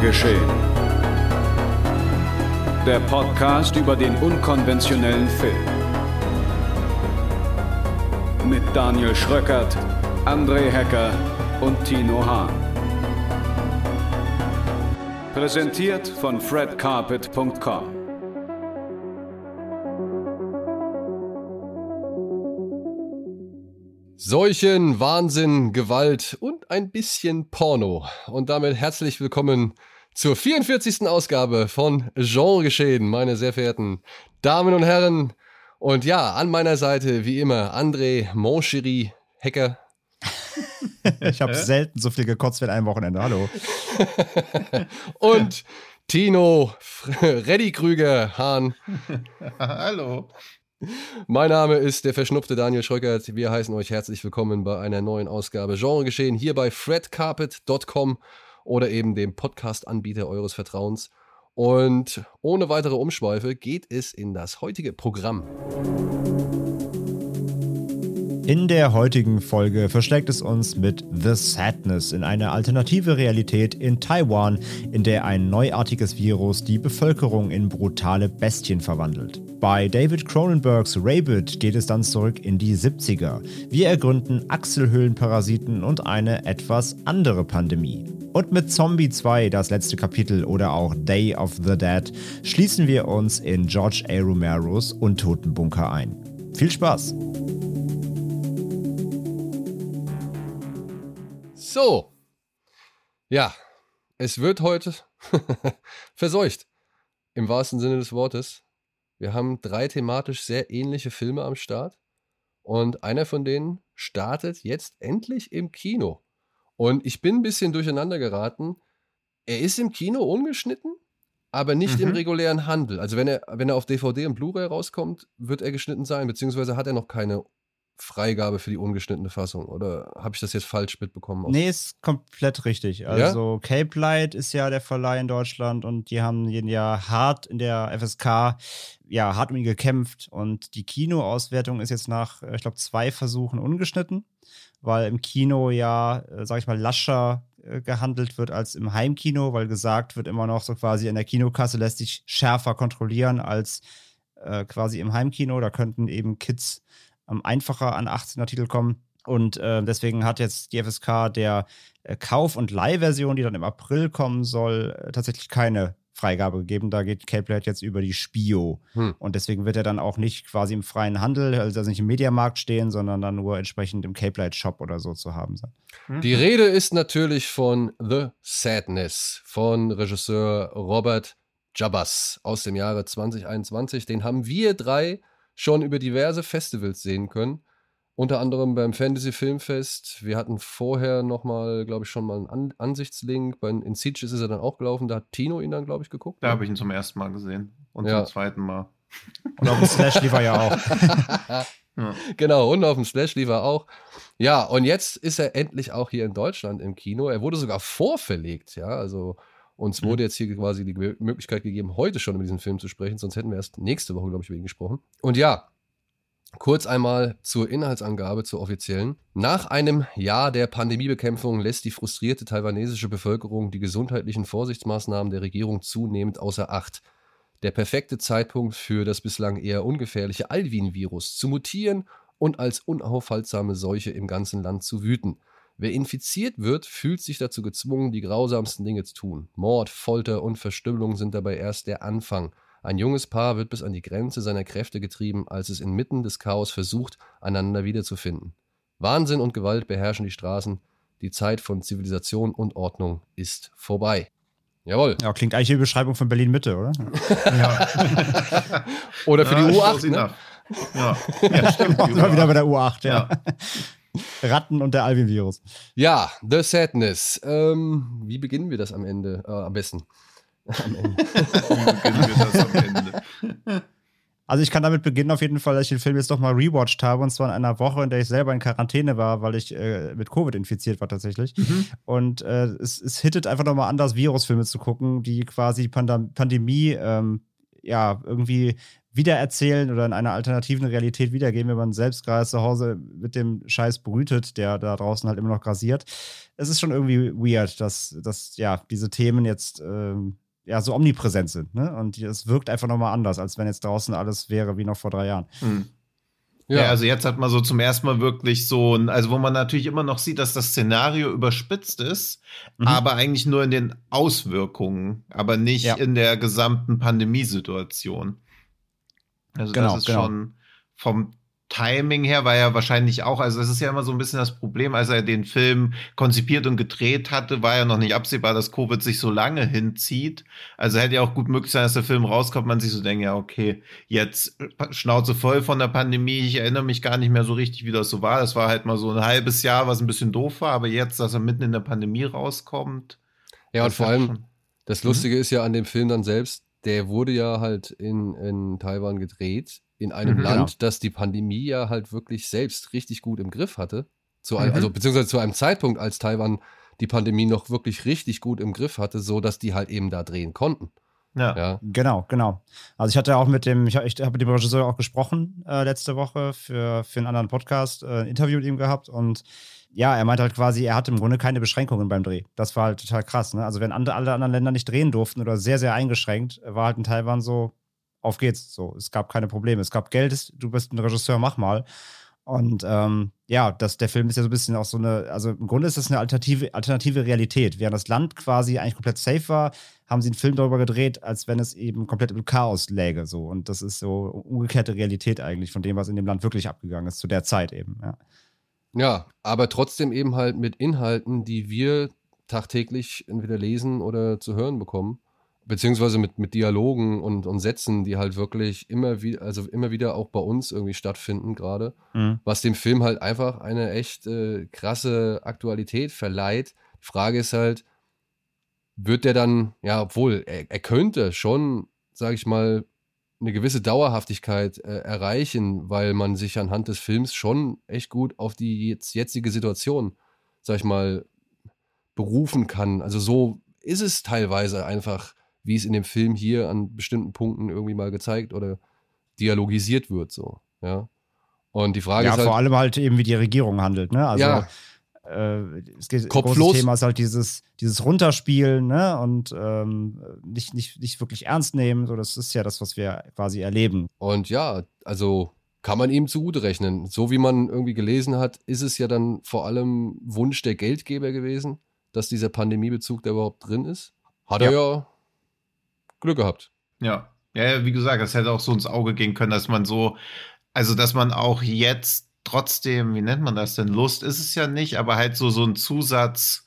Geschehen. Der Podcast über den unkonventionellen Film. Mit Daniel Schröckert, André Hecker und Tino Hahn. Präsentiert von fredcarpet.com. Seuchen, Wahnsinn, Gewalt und ein bisschen Porno. Und damit herzlich willkommen zur 44. Ausgabe von Genre Geschehen, meine sehr verehrten Damen und Herren. Und ja, an meiner Seite wie immer André Monchery Hacker. ich habe selten so viel gekotzt wie an einem Wochenende. Hallo. und Tino Reddy Krüger Hahn. Hallo. Mein Name ist der verschnupfte Daniel Schröckert. Wir heißen euch herzlich willkommen bei einer neuen Ausgabe Genre geschehen hier bei fredcarpet.com oder eben dem Podcast-Anbieter eures Vertrauens. Und ohne weitere Umschweife geht es in das heutige Programm. In der heutigen Folge verschlägt es uns mit The Sadness in eine alternative Realität in Taiwan, in der ein neuartiges Virus die Bevölkerung in brutale Bestien verwandelt. Bei David Cronenbergs Rabbit geht es dann zurück in die 70er. Wir ergründen Achselhöhlenparasiten und eine etwas andere Pandemie. Und mit Zombie 2, das letzte Kapitel oder auch Day of the Dead, schließen wir uns in George A. Romeros Untotenbunker ein. Viel Spaß! So. Ja, es wird heute verseucht. Im wahrsten Sinne des Wortes. Wir haben drei thematisch sehr ähnliche Filme am Start. Und einer von denen startet jetzt endlich im Kino. Und ich bin ein bisschen durcheinander geraten. Er ist im Kino ungeschnitten, aber nicht mhm. im regulären Handel. Also wenn er, wenn er auf DVD und Blu-ray rauskommt, wird er geschnitten sein, beziehungsweise hat er noch keine Freigabe für die ungeschnittene Fassung. Oder habe ich das jetzt falsch mitbekommen? Nee, ist komplett richtig. Also ja? Cape Light ist ja der Verleih in Deutschland und die haben ja hart in der FSK ja hart um ihn gekämpft. Und die Kinoauswertung ist jetzt nach, äh, ich glaube, zwei Versuchen ungeschnitten, weil im Kino ja, äh, sag ich mal, lascher äh, gehandelt wird als im Heimkino, weil gesagt wird immer noch so quasi in der Kinokasse lässt sich schärfer kontrollieren als äh, quasi im Heimkino. Da könnten eben Kids einfacher an 18er Titel kommen. Und äh, deswegen hat jetzt die FSK der äh, Kauf- und Leihversion, die dann im April kommen soll, äh, tatsächlich keine Freigabe gegeben. Da geht Capelet jetzt über die Spio. Hm. Und deswegen wird er dann auch nicht quasi im freien Handel, also nicht im Mediamarkt stehen, sondern dann nur entsprechend im Cape Shop oder so zu haben sein. Mhm. Die Rede ist natürlich von The Sadness von Regisseur Robert Jabbas aus dem Jahre 2021. Den haben wir drei schon über diverse Festivals sehen können. Unter anderem beim Fantasy Filmfest. Wir hatten vorher nochmal, glaube ich, schon mal einen An Ansichtslink. Bei, in Siege ist er dann auch gelaufen. Da hat Tino ihn dann, glaube ich, geguckt. Da habe ich ihn zum ersten Mal gesehen. Und ja. zum zweiten Mal. Und auf dem Slash lief er ja auch. ja. Genau, und auf dem Slash lief er auch. Ja, und jetzt ist er endlich auch hier in Deutschland im Kino. Er wurde sogar vorverlegt, ja. Also uns mhm. wurde jetzt hier quasi die Möglichkeit gegeben, heute schon über diesen Film zu sprechen, sonst hätten wir erst nächste Woche, glaube ich, über ihn gesprochen. Und ja, kurz einmal zur Inhaltsangabe, zur offiziellen. Nach einem Jahr der Pandemiebekämpfung lässt die frustrierte taiwanesische Bevölkerung die gesundheitlichen Vorsichtsmaßnahmen der Regierung zunehmend außer Acht. Der perfekte Zeitpunkt für das bislang eher ungefährliche Alvin-Virus zu mutieren und als unaufhaltsame Seuche im ganzen Land zu wüten. Wer infiziert wird, fühlt sich dazu gezwungen, die grausamsten Dinge zu tun. Mord, Folter und Verstümmelung sind dabei erst der Anfang. Ein junges Paar wird bis an die Grenze seiner Kräfte getrieben, als es inmitten des Chaos versucht, einander wiederzufinden. Wahnsinn und Gewalt beherrschen die Straßen. Die Zeit von Zivilisation und Ordnung ist vorbei. Jawohl. Ja, klingt eigentlich die Beschreibung von Berlin Mitte, oder? ja. oder für ja, die U8. Ne? Ja. ja, stimmt. Mal wieder bei der U8, ja. ja. Ratten und der Alvin-Virus. Ja, The Sadness. Ähm, wie beginnen wir das am Ende? Äh, am besten. Am Ende. wie beginnen wir das am Ende? Also ich kann damit beginnen auf jeden Fall, dass ich den Film jetzt doch mal rewatcht habe und zwar in einer Woche, in der ich selber in Quarantäne war, weil ich äh, mit Covid infiziert war tatsächlich. Mhm. Und äh, es, es hittet einfach nochmal an, das Virusfilme zu gucken, die quasi Pandem Pandemie ähm, ja irgendwie wiedererzählen oder in einer alternativen Realität wiedergeben, wenn man selbst gerade zu Hause mit dem Scheiß brütet, der da draußen halt immer noch grasiert. Es ist schon irgendwie weird, dass, dass ja, diese Themen jetzt ähm, ja so omnipräsent sind. Ne? Und es wirkt einfach nochmal anders, als wenn jetzt draußen alles wäre wie noch vor drei Jahren. Hm. Ja. ja. also jetzt hat man so zum ersten Mal wirklich so ein, also wo man natürlich immer noch sieht, dass das Szenario überspitzt ist, mhm. aber eigentlich nur in den Auswirkungen, aber nicht ja. in der gesamten Pandemiesituation. Also genau, das ist genau. schon vom Timing her war ja wahrscheinlich auch, also das ist ja immer so ein bisschen das Problem, als er den Film konzipiert und gedreht hatte, war ja noch nicht absehbar, dass Covid sich so lange hinzieht. Also hätte ja auch gut möglich sein, dass der Film rauskommt, man sich so denkt, ja, okay, jetzt Schnauze voll von der Pandemie. Ich erinnere mich gar nicht mehr so richtig, wie das so war. Das war halt mal so ein halbes Jahr, was ein bisschen doof war, aber jetzt, dass er mitten in der Pandemie rauskommt. Ja, und vor allem, das Lustige mhm. ist ja an dem Film dann selbst, der wurde ja halt in, in Taiwan gedreht, in einem mhm, Land, genau. das die Pandemie ja halt wirklich selbst richtig gut im Griff hatte. Zu einem, mhm. Also beziehungsweise zu einem Zeitpunkt, als Taiwan die Pandemie noch wirklich richtig gut im Griff hatte, so dass die halt eben da drehen konnten. Ja. ja. Genau, genau. Also ich hatte auch mit dem, ich, ich habe mit dem Regisseur auch gesprochen äh, letzte Woche für, für einen anderen Podcast, äh, ein Interview mit ihm gehabt und ja, er meinte halt quasi, er hatte im Grunde keine Beschränkungen beim Dreh. Das war halt total krass. Ne? Also wenn andere, alle anderen Länder nicht drehen durften oder sehr, sehr eingeschränkt, war halt in Taiwan so, auf geht's. So, es gab keine Probleme. Es gab Geld, du bist ein Regisseur, mach mal. Und ähm, ja, das, der Film ist ja so ein bisschen auch so eine, also im Grunde ist das eine alternative, alternative Realität. Während das Land quasi eigentlich komplett safe war, haben sie einen Film darüber gedreht, als wenn es eben komplett im Chaos läge. So. Und das ist so umgekehrte Realität eigentlich von dem, was in dem Land wirklich abgegangen ist, zu der Zeit eben. Ja. Ja, aber trotzdem eben halt mit Inhalten, die wir tagtäglich entweder lesen oder zu hören bekommen. Beziehungsweise mit, mit Dialogen und, und Sätzen, die halt wirklich immer wieder, also immer wieder auch bei uns irgendwie stattfinden, gerade. Mhm. Was dem Film halt einfach eine echt äh, krasse Aktualität verleiht. Die Frage ist halt, wird der dann, ja, obwohl er, er könnte schon, sag ich mal, eine gewisse Dauerhaftigkeit äh, erreichen, weil man sich anhand des Films schon echt gut auf die jetzt, jetzige Situation, sag ich mal, berufen kann. Also so ist es teilweise einfach, wie es in dem Film hier an bestimmten Punkten irgendwie mal gezeigt oder dialogisiert wird, so, ja. Und die Frage ja, ist halt, vor allem halt eben, wie die Regierung handelt, ne? Also ja, äh, es geht, Kopflos. Thema ist halt dieses, dieses Runterspielen ne? und ähm, nicht, nicht, nicht wirklich ernst nehmen. So, das ist ja das, was wir quasi erleben. Und ja, also kann man ihm zugute rechnen. So wie man irgendwie gelesen hat, ist es ja dann vor allem Wunsch der Geldgeber gewesen, dass dieser Pandemiebezug da überhaupt drin ist. Hat ja. er ja Glück gehabt. Ja. Ja, wie gesagt, das hätte auch so ins Auge gehen können, dass man so, also dass man auch jetzt trotzdem, wie nennt man das denn? Lust ist es ja nicht, aber halt so, so ein Zusatzkick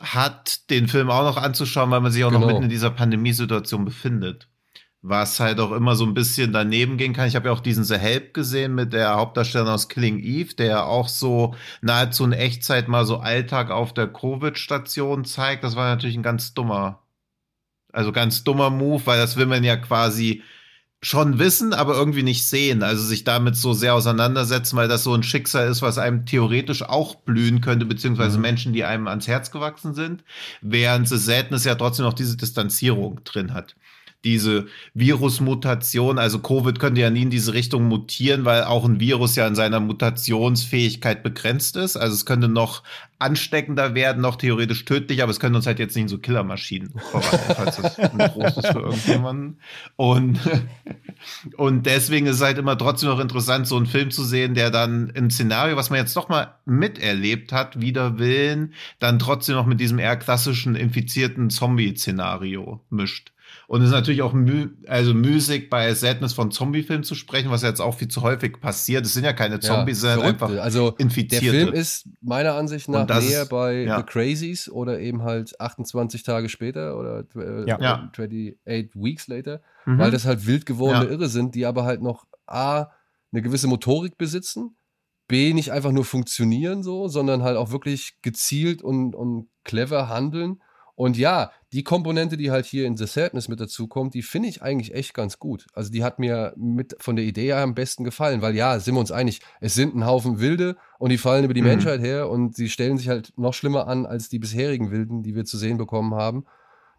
hat, den Film auch noch anzuschauen, weil man sich auch genau. noch mitten in dieser Pandemiesituation befindet. Was halt auch immer so ein bisschen daneben gehen kann. Ich habe ja auch diesen The Help gesehen mit der Hauptdarstellerin aus Killing Eve, der ja auch so nahezu in Echtzeit mal so Alltag auf der Covid-Station zeigt. Das war natürlich ein ganz dummer, also ganz dummer Move, weil das will man ja quasi schon wissen, aber irgendwie nicht sehen. Also sich damit so sehr auseinandersetzen, weil das so ein Schicksal ist, was einem theoretisch auch blühen könnte, beziehungsweise mhm. Menschen, die einem ans Herz gewachsen sind, während The Sadness ja trotzdem noch diese Distanzierung drin hat diese Virusmutation, also Covid könnte ja nie in diese Richtung mutieren, weil auch ein Virus ja in seiner Mutationsfähigkeit begrenzt ist. Also es könnte noch ansteckender werden, noch theoretisch tödlich, aber es könnte uns halt jetzt nicht in so Killermaschinen verwandeln, falls das ein ist für irgendjemanden. Und, und deswegen ist es halt immer trotzdem noch interessant, so einen Film zu sehen, der dann ein Szenario, was man jetzt doch mal miterlebt hat, wider Willen, dann trotzdem noch mit diesem eher klassischen infizierten Zombie-Szenario mischt. Und es ist natürlich auch mü also müßig, bei Sadness von Zombie-Filmen zu sprechen, was jetzt auch viel zu häufig passiert. Es sind ja keine Zombies, ja, sondern einfach also Infizierte. Der Film ist meiner Ansicht nach näher ist, bei ja. The Crazies oder eben halt 28 Tage später oder äh, ja. 28 Weeks later, mhm. weil das halt wild gewordene Irre sind, die aber halt noch A, eine gewisse Motorik besitzen, B, nicht einfach nur funktionieren so, sondern halt auch wirklich gezielt und, und clever handeln und ja, die Komponente, die halt hier in The Sadness mit dazu kommt, die finde ich eigentlich echt ganz gut. Also die hat mir mit von der Idee her am besten gefallen, weil ja, sind wir uns einig, es sind ein Haufen Wilde und die fallen über die mhm. Menschheit her und sie stellen sich halt noch schlimmer an als die bisherigen Wilden, die wir zu sehen bekommen haben.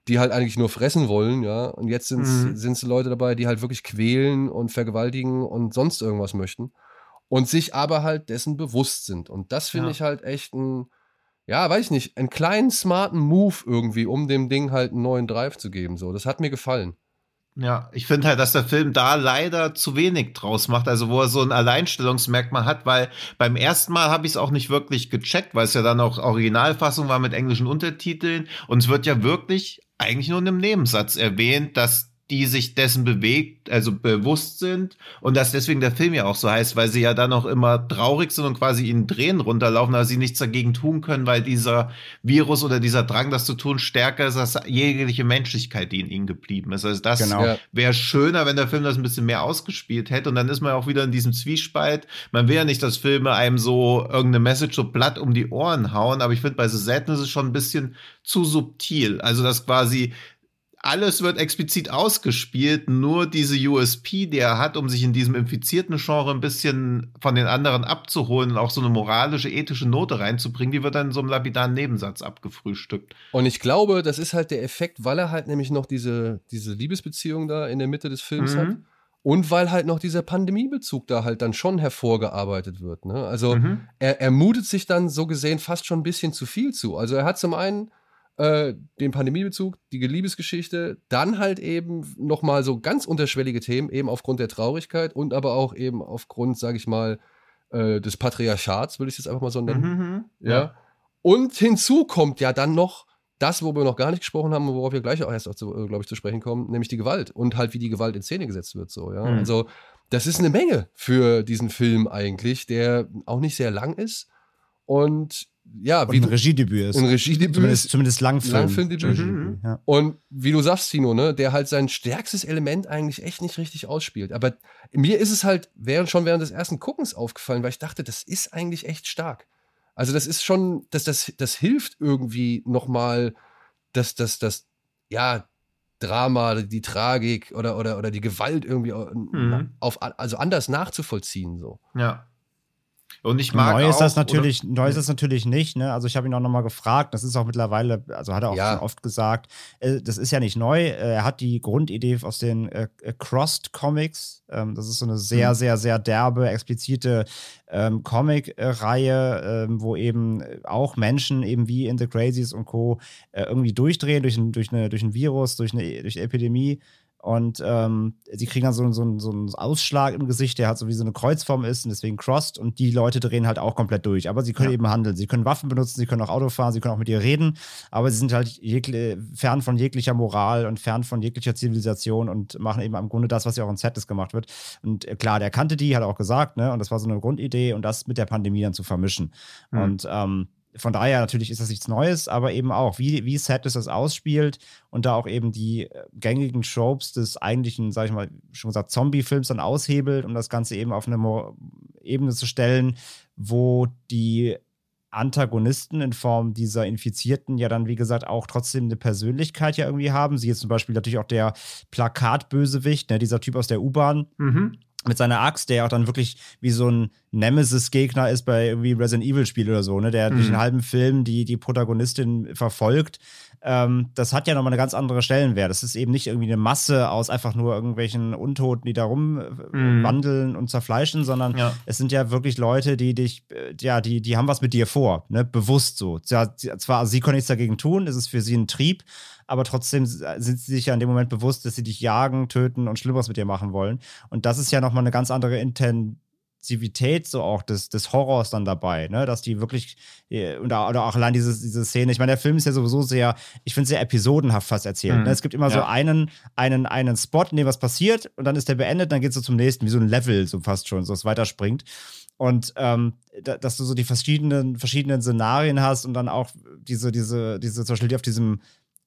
die halt eigentlich nur fressen wollen, ja. Und jetzt sind es mhm. Leute dabei, die halt wirklich quälen und vergewaltigen und sonst irgendwas möchten. Und sich aber halt dessen bewusst sind. Und das finde ja. ich halt echt ein, ja, weiß ich nicht, einen kleinen smarten Move irgendwie, um dem Ding halt einen neuen Drive zu geben. So, das hat mir gefallen. Ja, ich finde halt, dass der Film da leider zu wenig draus macht, also wo er so ein Alleinstellungsmerkmal hat, weil beim ersten Mal habe ich es auch nicht wirklich gecheckt, weil es ja dann auch Originalfassung war mit englischen Untertiteln und es wird ja wirklich eigentlich nur in einem Nebensatz erwähnt, dass die sich dessen bewegt, also bewusst sind und dass deswegen der Film ja auch so heißt, weil sie ja dann auch immer traurig sind und quasi in Tränen runterlaufen, aber sie nichts dagegen tun können, weil dieser Virus oder dieser Drang, das zu tun, stärker ist als jegliche Menschlichkeit, die in ihnen geblieben ist. Also das genau. wäre schöner, wenn der Film das ein bisschen mehr ausgespielt hätte und dann ist man auch wieder in diesem Zwiespalt. Man will ja nicht, dass Filme einem so irgendeine Message so platt um die Ohren hauen, aber ich finde, bei The Sadness ist es schon ein bisschen zu subtil. Also, dass quasi alles wird explizit ausgespielt, nur diese USP, die er hat, um sich in diesem infizierten Genre ein bisschen von den anderen abzuholen und auch so eine moralische, ethische Note reinzubringen, die wird dann in so einem lapidaren Nebensatz abgefrühstückt. Und ich glaube, das ist halt der Effekt, weil er halt nämlich noch diese, diese Liebesbeziehung da in der Mitte des Films mhm. hat. Und weil halt noch dieser Pandemiebezug da halt dann schon hervorgearbeitet wird. Ne? Also mhm. er, er mutet sich dann so gesehen fast schon ein bisschen zu viel zu. Also er hat zum einen äh, den Pandemiebezug, die Liebesgeschichte, dann halt eben nochmal so ganz unterschwellige Themen, eben aufgrund der Traurigkeit und aber auch eben aufgrund, sage ich mal, äh, des Patriarchats, würde ich es jetzt einfach mal so nennen. Mhm, mhm, ja. ja. Und hinzu kommt ja dann noch das, worüber wir noch gar nicht gesprochen haben, worauf wir gleich auch erst, äh, glaube ich, zu sprechen kommen, nämlich die Gewalt und halt, wie die Gewalt in Szene gesetzt wird. So, ja. Mhm. Also, das ist eine Menge für diesen Film eigentlich, der auch nicht sehr lang ist. Und ja, wie ein Regiedebüt ist. Ein Regiedebüt. Zumindest, zumindest Langfilm. Langfilmdebüt. Mhm. Ja. Und wie du sagst, Tino, ne, der halt sein stärkstes Element eigentlich echt nicht richtig ausspielt. Aber mir ist es halt während, schon während des ersten Guckens aufgefallen, weil ich dachte, das ist eigentlich echt stark. Also das ist schon, das, das, das hilft irgendwie nochmal, dass das, das, ja, Drama, die Tragik oder, oder, oder die Gewalt irgendwie mhm. auf, also anders nachzuvollziehen. So. Ja. Und ich mag neu auch, ist das natürlich, oder? neu ist das natürlich nicht. Ne? Also ich habe ihn auch nochmal gefragt. Das ist auch mittlerweile, also hat er auch ja. schon oft gesagt. Äh, das ist ja nicht neu. Äh, er hat die Grundidee aus den äh, Crossed Comics. Ähm, das ist so eine sehr, mhm. sehr, sehr derbe, explizite ähm, Comic-Reihe, ähm, wo eben auch Menschen eben wie in The Crazies und Co. Äh, irgendwie durchdrehen durch ein, durch, eine, durch ein Virus, durch eine, durch eine Epidemie und ähm, sie kriegen dann so, so, so einen Ausschlag im Gesicht, der halt so wie so eine Kreuzform ist und deswegen crossed. Und die Leute drehen halt auch komplett durch. Aber sie können ja. eben handeln. Sie können Waffen benutzen, sie können auch Auto fahren, sie können auch mit ihr reden. Aber sie sind halt fern von jeglicher Moral und fern von jeglicher Zivilisation und machen eben im Grunde das, was ja auch in Settes gemacht wird. Und äh, klar, der kannte die, hat auch gesagt, ne? Und das war so eine Grundidee und das mit der Pandemie dann zu vermischen. Mhm. Und ähm, von daher natürlich ist das nichts Neues, aber eben auch, wie, wie Sadness das ausspielt und da auch eben die äh, gängigen Tropes des eigentlichen, sag ich mal, schon gesagt, Zombie-Films dann aushebelt, um das Ganze eben auf eine Mo Ebene zu stellen, wo die Antagonisten in Form dieser Infizierten ja dann, wie gesagt, auch trotzdem eine Persönlichkeit ja irgendwie haben. Sie jetzt zum Beispiel natürlich auch der Plakatbösewicht, ne, dieser Typ aus der U-Bahn. Mhm mit seiner Axt, der auch dann wirklich wie so ein Nemesis-Gegner ist bei irgendwie Resident Evil-Spiel oder so, ne? Der mhm. durch den halben Film die, die Protagonistin verfolgt. Ähm, das hat ja nochmal eine ganz andere Stellenwert. Das ist eben nicht irgendwie eine Masse aus einfach nur irgendwelchen Untoten, die da rumwandeln mhm. und zerfleischen, sondern ja. es sind ja wirklich Leute, die dich, äh, ja, die, die haben was mit dir vor, ne? Bewusst so. Ja, zwar, sie können nichts dagegen tun, es ist für sie ein Trieb, aber trotzdem sind sie sich ja in dem Moment bewusst, dass sie dich jagen, töten und Schlimmeres mit dir machen wollen. Und das ist ja nochmal eine ganz andere Intensivität so auch des, des Horrors dann dabei, ne? Dass die wirklich, äh, oder, oder auch allein diese, diese Szene, ich meine, der Film ist ja sowieso sehr, ich finde sehr episodenhaft fast erzählt. Mhm. Ne? Es gibt immer ja. so einen, einen, einen Spot, in dem was passiert und dann ist der beendet, dann geht es so zum nächsten, wie so ein Level, so fast schon, so es weiterspringt. Und ähm, dass du so die verschiedenen, verschiedenen Szenarien hast und dann auch diese, diese, diese, zum Beispiel die auf diesem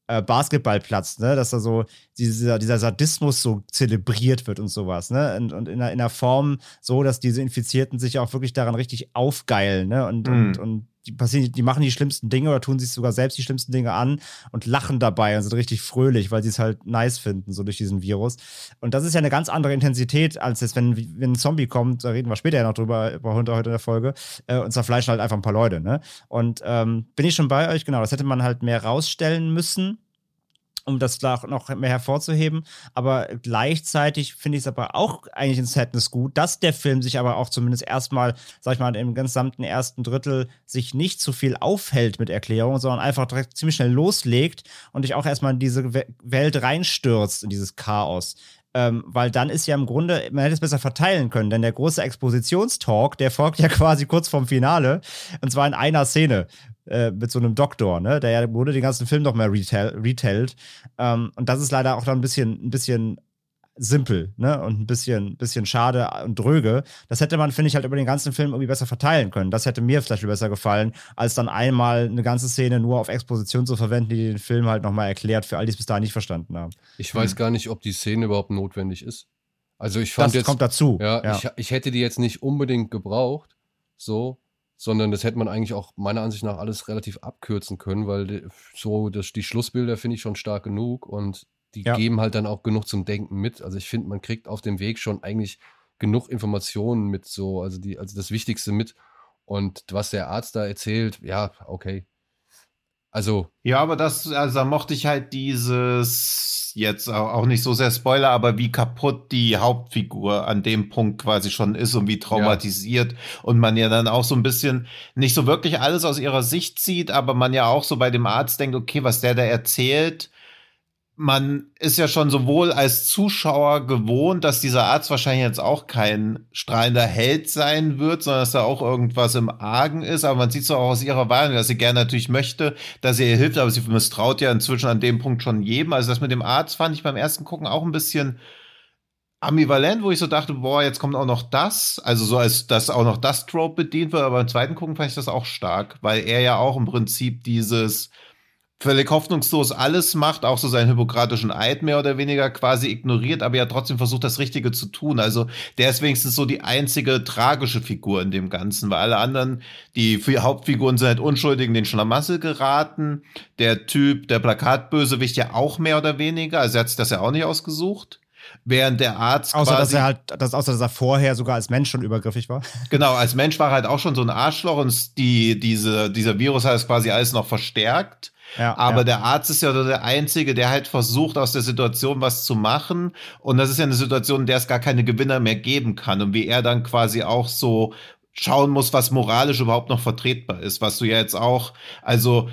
äh, Basketballplatz, ne? dass da so dieser, dieser Sadismus so zelebriert wird und sowas, ne? Und, und in, einer, in einer Form so, dass diese Infizierten sich auch wirklich daran richtig aufgeilen, ne? Und, mhm. und, und die passieren, die machen die schlimmsten Dinge oder tun sich sogar selbst die schlimmsten Dinge an und lachen dabei und sind richtig fröhlich, weil sie es halt nice finden, so durch diesen Virus. Und das ist ja eine ganz andere Intensität, als jetzt, wenn, wenn ein Zombie kommt, da reden wir später ja noch drüber, über heute, heute in der Folge, äh, und zerfleischen halt einfach ein paar Leute, ne? Und ähm, bin ich schon bei euch, genau, das hätte man halt mehr rausstellen müssen. Um das noch mehr hervorzuheben. Aber gleichzeitig finde ich es aber auch eigentlich in Sadness gut, dass der Film sich aber auch zumindest erstmal, sag ich mal, im gesamten ersten Drittel sich nicht zu viel aufhält mit Erklärungen, sondern einfach direkt ziemlich schnell loslegt und dich auch erstmal in diese Welt reinstürzt, in dieses Chaos. Ähm, weil dann ist ja im Grunde, man hätte es besser verteilen können, denn der große Expositionstalk, der folgt ja quasi kurz vorm Finale und zwar in einer Szene äh, mit so einem Doktor, ne, der ja im den ganzen Film noch mehr retellt. Ähm, und das ist leider auch dann ein bisschen, ein bisschen simpel, ne? Und ein bisschen, bisschen schade und dröge. Das hätte man, finde ich, halt über den ganzen Film irgendwie besser verteilen können. Das hätte mir vielleicht besser gefallen, als dann einmal eine ganze Szene nur auf Exposition zu verwenden, die den Film halt nochmal erklärt, für all die es bis dahin nicht verstanden haben. Ich weiß hm. gar nicht, ob die Szene überhaupt notwendig ist. Also ich fand das jetzt. kommt dazu. Ja, ja. Ich, ich hätte die jetzt nicht unbedingt gebraucht, so, sondern das hätte man eigentlich auch meiner Ansicht nach alles relativ abkürzen können, weil die, so das, die Schlussbilder finde ich schon stark genug und die ja. geben halt dann auch genug zum Denken mit. Also ich finde, man kriegt auf dem Weg schon eigentlich genug Informationen mit so, also die, also das Wichtigste mit. Und was der Arzt da erzählt, ja, okay. Also. Ja, aber das, also da mochte ich halt dieses, jetzt auch nicht so sehr Spoiler, aber wie kaputt die Hauptfigur an dem Punkt quasi schon ist und wie traumatisiert. Ja. Und man ja dann auch so ein bisschen nicht so wirklich alles aus ihrer Sicht sieht, aber man ja auch so bei dem Arzt denkt, okay, was der da erzählt, man ist ja schon sowohl als Zuschauer gewohnt, dass dieser Arzt wahrscheinlich jetzt auch kein strahlender Held sein wird, sondern dass da auch irgendwas im Argen ist. Aber man sieht es auch aus ihrer Wahrnehmung, dass sie gerne natürlich möchte, dass sie ihr hilft, aber sie misstraut ja inzwischen an dem Punkt schon jedem. Also das mit dem Arzt fand ich beim ersten Gucken auch ein bisschen ambivalent, wo ich so dachte, boah, jetzt kommt auch noch das, also so als dass auch noch das Trope bedient wird, aber beim zweiten Gucken fand ich das auch stark, weil er ja auch im Prinzip dieses völlig hoffnungslos alles macht, auch so seinen hippokratischen Eid mehr oder weniger quasi ignoriert, aber ja trotzdem versucht, das Richtige zu tun. Also der ist wenigstens so die einzige tragische Figur in dem Ganzen, weil alle anderen, die Hauptfiguren sind halt unschuldig in den Schlamassel geraten. Der Typ, der Plakatbösewicht ja auch mehr oder weniger, also er hat sich das ja auch nicht ausgesucht während der Arzt außer dass er halt dass, außer dass er vorher sogar als Mensch schon übergriffig war genau als Mensch war er halt auch schon so ein Arschloch und die diese dieser Virus hat es quasi alles noch verstärkt ja, aber ja. der Arzt ist ja der Einzige, der halt versucht, aus der Situation was zu machen. Und das ist ja eine Situation, in der es gar keine Gewinner mehr geben kann. Und wie er dann quasi auch so schauen muss, was moralisch überhaupt noch vertretbar ist, was du ja jetzt auch, also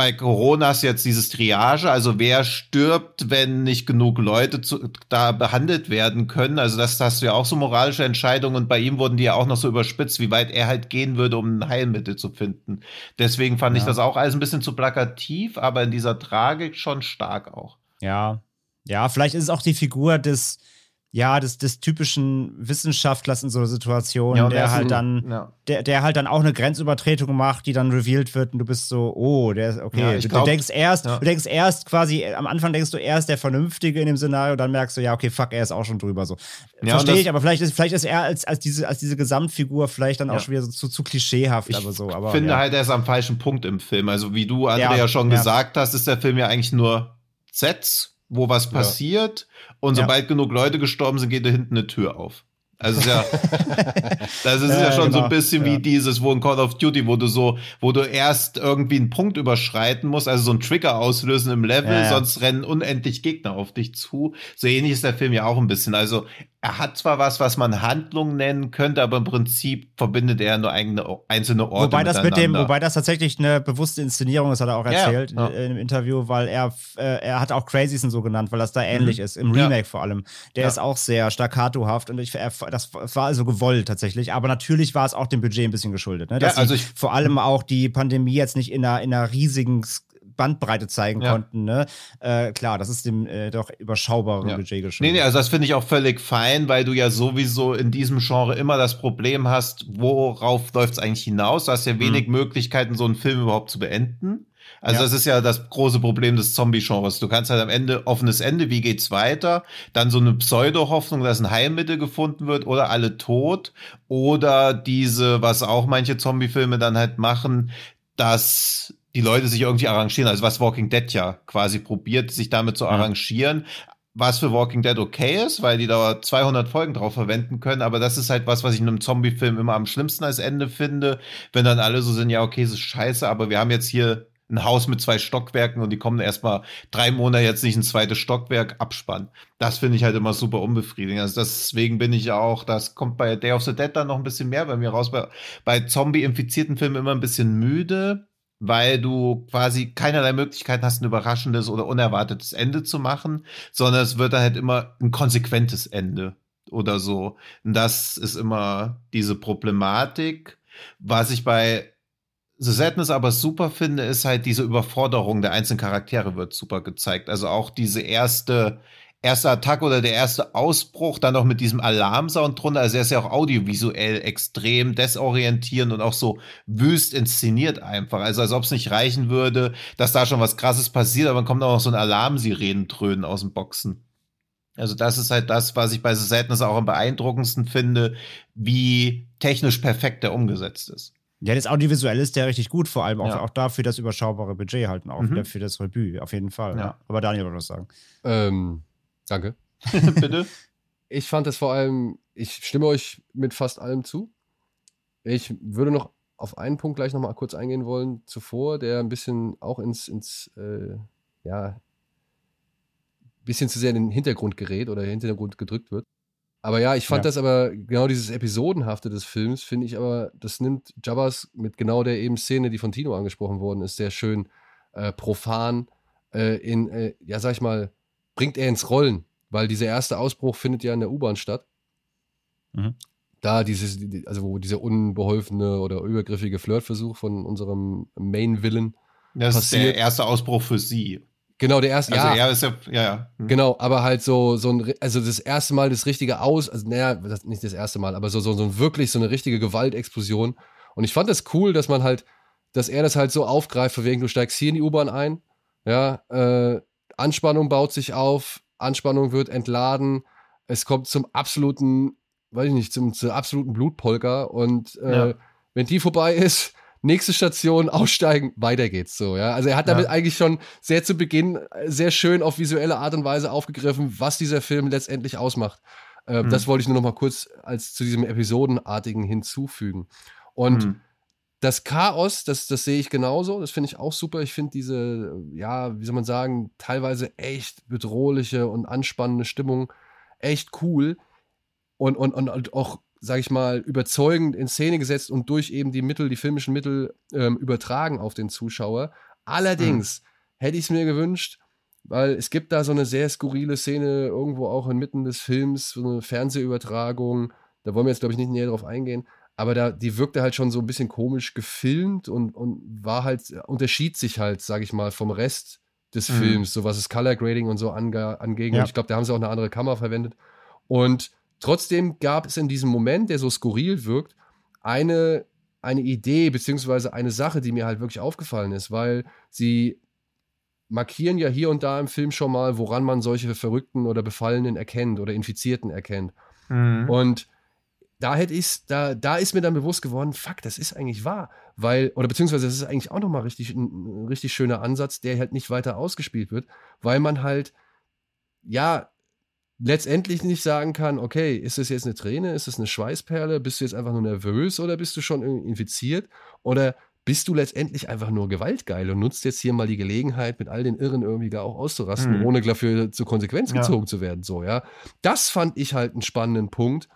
bei Corona ist jetzt dieses Triage, also wer stirbt, wenn nicht genug Leute zu, da behandelt werden können. Also das hast du ja auch so moralische Entscheidungen und bei ihm wurden die ja auch noch so überspitzt, wie weit er halt gehen würde, um ein Heilmittel zu finden. Deswegen fand ja. ich das auch alles ein bisschen zu plakativ, aber in dieser Tragik schon stark auch. Ja, ja, vielleicht ist es auch die Figur des ja, des, des typischen Wissenschaftlers in so einer Situation, ja, der halt dann, ja. der, der halt dann auch eine Grenzübertretung macht, die dann revealed wird und du bist so, oh, der ist okay. Ja, du, glaub, du, denkst erst, du denkst erst quasi, am Anfang denkst du erst der Vernünftige in dem Szenario, dann merkst du, ja, okay, fuck, er ist auch schon drüber. So. Verstehe ich, aber vielleicht ist, vielleicht ist er als, als, diese, als diese Gesamtfigur vielleicht dann auch schon wieder so zu, zu klischeehaft, ich aber so. Aber, ich finde halt, er ist am falschen Punkt im Film. Also, wie du, Andrea, schon gesagt hast, ist der Film ja eigentlich nur Sets wo was passiert ja. und sobald ja. genug Leute gestorben sind, geht da hinten eine Tür auf. Also ja, das ist ja, ja schon genau. so ein genau. bisschen ja. wie dieses, wo in Call of Duty, wo du so, wo du erst irgendwie einen Punkt überschreiten musst, also so einen Trigger auslösen im Level, ja, sonst rennen unendlich Gegner auf dich zu. So ähnlich ist der Film ja auch ein bisschen. Also er hat zwar was, was man Handlung nennen könnte, aber im Prinzip verbindet er nur eigene, einzelne Orte. Wobei das mit dem, wobei das tatsächlich eine bewusste Inszenierung ist, hat er auch erzählt ja, ja. in, im Interview, weil er, äh, er hat auch Crazies so genannt, weil das da ähnlich mhm. ist, im Remake ja. vor allem. Der ist auch sehr staccatohaft und ich, er, das war also gewollt tatsächlich, aber natürlich war es auch dem Budget ein bisschen geschuldet. Ne? Dass also ich, vor allem auch die Pandemie jetzt nicht in einer, in einer riesigen Bandbreite zeigen ja. konnten. Ne? Äh, klar, das ist dem äh, doch überschaubaren ja. Budget geschuldet. Nee, nee, also das finde ich auch völlig fein, weil du ja sowieso in diesem Genre immer das Problem hast, worauf läuft es eigentlich hinaus? Du hast ja wenig mhm. Möglichkeiten, so einen Film überhaupt zu beenden. Also ja. das ist ja das große Problem des Zombie-Genres. Du kannst halt am Ende offenes Ende, wie geht's weiter? Dann so eine Pseudo-Hoffnung, dass ein Heilmittel gefunden wird oder alle tot. Oder diese, was auch manche Zombie-Filme dann halt machen, dass die Leute sich irgendwie arrangieren. Also was Walking Dead ja quasi probiert, sich damit zu arrangieren. Was für Walking Dead okay ist, weil die da 200 Folgen drauf verwenden können. Aber das ist halt was, was ich in einem Zombie-Film immer am schlimmsten als Ende finde. Wenn dann alle so sind, ja, okay, es ist scheiße, aber wir haben jetzt hier ein Haus mit zwei Stockwerken und die kommen erstmal drei Monate jetzt nicht ein zweites Stockwerk abspannen. Das finde ich halt immer super unbefriedigend. Also deswegen bin ich auch, das kommt bei Day of the Dead dann noch ein bisschen mehr bei mir raus. Bei, bei Zombie-infizierten Filmen immer ein bisschen müde, weil du quasi keinerlei Möglichkeiten hast, ein überraschendes oder unerwartetes Ende zu machen, sondern es wird dann halt immer ein konsequentes Ende oder so. Und das ist immer diese Problematik. Was ich bei The Sadness aber super finde, ist halt diese Überforderung der einzelnen Charaktere wird super gezeigt. Also auch diese erste, erste Attacke oder der erste Ausbruch, dann noch mit diesem Alarmsound drunter. Also er ist ja auch audiovisuell extrem desorientierend und auch so wüst inszeniert einfach. Also als ob es nicht reichen würde, dass da schon was krasses passiert, aber dann kommt auch noch so ein Alarmsirenen-Trönen aus dem Boxen. Also das ist halt das, was ich bei The Sadness auch am beeindruckendsten finde, wie technisch perfekt der umgesetzt ist. Ja, das Audiovisuelle ist ja richtig gut, vor allem auch, ja. auch dafür das überschaubare Budget halt auch mhm. für das Rebü, auf jeden Fall. Ja. Aber Daniel wollte was sagen. Ähm, danke. Bitte? Ich fand es vor allem, ich stimme euch mit fast allem zu. Ich würde noch auf einen Punkt gleich nochmal kurz eingehen wollen, zuvor, der ein bisschen auch ins, ins äh, ja, bisschen zu sehr in den Hintergrund gerät oder in den Hintergrund gedrückt wird. Aber ja, ich fand ja. das aber, genau dieses Episodenhafte des Films, finde ich aber, das nimmt Jabbas mit genau der eben Szene, die von Tino angesprochen worden ist, sehr schön äh, profan äh, in, äh, ja, sag ich mal, bringt er ins Rollen, weil dieser erste Ausbruch findet ja in der U-Bahn statt. Mhm. Da dieses, also wo dieser unbeholfene oder übergriffige Flirtversuch von unserem Main-Villain. Das passiert. ist der erste Ausbruch für sie. Genau, der erste, also ja. Er ist ja, ja, ja. Hm. Genau, aber halt so, so ein, also das erste Mal das richtige Aus, also naja, das, nicht das erste Mal, aber so, so, so wirklich so eine richtige Gewaltexplosion. Und ich fand das cool, dass man halt, dass er das halt so aufgreift, von wegen, du steigst hier in die U-Bahn ein, ja, äh, Anspannung baut sich auf, Anspannung wird entladen, es kommt zum absoluten, weiß ich nicht, zum, zum absoluten Blutpolka und äh, ja. wenn die vorbei ist, nächste Station, aussteigen, weiter geht's so, ja. Also er hat damit ja. eigentlich schon sehr zu Beginn äh, sehr schön auf visuelle Art und Weise aufgegriffen, was dieser Film letztendlich ausmacht. Äh, mhm. Das wollte ich nur noch mal kurz als zu diesem Episodenartigen hinzufügen. Und mhm. Das Chaos, das, das sehe ich genauso, das finde ich auch super. Ich finde diese, ja, wie soll man sagen, teilweise echt bedrohliche und anspannende Stimmung echt cool. Und, und, und auch sage ich mal, überzeugend in Szene gesetzt und durch eben die Mittel, die filmischen Mittel ähm, übertragen auf den Zuschauer. Allerdings mhm. hätte ich es mir gewünscht, weil es gibt da so eine sehr skurrile Szene irgendwo auch inmitten des Films, so eine Fernsehübertragung. Da wollen wir jetzt, glaube ich, nicht näher drauf eingehen. Aber da, die wirkte halt schon so ein bisschen komisch gefilmt und, und war halt, unterschied sich halt, sage ich mal, vom Rest des mhm. Films, so was das Color Grading und so ange, anging. Ja. Und ich glaube, da haben sie auch eine andere Kamera verwendet. Und Trotzdem gab es in diesem Moment, der so skurril wirkt, eine, eine Idee beziehungsweise eine Sache, die mir halt wirklich aufgefallen ist, weil sie markieren ja hier und da im Film schon mal, woran man solche Verrückten oder Befallenen erkennt oder Infizierten erkennt. Mhm. Und da hätte ich da, da ist mir dann bewusst geworden, fuck, das ist eigentlich wahr. Weil, oder beziehungsweise das ist eigentlich auch nochmal richtig, ein richtig schöner Ansatz, der halt nicht weiter ausgespielt wird, weil man halt, ja, letztendlich nicht sagen kann, okay, ist das jetzt eine Träne, ist das eine Schweißperle, bist du jetzt einfach nur nervös oder bist du schon infiziert oder bist du letztendlich einfach nur gewaltgeil und nutzt jetzt hier mal die Gelegenheit, mit all den Irren irgendwie da auch auszurasten, mhm. ohne dafür zur Konsequenz gezogen ja. zu werden, so, ja. Das fand ich halt einen spannenden Punkt,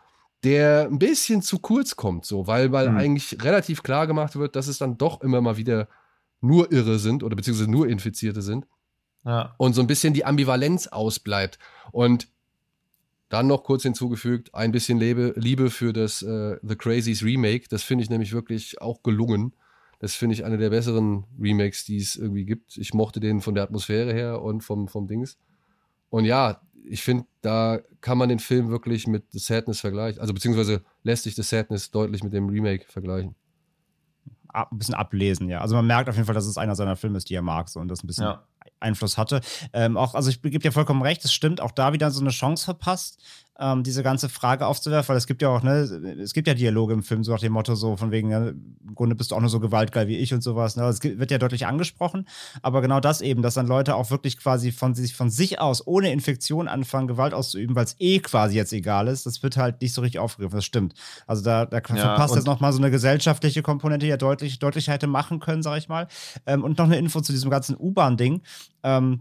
der ein bisschen zu kurz kommt, so, weil, weil mhm. eigentlich relativ klar gemacht wird, dass es dann doch immer mal wieder nur Irre sind oder beziehungsweise nur Infizierte sind. Ja. Und so ein bisschen die Ambivalenz ausbleibt. Und dann noch kurz hinzugefügt, ein bisschen Liebe, Liebe für das äh, The Crazies Remake. Das finde ich nämlich wirklich auch gelungen. Das finde ich eine der besseren Remakes, die es irgendwie gibt. Ich mochte den von der Atmosphäre her und vom, vom Dings. Und ja, ich finde, da kann man den Film wirklich mit The Sadness vergleichen. Also beziehungsweise lässt sich The Sadness deutlich mit dem Remake vergleichen. Ein bisschen ablesen, ja. Also man merkt auf jeden Fall, dass es einer seiner Filme ist, die er mag so, und das ein bisschen ja. Einfluss hatte. Ähm, auch, also ich gebe dir vollkommen recht, es stimmt, auch da wieder so eine Chance verpasst, ähm, diese ganze Frage aufzuwerfen, weil es gibt ja auch, ne, es gibt ja Dialoge im Film, so nach dem Motto, so von wegen, ne, im Grunde bist du auch nur so gewaltgeil wie ich und sowas. Ne? Es wird ja deutlich angesprochen, aber genau das eben, dass dann Leute auch wirklich quasi von sich, von sich aus ohne Infektion anfangen, Gewalt auszuüben, weil es eh quasi jetzt egal ist, das wird halt nicht so richtig aufgegriffen, das stimmt. Also da, da ja, verpasst jetzt nochmal so eine gesellschaftliche Komponente ja deutlich deutlich, deutlicher hätte machen können, sag ich mal. Ähm, und noch eine Info zu diesem ganzen U-Bahn-Ding. Ähm,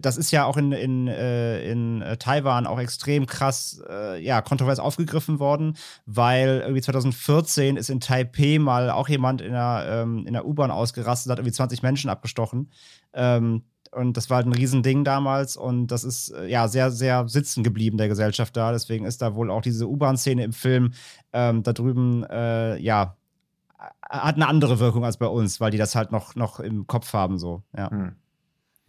das ist ja auch in, in, äh, in äh, Taiwan auch extrem krass, äh, ja, kontrovers aufgegriffen worden, weil irgendwie 2014 ist in Taipei mal auch jemand in der, ähm, in der U-Bahn ausgerastet, hat irgendwie 20 Menschen abgestochen. Ähm, und das war halt ein Riesending damals und das ist ja sehr, sehr sitzen geblieben der Gesellschaft da. Deswegen ist da wohl auch diese U-Bahn-Szene im Film ähm, da drüben, äh, ja, hat eine andere Wirkung als bei uns, weil die das halt noch, noch im Kopf haben, so, ja. Hm.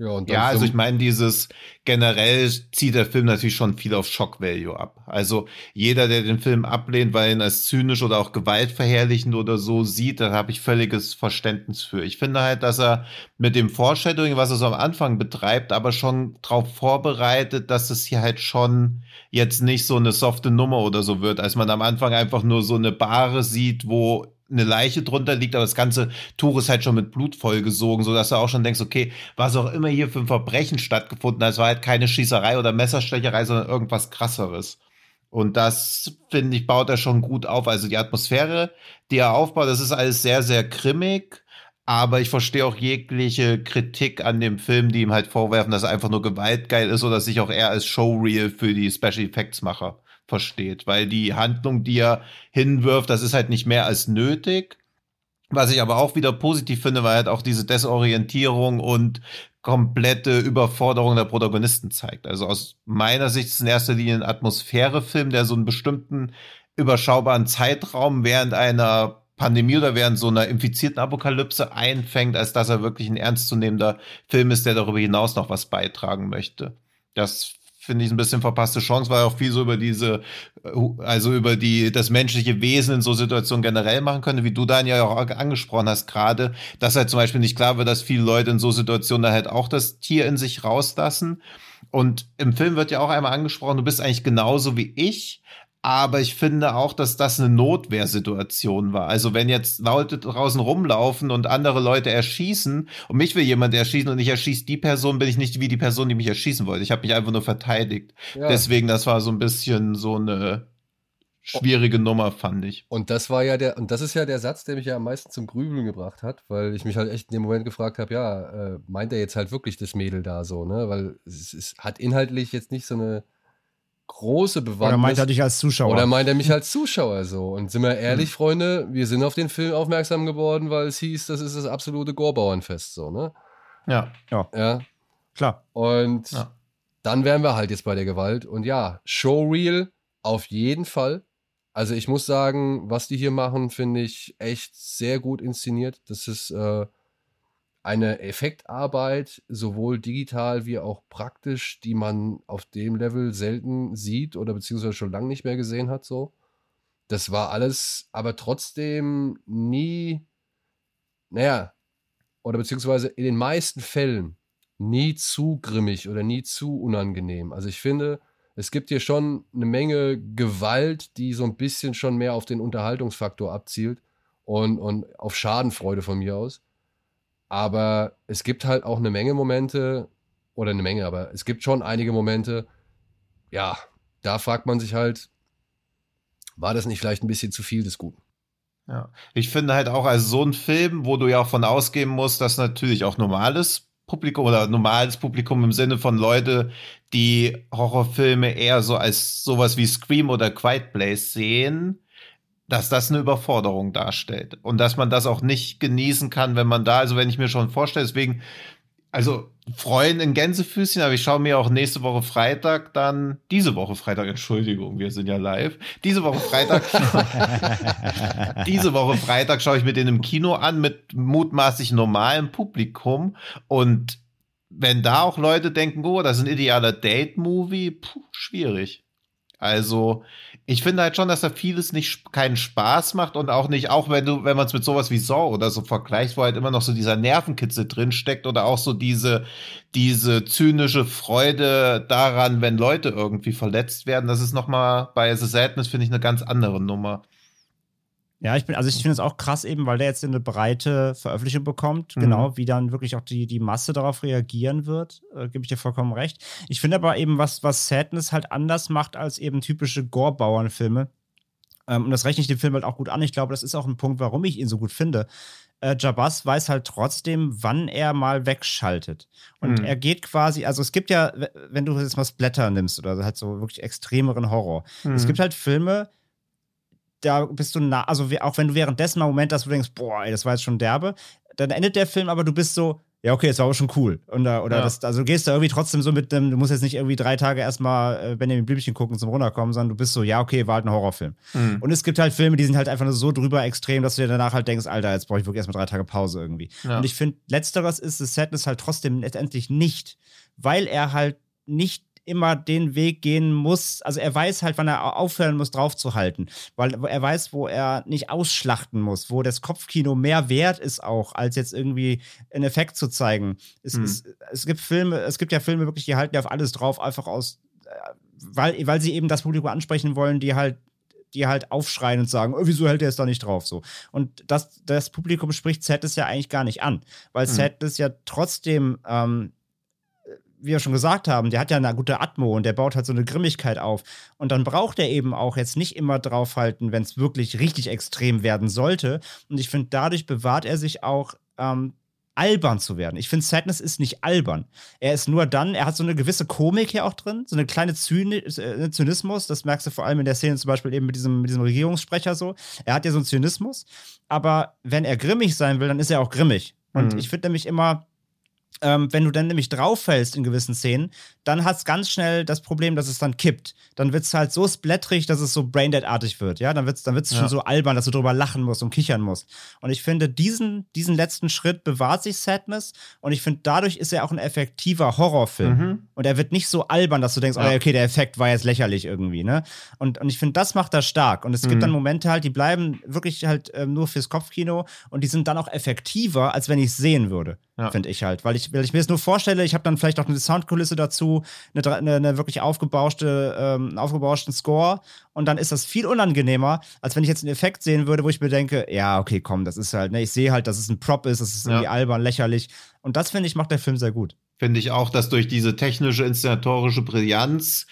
Ja, ja also ich meine, dieses generell zieht der Film natürlich schon viel auf Shock Value ab. Also jeder, der den Film ablehnt, weil er ihn als zynisch oder auch gewaltverherrlichend oder so sieht, da habe ich völliges Verständnis für. Ich finde halt, dass er mit dem Foreshadowing, was er so am Anfang betreibt, aber schon darauf vorbereitet, dass es hier halt schon jetzt nicht so eine softe Nummer oder so wird, als man am Anfang einfach nur so eine Bahre sieht, wo eine Leiche drunter liegt, aber das ganze Tuch ist halt schon mit Blut vollgesogen, sodass du auch schon denkst, okay, was auch immer hier für ein Verbrechen stattgefunden hat, es war halt keine Schießerei oder Messerstecherei, sondern irgendwas krasseres. Und das, finde ich, baut er schon gut auf. Also die Atmosphäre, die er aufbaut, das ist alles sehr, sehr grimmig. Aber ich verstehe auch jegliche Kritik an dem Film, die ihm halt vorwerfen, dass er einfach nur gewaltgeil ist oder sich auch eher als Showreel für die Special Effects Macher versteht, weil die Handlung, die er hinwirft, das ist halt nicht mehr als nötig. Was ich aber auch wieder positiv finde, weil halt auch diese Desorientierung und komplette Überforderung der Protagonisten zeigt. Also aus meiner Sicht ist es in erster Linie ein Atmosphärefilm, der so einen bestimmten überschaubaren Zeitraum während einer Pandemie oder während so einer infizierten Apokalypse einfängt, als dass er wirklich ein ernstzunehmender Film ist, der darüber hinaus noch was beitragen möchte. Das finde ich ein bisschen verpasste Chance, weil auch viel so über diese, also über die, das menschliche Wesen in so Situationen generell machen könnte, wie du dann ja auch angesprochen hast gerade, dass halt zum Beispiel nicht klar wird, dass viele Leute in so Situationen dann halt auch das Tier in sich rauslassen. Und im Film wird ja auch einmal angesprochen, du bist eigentlich genauso wie ich, aber ich finde auch, dass das eine Notwehrsituation war. Also wenn jetzt Leute draußen rumlaufen und andere Leute erschießen und mich will jemand erschießen und ich erschieße die Person, bin ich nicht wie die Person, die mich erschießen wollte. Ich habe mich einfach nur verteidigt. Ja. Deswegen, das war so ein bisschen so eine schwierige Nummer, fand ich. Und das war ja der, und das ist ja der Satz, der mich ja am meisten zum Grübeln gebracht hat, weil ich mich halt echt in dem Moment gefragt habe, ja, äh, meint er jetzt halt wirklich das Mädel da so, ne? Weil es, es hat inhaltlich jetzt nicht so eine große Bewandtnis. Oder meint er dich als Zuschauer? Oder meint er mich als Zuschauer so? Und sind wir ehrlich, hm. Freunde, wir sind auf den Film aufmerksam geworden, weil es hieß, das ist das absolute Gorbauernfest, so, ne? Ja. Ja. ja. Klar. Und ja. dann wären wir halt jetzt bei der Gewalt. Und ja, Showreel auf jeden Fall. Also ich muss sagen, was die hier machen, finde ich echt sehr gut inszeniert. Das ist äh, eine Effektarbeit, sowohl digital wie auch praktisch, die man auf dem Level selten sieht oder beziehungsweise schon lange nicht mehr gesehen hat, so. Das war alles, aber trotzdem nie, naja, oder beziehungsweise in den meisten Fällen nie zu grimmig oder nie zu unangenehm. Also ich finde, es gibt hier schon eine Menge Gewalt, die so ein bisschen schon mehr auf den Unterhaltungsfaktor abzielt und, und auf Schadenfreude von mir aus. Aber es gibt halt auch eine Menge Momente, oder eine Menge, aber es gibt schon einige Momente, ja, da fragt man sich halt, war das nicht vielleicht ein bisschen zu viel des Guten? Ja, ich finde halt auch, also so ein Film, wo du ja auch von ausgehen musst, dass natürlich auch normales Publikum oder normales Publikum im Sinne von Leute, die Horrorfilme eher so als sowas wie Scream oder Quiet Place sehen, dass das eine Überforderung darstellt und dass man das auch nicht genießen kann, wenn man da, also wenn ich mir schon vorstelle, deswegen, also freuen in Gänsefüßchen, aber ich schaue mir auch nächste Woche Freitag dann, diese Woche Freitag, Entschuldigung, wir sind ja live, diese Woche Freitag, diese Woche Freitag schaue ich mir den im Kino an mit mutmaßlich normalem Publikum und wenn da auch Leute denken, oh, das ist ein idealer Date-Movie, schwierig. Also, ich finde halt schon, dass da vieles nicht keinen Spaß macht und auch nicht, auch wenn du, wenn man es mit sowas wie Saw oder so vergleicht, wo halt immer noch so dieser Nervenkitzel drin steckt oder auch so diese, diese zynische Freude daran, wenn Leute irgendwie verletzt werden, das ist nochmal bei The Sadness, finde ich, eine ganz andere Nummer. Ja, ich bin, also ich finde es auch krass eben, weil der jetzt eine breite Veröffentlichung bekommt, mhm. genau, wie dann wirklich auch die, die Masse darauf reagieren wird, äh, gebe ich dir vollkommen recht. Ich finde aber eben, was, was Sadness halt anders macht als eben typische Gore-Bauernfilme, Ähm, und das rechne ich dem Film halt auch gut an. Ich glaube, das ist auch ein Punkt, warum ich ihn so gut finde. Äh, Jabaz weiß halt trotzdem, wann er mal wegschaltet. Und mhm. er geht quasi, also es gibt ja, wenn du jetzt mal Splatter nimmst oder halt so wirklich extremeren Horror, mhm. es gibt halt Filme, da bist du nah, also auch wenn du währenddessen mal einen Moment hast, wo du denkst, boah, ey, das war jetzt schon derbe, dann endet der Film, aber du bist so, ja, okay, das war aber schon cool. Oder, oder ja. das, also du gehst da irgendwie trotzdem so mit dem, du musst jetzt nicht irgendwie drei Tage erstmal äh, Benjamin Blümchen gucken zum Runterkommen, sondern du bist so, ja, okay, war halt ein Horrorfilm. Mhm. Und es gibt halt Filme, die sind halt einfach nur so drüber extrem, dass du dir danach halt denkst, Alter, jetzt brauche ich wirklich erstmal drei Tage Pause irgendwie. Ja. Und ich finde, letzteres ist das Sadness halt trotzdem letztendlich nicht, weil er halt nicht immer den Weg gehen muss. Also er weiß halt, wann er aufhören muss, draufzuhalten. Weil er weiß, wo er nicht ausschlachten muss, wo das Kopfkino mehr wert ist auch, als jetzt irgendwie einen Effekt zu zeigen. Es, mhm. es, es gibt Filme, es gibt ja Filme wirklich, die halten ja auf alles drauf, einfach aus, äh, weil, weil sie eben das Publikum ansprechen wollen, die halt die halt aufschreien und sagen, oh, wieso hält er es da nicht drauf so? Und das, das Publikum spricht Set es ja eigentlich gar nicht an, weil mhm. Set es ja trotzdem ähm, wie wir schon gesagt haben, der hat ja eine gute Atmo und der baut halt so eine Grimmigkeit auf. Und dann braucht er eben auch jetzt nicht immer draufhalten, wenn es wirklich richtig extrem werden sollte. Und ich finde, dadurch bewahrt er sich auch ähm, albern zu werden. Ich finde, Sadness ist nicht albern. Er ist nur dann, er hat so eine gewisse Komik hier auch drin, so eine kleine Zyni äh, Zynismus. Das merkst du vor allem in der Szene zum Beispiel eben mit diesem, mit diesem Regierungssprecher so. Er hat ja so einen Zynismus. Aber wenn er grimmig sein will, dann ist er auch grimmig. Und mhm. ich finde nämlich immer, ähm, wenn du dann nämlich drauffällst in gewissen Szenen, dann hat es ganz schnell das Problem, dass es dann kippt. Dann wird es halt so splatterig, dass es so Braindead-artig wird. Ja, dann wird es dann wird's ja. schon so albern, dass du drüber lachen musst und kichern musst. Und ich finde, diesen, diesen letzten Schritt bewahrt sich Sadness. Und ich finde, dadurch ist er auch ein effektiver Horrorfilm. Mhm. Und er wird nicht so albern, dass du denkst, ja. oh, okay, der Effekt war jetzt lächerlich irgendwie. Ne? Und, und ich finde, das macht er stark. Und es mhm. gibt dann Momente halt, die bleiben wirklich halt ähm, nur fürs Kopfkino. Und die sind dann auch effektiver, als wenn ich es sehen würde. Ja. Finde ich halt. Weil ich, weil ich mir das nur vorstelle, ich habe dann vielleicht auch eine Soundkulisse dazu, eine, eine, eine wirklich aufgebauschte, ähm, aufgebauschten Score. Und dann ist das viel unangenehmer, als wenn ich jetzt einen Effekt sehen würde, wo ich mir denke, ja, okay, komm, das ist halt, ne, ich sehe halt, dass es ein Prop ist, das ist irgendwie ja. albern, lächerlich. Und das, finde ich, macht der Film sehr gut. Finde ich auch, dass durch diese technische, inszenatorische Brillanz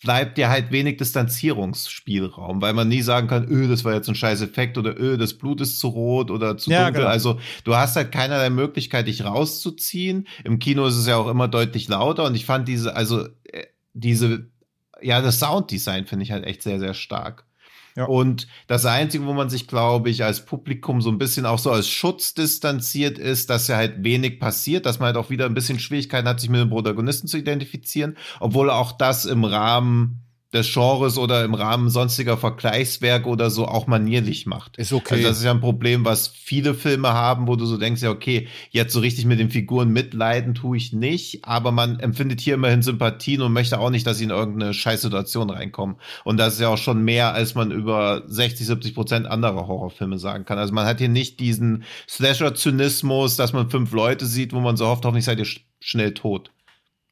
bleibt ja halt wenig Distanzierungsspielraum, weil man nie sagen kann, öh, das war jetzt ein scheiß Effekt oder öh, das Blut ist zu rot oder zu ja, dunkel. Genau. Also du hast halt keinerlei Möglichkeit, dich rauszuziehen. Im Kino ist es ja auch immer deutlich lauter und ich fand diese, also äh, diese, ja, das Sounddesign finde ich halt echt sehr, sehr stark. Ja. Und das Einzige, wo man sich, glaube ich, als Publikum so ein bisschen auch so als Schutz distanziert ist, dass ja halt wenig passiert, dass man halt auch wieder ein bisschen Schwierigkeiten hat, sich mit dem Protagonisten zu identifizieren, obwohl auch das im Rahmen des Genres oder im Rahmen sonstiger Vergleichswerke oder so auch manierlich macht. Ist okay. Also das ist ja ein Problem, was viele Filme haben, wo du so denkst, ja, okay, jetzt so richtig mit den Figuren mitleiden tue ich nicht, aber man empfindet hier immerhin Sympathien und möchte auch nicht, dass sie in irgendeine Scheißsituation reinkommen. Und das ist ja auch schon mehr, als man über 60, 70 Prozent anderer Horrorfilme sagen kann. Also man hat hier nicht diesen Slasher-Zynismus, dass man fünf Leute sieht, wo man so hofft, hoffentlich seid ihr schnell tot.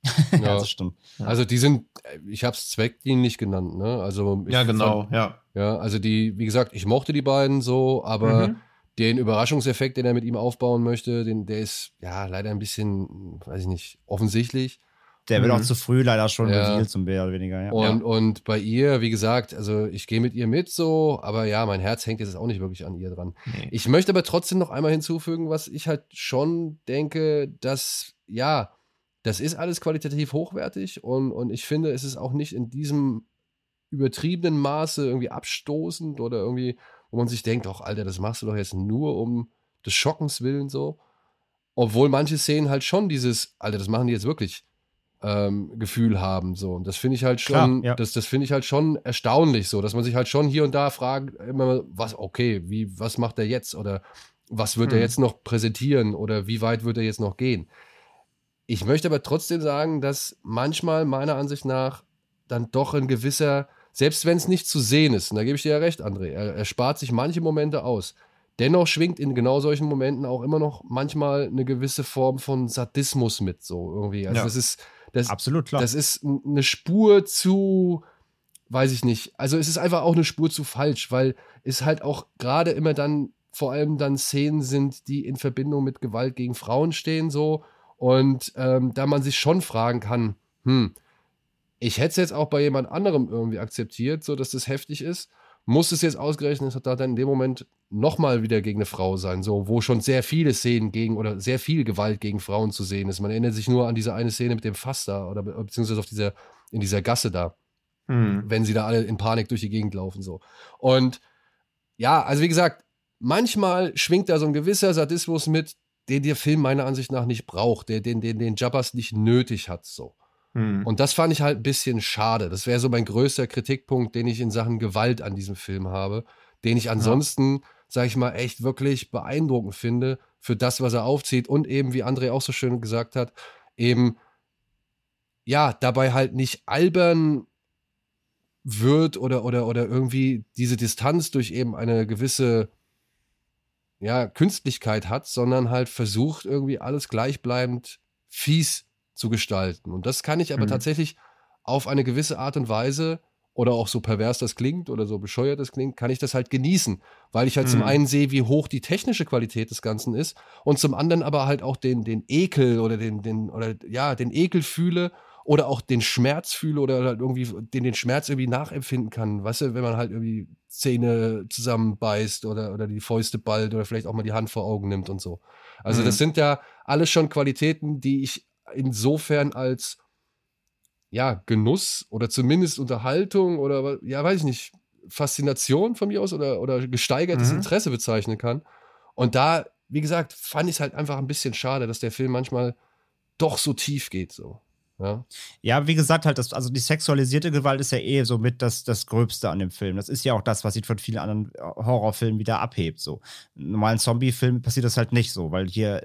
ja, das stimmt. Also die sind, ich habe es zweckdienlich genannt, ne? Also ja, genau, fand, ja. Ja, also die, wie gesagt, ich mochte die beiden so, aber mhm. den Überraschungseffekt, den er mit ihm aufbauen möchte, den, der ist ja leider ein bisschen, weiß ich nicht, offensichtlich. Der wird mhm. auch zu früh leider schon ja. revealed, zum mehr oder weniger. Ja. Und, und bei ihr, wie gesagt, also ich gehe mit ihr mit so, aber ja, mein Herz hängt jetzt auch nicht wirklich an ihr dran. Nee. Ich möchte aber trotzdem noch einmal hinzufügen, was ich halt schon denke, dass, ja, das ist alles qualitativ hochwertig und, und ich finde, es ist auch nicht in diesem übertriebenen Maße irgendwie abstoßend oder irgendwie, wo man sich denkt, ach Alter, das machst du doch jetzt nur um des Schockens willen so. Obwohl manche Szenen halt schon dieses, Alter, das machen die jetzt wirklich, ähm, Gefühl haben. So. Und das finde ich halt schon, Klar, ja. das, das finde ich halt schon erstaunlich so, dass man sich halt schon hier und da fragt, immer, was, okay, wie, was macht er jetzt? Oder was wird hm. er jetzt noch präsentieren? Oder wie weit wird er jetzt noch gehen? Ich möchte aber trotzdem sagen, dass manchmal meiner Ansicht nach dann doch ein gewisser, selbst wenn es nicht zu sehen ist, und da gebe ich dir ja recht, André, er, er spart sich manche Momente aus. Dennoch schwingt in genau solchen Momenten auch immer noch manchmal eine gewisse Form von Sadismus mit, so irgendwie. Also ja. das ist, das, Absolut, klar. Das ist eine Spur zu, weiß ich nicht. Also es ist einfach auch eine Spur zu falsch, weil es halt auch gerade immer dann vor allem dann Szenen sind, die in Verbindung mit Gewalt gegen Frauen stehen, so und ähm, da man sich schon fragen kann, hm, ich hätte es jetzt auch bei jemand anderem irgendwie akzeptiert, so dass das heftig ist. muss es jetzt ausgerechnet da dann in dem Moment nochmal wieder gegen eine Frau sein, so, wo schon sehr viele Szenen gegen oder sehr viel Gewalt gegen Frauen zu sehen ist. Man erinnert sich nur an diese eine Szene mit dem Fass da oder beziehungsweise auf dieser, in dieser Gasse da, hm. wenn sie da alle in Panik durch die Gegend laufen, so. Und ja, also wie gesagt, manchmal schwingt da so ein gewisser Sadismus mit, den der Film meiner Ansicht nach nicht braucht, der, den, den, den Jabbas nicht nötig hat, so. Hm. Und das fand ich halt ein bisschen schade. Das wäre so mein größter Kritikpunkt, den ich in Sachen Gewalt an diesem Film habe, den ich ansonsten, ja. sag ich mal, echt wirklich beeindruckend finde für das, was er aufzieht und eben, wie André auch so schön gesagt hat, eben, ja, dabei halt nicht albern wird oder, oder, oder irgendwie diese Distanz durch eben eine gewisse ja, Künstlichkeit hat, sondern halt versucht, irgendwie alles gleichbleibend fies zu gestalten. Und das kann ich aber mhm. tatsächlich auf eine gewisse Art und Weise oder auch so pervers das klingt oder so bescheuert das klingt, kann ich das halt genießen, weil ich halt mhm. zum einen sehe, wie hoch die technische Qualität des Ganzen ist und zum anderen aber halt auch den, den Ekel oder den, den, oder ja, den Ekel fühle oder auch den Schmerz fühle oder halt irgendwie den, den Schmerz irgendwie nachempfinden kann. Weißt du, wenn man halt irgendwie Zähne zusammenbeißt oder, oder die Fäuste ballt oder vielleicht auch mal die Hand vor Augen nimmt und so. Also, mhm. das sind ja alles schon Qualitäten, die ich insofern als ja, Genuss oder zumindest Unterhaltung oder ja, weiß ich nicht, Faszination von mir aus oder, oder gesteigertes mhm. Interesse bezeichnen kann. Und da, wie gesagt, fand ich es halt einfach ein bisschen schade, dass der Film manchmal doch so tief geht. So. Ja. ja, wie gesagt, halt, das, also die sexualisierte Gewalt ist ja eh so mit das, das Gröbste an dem Film. Das ist ja auch das, was ihn von vielen anderen Horrorfilmen wieder abhebt. So. In normalen Zombie-Filmen passiert das halt nicht so, weil hier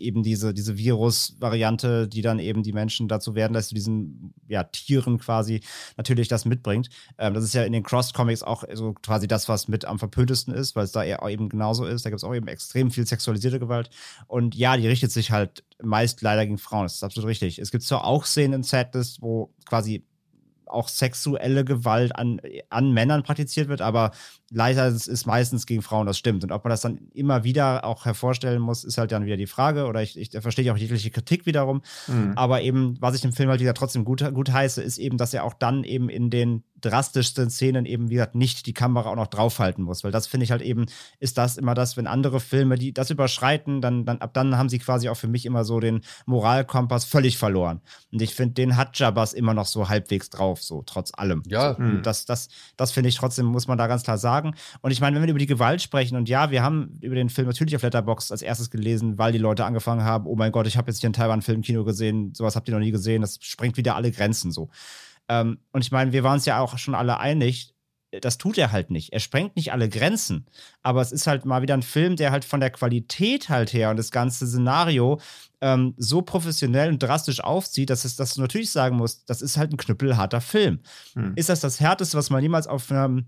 eben diese, diese Virus-Variante, die dann eben die Menschen dazu werden, dass sie diesen ja, Tieren quasi natürlich das mitbringt. Ähm, das ist ja in den Cross-Comics auch so quasi das, was mit am verpöntesten ist, weil es da eben genauso ist. Da gibt es auch eben extrem viel sexualisierte Gewalt. Und ja, die richtet sich halt meist leider gegen Frauen. Das ist absolut richtig. Es gibt zwar auch Szenen in Sadness, wo quasi auch sexuelle Gewalt an, an Männern praktiziert wird, aber leider ist es meistens gegen Frauen, das stimmt. Und ob man das dann immer wieder auch hervorstellen muss, ist halt dann wieder die Frage. Oder ich, ich verstehe auch jegliche Kritik wiederum. Mhm. Aber eben, was ich dem Film halt wieder trotzdem gut, gut heiße, ist eben, dass er auch dann eben in den drastischsten Szenen eben, wie gesagt, nicht die Kamera auch noch draufhalten muss. Weil das finde ich halt eben, ist das immer das, wenn andere Filme, die das überschreiten, dann, dann ab dann haben sie quasi auch für mich immer so den Moralkompass völlig verloren. Und ich finde, den hat Jabas immer noch so halbwegs drauf, so trotz allem. Ja. So, mhm. Das, das, das finde ich trotzdem, muss man da ganz klar sagen. Und ich meine, wenn wir über die Gewalt sprechen, und ja, wir haben über den Film natürlich auf Letterboxd als erstes gelesen, weil die Leute angefangen haben, oh mein Gott, ich habe jetzt hier einen Taiwan-Film-Kino gesehen, sowas habt ihr noch nie gesehen, das sprengt wieder alle Grenzen so. Ähm, und ich meine, wir waren uns ja auch schon alle einig, das tut er halt nicht. Er sprengt nicht alle Grenzen. Aber es ist halt mal wieder ein Film, der halt von der Qualität halt her und das ganze Szenario ähm, so professionell und drastisch aufzieht, dass, es, dass du natürlich sagen musst, das ist halt ein knüppelharter Film. Hm. Ist das das Härteste, was man jemals auf einem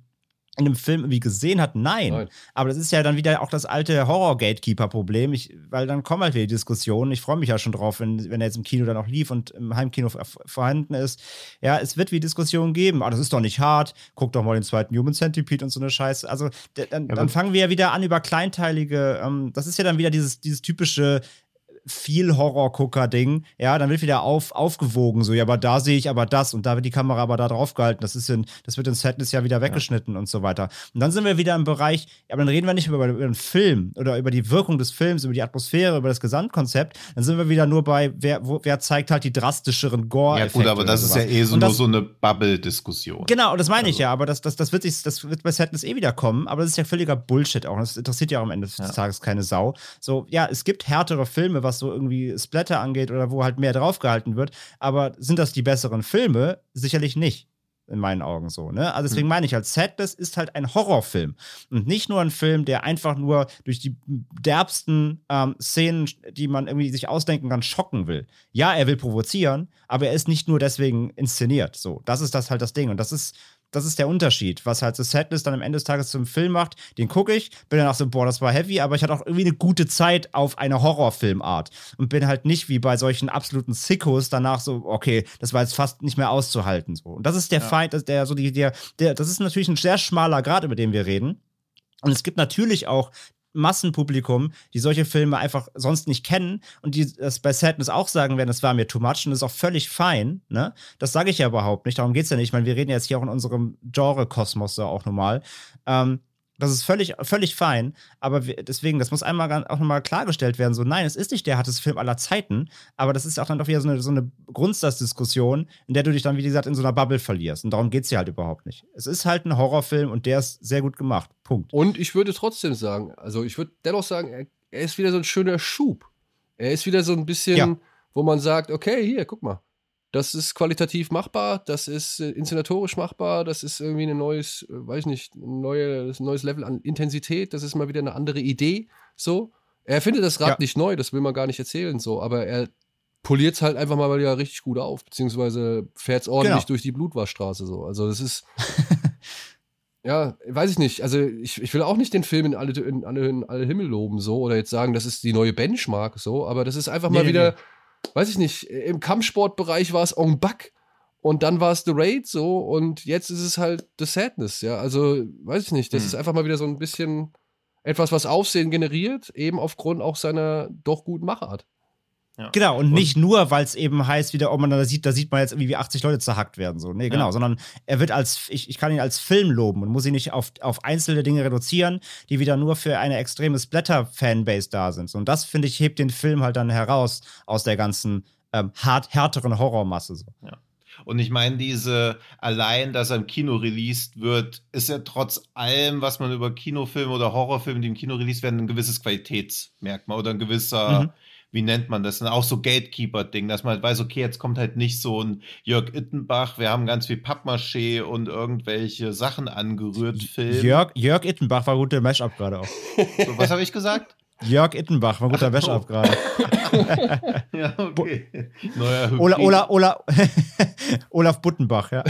in einem Film irgendwie gesehen hat, nein. nein. Aber das ist ja dann wieder auch das alte Horror-Gatekeeper-Problem, weil dann kommen halt wieder die Diskussionen. Ich freue mich ja schon drauf, wenn, wenn er jetzt im Kino dann auch lief und im Heimkino vorhanden ist. Ja, es wird wie Diskussionen geben. Aber ah, das ist doch nicht hart. Guck doch mal den zweiten Human Centipede und so eine Scheiße. Also dann, dann fangen wir ja wieder an über kleinteilige. Ähm, das ist ja dann wieder dieses, dieses typische viel Horror-Gucker-Ding, ja, dann wird wieder auf, aufgewogen, so, ja, aber da sehe ich aber das und da wird die Kamera aber da drauf gehalten, das ist in, das wird in Sadness ja wieder weggeschnitten ja. und so weiter. Und dann sind wir wieder im Bereich, aber dann reden wir nicht über, über den Film oder über die Wirkung des Films, über die Atmosphäre, über das Gesamtkonzept, dann sind wir wieder nur bei, wer, wo, wer zeigt halt die drastischeren gore Ja gut, aber das ist ja eh so das, nur so eine Bubble-Diskussion. Genau, und das meine also. ich ja, aber das, das, das, wird sich, das wird bei Sadness eh wieder kommen, aber das ist ja völliger Bullshit auch. Das interessiert ja auch am Ende des ja. Tages keine Sau. So, ja, es gibt härtere Filme, was was so irgendwie Splatter angeht oder wo halt mehr draufgehalten wird. Aber sind das die besseren Filme? Sicherlich nicht in meinen Augen so. Ne? Also deswegen mhm. meine ich halt, Sadness ist halt ein Horrorfilm und nicht nur ein Film, der einfach nur durch die derbsten ähm, Szenen, die man irgendwie sich ausdenken kann, schocken will. Ja, er will provozieren, aber er ist nicht nur deswegen inszeniert. So, das ist das halt das Ding und das ist das ist der Unterschied, was halt so Sadness dann am Ende des Tages zum Film macht. Den gucke ich, bin dann auch so, boah, das war heavy, aber ich hatte auch irgendwie eine gute Zeit auf eine Horrorfilmart und bin halt nicht wie bei solchen absoluten Sickos danach so, okay, das war jetzt fast nicht mehr auszuhalten. So. Und das ist der ja. Feind, der so die, der, der, das ist natürlich ein sehr schmaler Grad, über den wir reden. Und es gibt natürlich auch Massenpublikum, die solche Filme einfach sonst nicht kennen und die das bei Sadness auch sagen werden, das war mir too much und das ist auch völlig fein. Ne? Das sage ich ja überhaupt nicht, darum geht es ja nicht. Ich meine, wir reden jetzt hier auch in unserem Genre-Kosmos auch normal. Ähm, das ist völlig, völlig fein, aber wir, deswegen, das muss einmal auch nochmal klargestellt werden. So, nein, es ist nicht der härteste Film aller Zeiten, aber das ist auch dann doch wieder so eine, so eine Grundsatzdiskussion, in der du dich dann, wie gesagt, in so einer Bubble verlierst. Und darum geht es hier halt überhaupt nicht. Es ist halt ein Horrorfilm und der ist sehr gut gemacht. Punkt. Und ich würde trotzdem sagen, also ich würde dennoch sagen, er, er, ist wieder so ein schöner Schub. Er ist wieder so ein bisschen, ja. wo man sagt, okay, hier, guck mal das ist qualitativ machbar, das ist äh, inszenatorisch machbar, das ist irgendwie ein neues, äh, weiß nicht, ein neues, neues Level an Intensität, das ist mal wieder eine andere Idee. So. Er findet das Rad ja. nicht neu, das will man gar nicht erzählen, so, aber er poliert es halt einfach mal wieder richtig gut auf, beziehungsweise fährt es ordentlich genau. durch die Blutwaschstraße. So. Also das ist. ja, weiß ich nicht. Also ich, ich will auch nicht den Film in alle, in, alle, in alle Himmel loben, so, oder jetzt sagen, das ist die neue Benchmark, so, aber das ist einfach nee, mal wieder. Nee weiß ich nicht, im Kampfsportbereich war es On Buck und dann war es The Raid so und jetzt ist es halt The Sadness, ja. Also, weiß ich nicht, das hm. ist einfach mal wieder so ein bisschen etwas, was Aufsehen generiert, eben aufgrund auch seiner doch guten Machart. Ja. Genau, und, und nicht nur, weil es eben heißt, wieder, ob man da sieht, da sieht man jetzt irgendwie, wie 80 Leute zerhackt werden. So. Nee, genau, ja. sondern er wird als, ich, ich kann ihn als Film loben und muss ihn nicht auf, auf einzelne Dinge reduzieren, die wieder nur für eine extreme Splatter-Fanbase da sind. Und das, finde ich, hebt den Film halt dann heraus aus der ganzen ähm, hart, härteren Horrormasse. So. Ja. Und ich meine, diese allein, dass er im Kino released wird, ist ja trotz allem, was man über Kinofilme oder Horrorfilme, die im Kino released werden, ein gewisses Qualitätsmerkmal oder ein gewisser mhm wie nennt man das? Und auch so Gatekeeper-Ding, dass man halt weiß, okay, jetzt kommt halt nicht so ein Jörg Ittenbach, wir haben ganz viel Pappmaché und irgendwelche Sachen angerührt, Film. Jörg, Jörg Ittenbach war gut der Mashup gerade auch. So, was habe ich gesagt? Jörg Ittenbach war guter Mashup oh. gerade. ja, okay. Neuer Hybrid. Ola, Ola, Ola, Olaf Buttenbach, ja.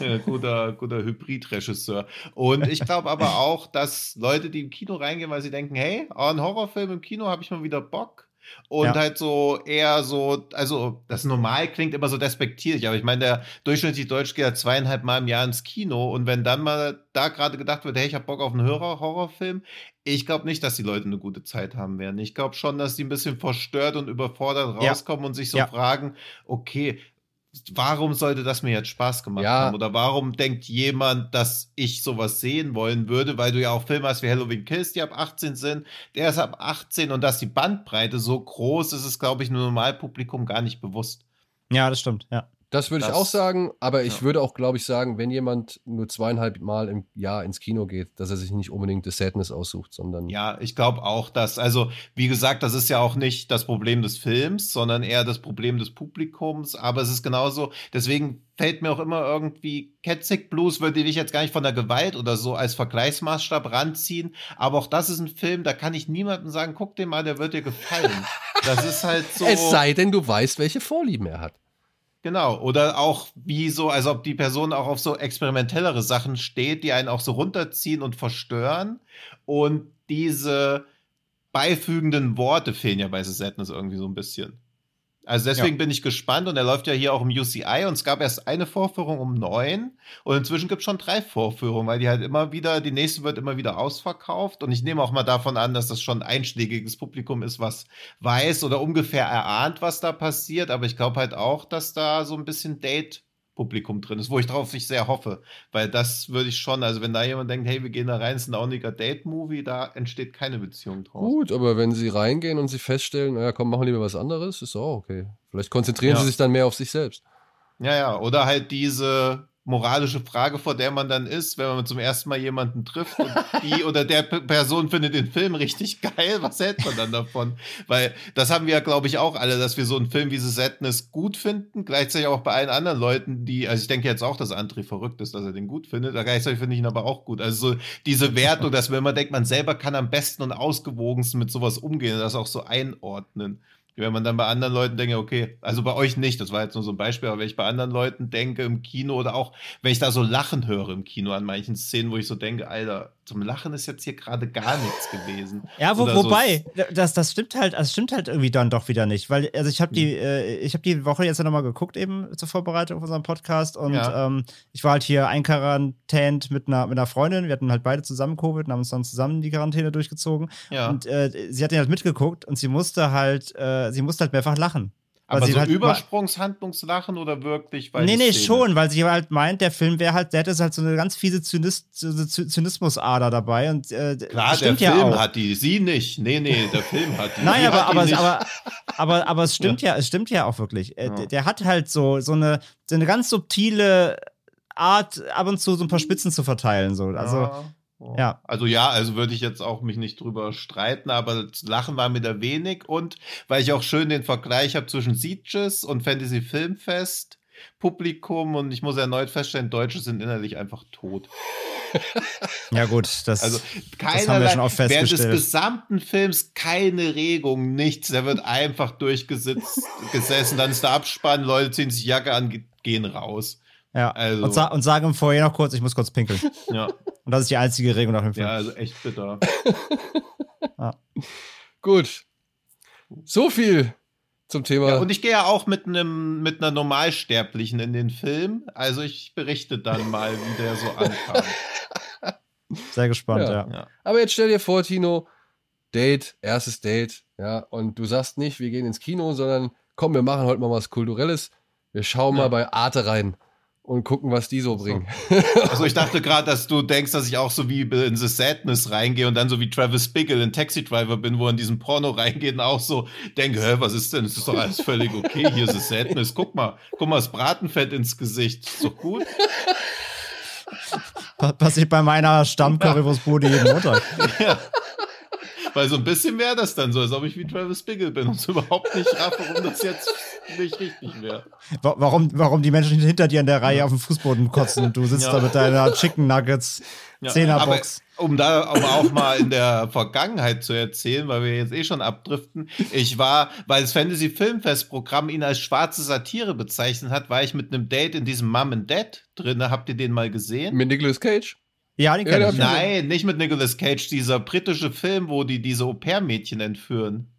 ja guter, guter Hybridregisseur. Und ich glaube aber auch, dass Leute, die im Kino reingehen, weil sie denken, hey, ein Horrorfilm im Kino habe ich mal wieder Bock und ja. halt so eher so, also das normal klingt immer so despektierlich, aber ich meine, der durchschnittliche Deutsch geht ja zweieinhalb Mal im Jahr ins Kino und wenn dann mal da gerade gedacht wird, hey, ich habe Bock auf einen Hörer Horrorfilm, ich glaube nicht, dass die Leute eine gute Zeit haben werden. Ich glaube schon, dass die ein bisschen verstört und überfordert rauskommen ja. und sich so ja. fragen, okay, warum sollte das mir jetzt Spaß gemacht ja. haben? Oder warum denkt jemand, dass ich sowas sehen wollen würde? Weil du ja auch Filme hast wie Halloween Kills, die ab 18 sind. Der ist ab 18 und dass die Bandbreite so groß ist, ist, glaube ich, nur Normalpublikum gar nicht bewusst. Ja, das stimmt, ja. Das würde ich auch sagen, aber ich ja. würde auch, glaube ich, sagen, wenn jemand nur zweieinhalb Mal im Jahr ins Kino geht, dass er sich nicht unbedingt The Sadness aussucht, sondern. Ja, ich glaube auch, dass, also, wie gesagt, das ist ja auch nicht das Problem des Films, sondern eher das Problem des Publikums, aber es ist genauso, deswegen fällt mir auch immer irgendwie Ketzig Blues würde ich jetzt gar nicht von der Gewalt oder so als Vergleichsmaßstab ranziehen, aber auch das ist ein Film, da kann ich niemandem sagen, guck den mal, der wird dir gefallen. Das ist halt so. Es sei denn, du weißt, welche Vorlieben er hat. Genau, oder auch wie so, als ob die Person auch auf so experimentellere Sachen steht, die einen auch so runterziehen und verstören. Und diese beifügenden Worte fehlen ja bei The Sadness irgendwie so ein bisschen. Also deswegen ja. bin ich gespannt und er läuft ja hier auch im UCI und es gab erst eine Vorführung um neun und inzwischen gibt es schon drei Vorführungen, weil die halt immer wieder, die nächste wird immer wieder ausverkauft und ich nehme auch mal davon an, dass das schon ein einschlägiges Publikum ist, was weiß oder ungefähr erahnt, was da passiert, aber ich glaube halt auch, dass da so ein bisschen Date Publikum drin ist, wo ich drauf ich sehr hoffe, weil das würde ich schon, also wenn da jemand denkt, hey, wir gehen da rein, es ist ein Auniger Date-Movie, da entsteht keine Beziehung draus. Gut, aber wenn sie reingehen und sie feststellen, naja, komm, machen lieber was anderes, ist auch okay. Vielleicht konzentrieren ja. sie sich dann mehr auf sich selbst. Ja, ja, oder halt diese moralische Frage, vor der man dann ist, wenn man zum ersten Mal jemanden trifft und die oder der P Person findet den Film richtig geil, was hält man dann davon? Weil das haben wir ja, glaube ich, auch alle, dass wir so einen Film wie The Sadness gut finden, gleichzeitig auch bei allen anderen Leuten, die, also ich denke jetzt auch, dass André verrückt ist, dass er den gut findet, aber gleichzeitig finde ich ihn aber auch gut. Also so diese Wertung, dass wenn man denkt, man selber kann am besten und ausgewogensten mit sowas umgehen und das auch so einordnen. Wenn man dann bei anderen Leuten denke, okay, also bei euch nicht, das war jetzt nur so ein Beispiel, aber wenn ich bei anderen Leuten denke im Kino oder auch, wenn ich da so Lachen höre im Kino an manchen Szenen, wo ich so denke, Alter, zum Lachen ist jetzt hier gerade gar nichts gewesen. Ja, wo, wobei, so das, das stimmt halt, das stimmt halt irgendwie dann doch wieder nicht, weil also ich habe die, hm. äh, ich habe die Woche jetzt ja nochmal geguckt eben zur Vorbereitung auf unseren Podcast und ja. ähm, ich war halt hier einquarantänt mit einer mit einer Freundin, wir hatten halt beide zusammen Covid und haben uns dann zusammen die Quarantäne durchgezogen ja. und äh, sie hat den halt mitgeguckt und sie musste halt, äh, sie musste halt mehrfach lachen. Aber so halt Übersprungshandlungslachen oder wirklich? Weil nee, nee, schon, weil sie halt meint, der Film wäre halt, der hätte halt so eine ganz fiese Zynis Zynismusader dabei. Und, äh, Klar, der Film ja hat die, sie nicht. Nee, nee, der Film hat die. Nein, aber, aber, aber, aber, aber, es stimmt ja. ja. es stimmt ja auch wirklich. Äh, ja. Der, der, hat halt so, so, eine, so eine ganz subtile Art, ab und zu so ein paar Spitzen zu verteilen. So. Also. Ja. Also ja, also würde ich jetzt auch mich nicht drüber streiten, aber das Lachen war mir da wenig und weil ich auch schön den Vergleich habe zwischen Sieges und Fantasy Filmfest Publikum und ich muss erneut feststellen, Deutsche sind innerlich einfach tot. ja gut, das, also das haben wir schon oft festgestellt. Während des gesamten Films keine Regung, nichts. Der wird einfach durchgesetzt, gesessen, dann ist der Abspann, Leute ziehen sich Jacke an, gehen raus. Ja, also. und, sa und sagen vorher noch kurz, ich muss kurz pinkeln. Ja. Und das ist die einzige Regung nach dem Film. Ja, also echt bitter. ja. Gut. So viel zum Thema. Ja, und ich gehe ja auch mit einem mit einer Normalsterblichen in den Film. Also ich berichte dann mal, wie der so ankam. Sehr gespannt, ja. ja. Aber jetzt stell dir vor, Tino, Date, erstes Date, ja, und du sagst nicht, wir gehen ins Kino, sondern komm, wir machen heute mal was Kulturelles. Wir schauen ja. mal bei Arte rein und gucken, was die so bringen. Also ich dachte gerade, dass du denkst, dass ich auch so wie in The Sadness reingehe und dann so wie Travis Bickle in Taxi Driver bin, wo er in diesen Porno reingeht und auch so denke, hä, was ist denn? Es ist doch alles völlig okay. Hier ist The Sadness. Guck mal, guck mal, das Bratenfett ins Gesicht. Ist doch gut. Passiert bei meiner Stammcurrywurstbude jeden Montag. Ja. Weil so ein bisschen wäre das dann so, als ob ich wie Travis Bickle bin und so überhaupt nicht raff, warum das jetzt nicht richtig wäre. Warum, warum die Menschen hinter dir in der Reihe ja. auf dem Fußboden kotzen und du sitzt ja. da mit deiner Chicken Nuggets ja. Zehnerbox. um da aber auch mal in der Vergangenheit zu erzählen, weil wir jetzt eh schon abdriften. Ich war, weil das Fantasy Filmfest Programm ihn als schwarze Satire bezeichnet hat, war ich mit einem Date in diesem Mom and Dad drin. Habt ihr den mal gesehen? Mit Nicolas Cage? Ja, den kenn ja, ich. Nein, nicht mit Nicolas Cage, dieser britische Film, wo die diese Au-pair-Mädchen entführen.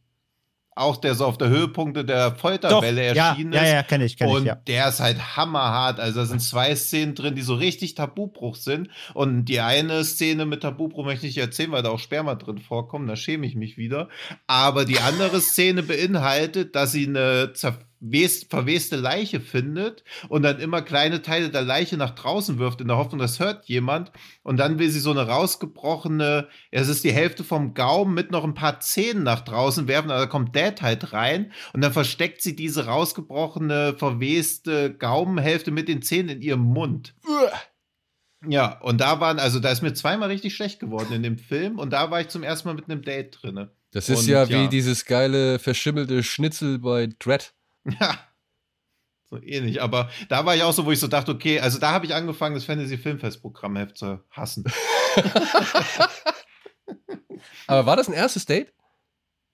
Auch der so auf der Höhepunkte der Folterwelle erschienen ja, ist. Ja, ja, kenne ich, kenn und ich. Ja. der ist halt hammerhart. Also da sind zwei Szenen drin, die so richtig Tabubruch sind. Und die eine Szene mit Tabubruch möchte ich nicht erzählen, weil da auch Sperma drin vorkommt. Da schäme ich mich wieder. Aber die andere Szene beinhaltet, dass sie eine zerfallene verweste Leiche findet und dann immer kleine Teile der Leiche nach draußen wirft, in der Hoffnung, das hört jemand. Und dann will sie so eine rausgebrochene, es ist die Hälfte vom Gaumen mit noch ein paar Zähnen nach draußen werfen, da kommt Dad halt rein und dann versteckt sie diese rausgebrochene, verweste Gaumenhälfte mit den Zähnen in ihrem Mund. Ja, und da waren, also da ist mir zweimal richtig schlecht geworden in dem Film und da war ich zum ersten Mal mit einem Date drinne. Das ist und, ja wie ja. dieses geile verschimmelte Schnitzel bei Dread. Ja. So ähnlich. Aber da war ich auch so, wo ich so dachte, okay, also da habe ich angefangen, das Fantasy Filmfest Programmheft zu hassen. Aber war das ein erstes Date?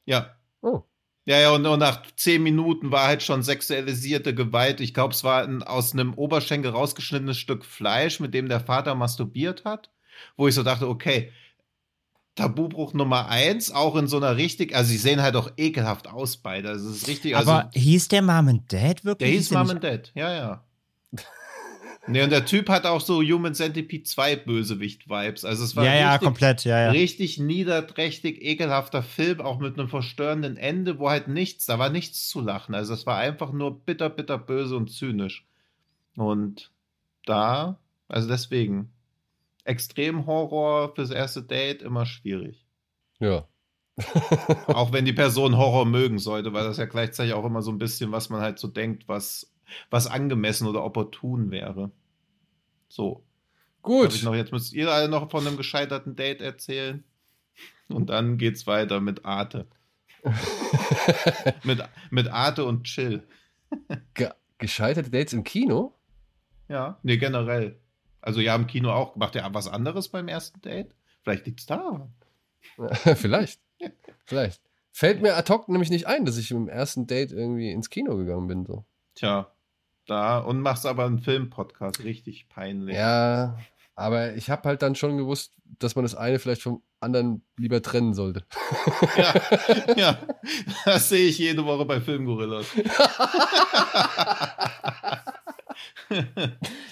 Ja. Oh. Ja, ja, und, und, nach zehn Minuten war halt schon sexualisierte Gewalt. Ich glaube, es war ein, aus einem Oberschenkel rausgeschnittenes Stück Fleisch, mit dem der Vater masturbiert hat. Wo ich so dachte, okay, Tabubruch Nummer eins, auch in so einer richtig, also sie sehen halt auch ekelhaft aus beide. Also es ist richtig. Aber also, hieß der Mom and Dad wirklich? Der hieß Mom and Dad, ja, ja. nee, und der Typ hat auch so Human Centipede 2 Bösewicht-Vibes. Also es war ja, richtig, ja, komplett, ja, ja. richtig niederträchtig, ekelhafter Film, auch mit einem verstörenden Ende, wo halt nichts, da war nichts zu lachen. Also es war einfach nur bitter, bitter böse und zynisch. Und da, also deswegen, Extremhorror fürs erste Date immer schwierig. Ja. auch wenn die Person Horror mögen sollte, weil das ja gleichzeitig auch immer so ein bisschen, was man halt so denkt, was, was angemessen oder opportun wäre. So. Gut. Noch, jetzt müsst ihr alle noch von einem gescheiterten Date erzählen. Und dann geht's weiter mit Arte. mit, mit Arte und Chill. Ge gescheiterte Dates im Kino? Ja, nee, generell. Also ja, im Kino auch. Macht er was anderes beim ersten Date? Vielleicht liegt es da. Vielleicht. Vielleicht. Fällt mir ad hoc nämlich nicht ein, dass ich im ersten Date irgendwie ins Kino gegangen bin. So. Tja, da und machst aber einen Film-Podcast. Richtig peinlich. Ja. Aber ich habe halt dann schon gewusst, dass man das eine vielleicht vom anderen lieber trennen sollte. Ja, ja. das sehe ich jede Woche bei Filmgorillas.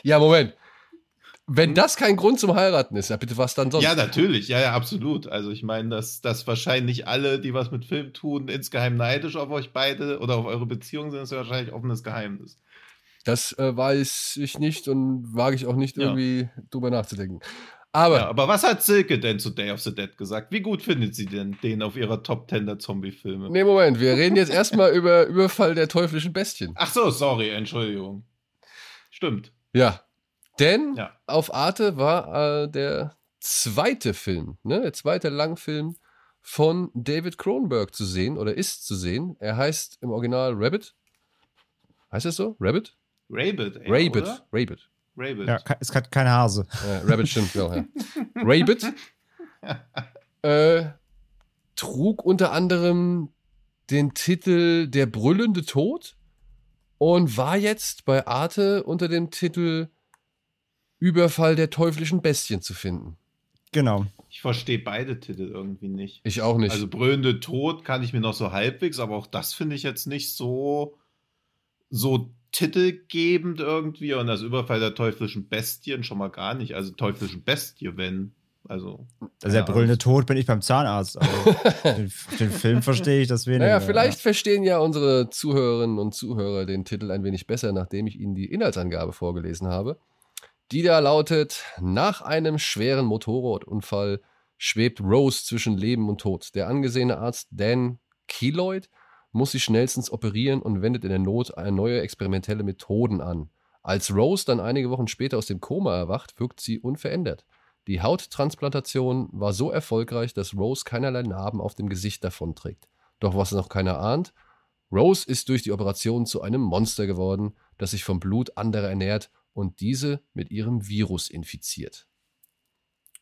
ja, Moment. Wenn hm? das kein Grund zum Heiraten ist, ja bitte was dann sonst? Ja, natürlich, ja, ja, absolut. Also ich meine, dass, dass wahrscheinlich alle, die was mit Film tun, insgeheim neidisch auf euch beide oder auf eure Beziehung sind, ist ja wahrscheinlich offenes Geheimnis. Das äh, weiß ich nicht und wage ich auch nicht irgendwie ja. drüber nachzudenken. Aber, ja, aber was hat Silke denn zu Day of the Dead gesagt? Wie gut findet sie denn den auf ihrer Top 10 der Zombie-Filme? Nee, Moment, wir reden jetzt erstmal über Überfall der teuflischen Bestien. Ach so, sorry, Entschuldigung. Stimmt. Ja. Denn ja. auf Arte war äh, der zweite Film, ne, der zweite Langfilm von David Cronenberg zu sehen oder ist zu sehen. Er heißt im Original Rabbit. Heißt es so? Rabbit? Rabbit. Rabbit. Rabbit. Rabbit. Ja, es hat keine Hase. Ja, Rabbit stimmt, genau, ja. Rabbit äh, trug unter anderem den Titel Der brüllende Tod und war jetzt bei Arte unter dem Titel Überfall der teuflischen Bestien zu finden. Genau. Ich verstehe beide Titel irgendwie nicht. Ich auch nicht. Also brüllende Tod kann ich mir noch so halbwegs, aber auch das finde ich jetzt nicht so so titelgebend irgendwie und das Überfall der teuflischen Bestien schon mal gar nicht. Also teuflischen Bestie, wenn. Also, also der brüllende Tod bin ich beim Zahnarzt. Also den, den, Film verstehe ich das weniger. Naja, vielleicht ja. verstehen ja unsere Zuhörerinnen und Zuhörer den Titel ein wenig besser, nachdem ich ihnen die Inhaltsangabe vorgelesen habe. Die da lautet: Nach einem schweren Motorradunfall schwebt Rose zwischen Leben und Tod. Der angesehene Arzt Dan Keloid muss sie schnellstens operieren und wendet in der Not neue experimentelle Methoden an. Als Rose dann einige Wochen später aus dem Koma erwacht, wirkt sie unverändert. Die Hauttransplantation war so erfolgreich, dass Rose keinerlei Narben auf dem Gesicht davonträgt. Doch was noch keiner ahnt, Rose ist durch die Operation zu einem Monster geworden, das sich vom Blut anderer ernährt und diese mit ihrem Virus infiziert.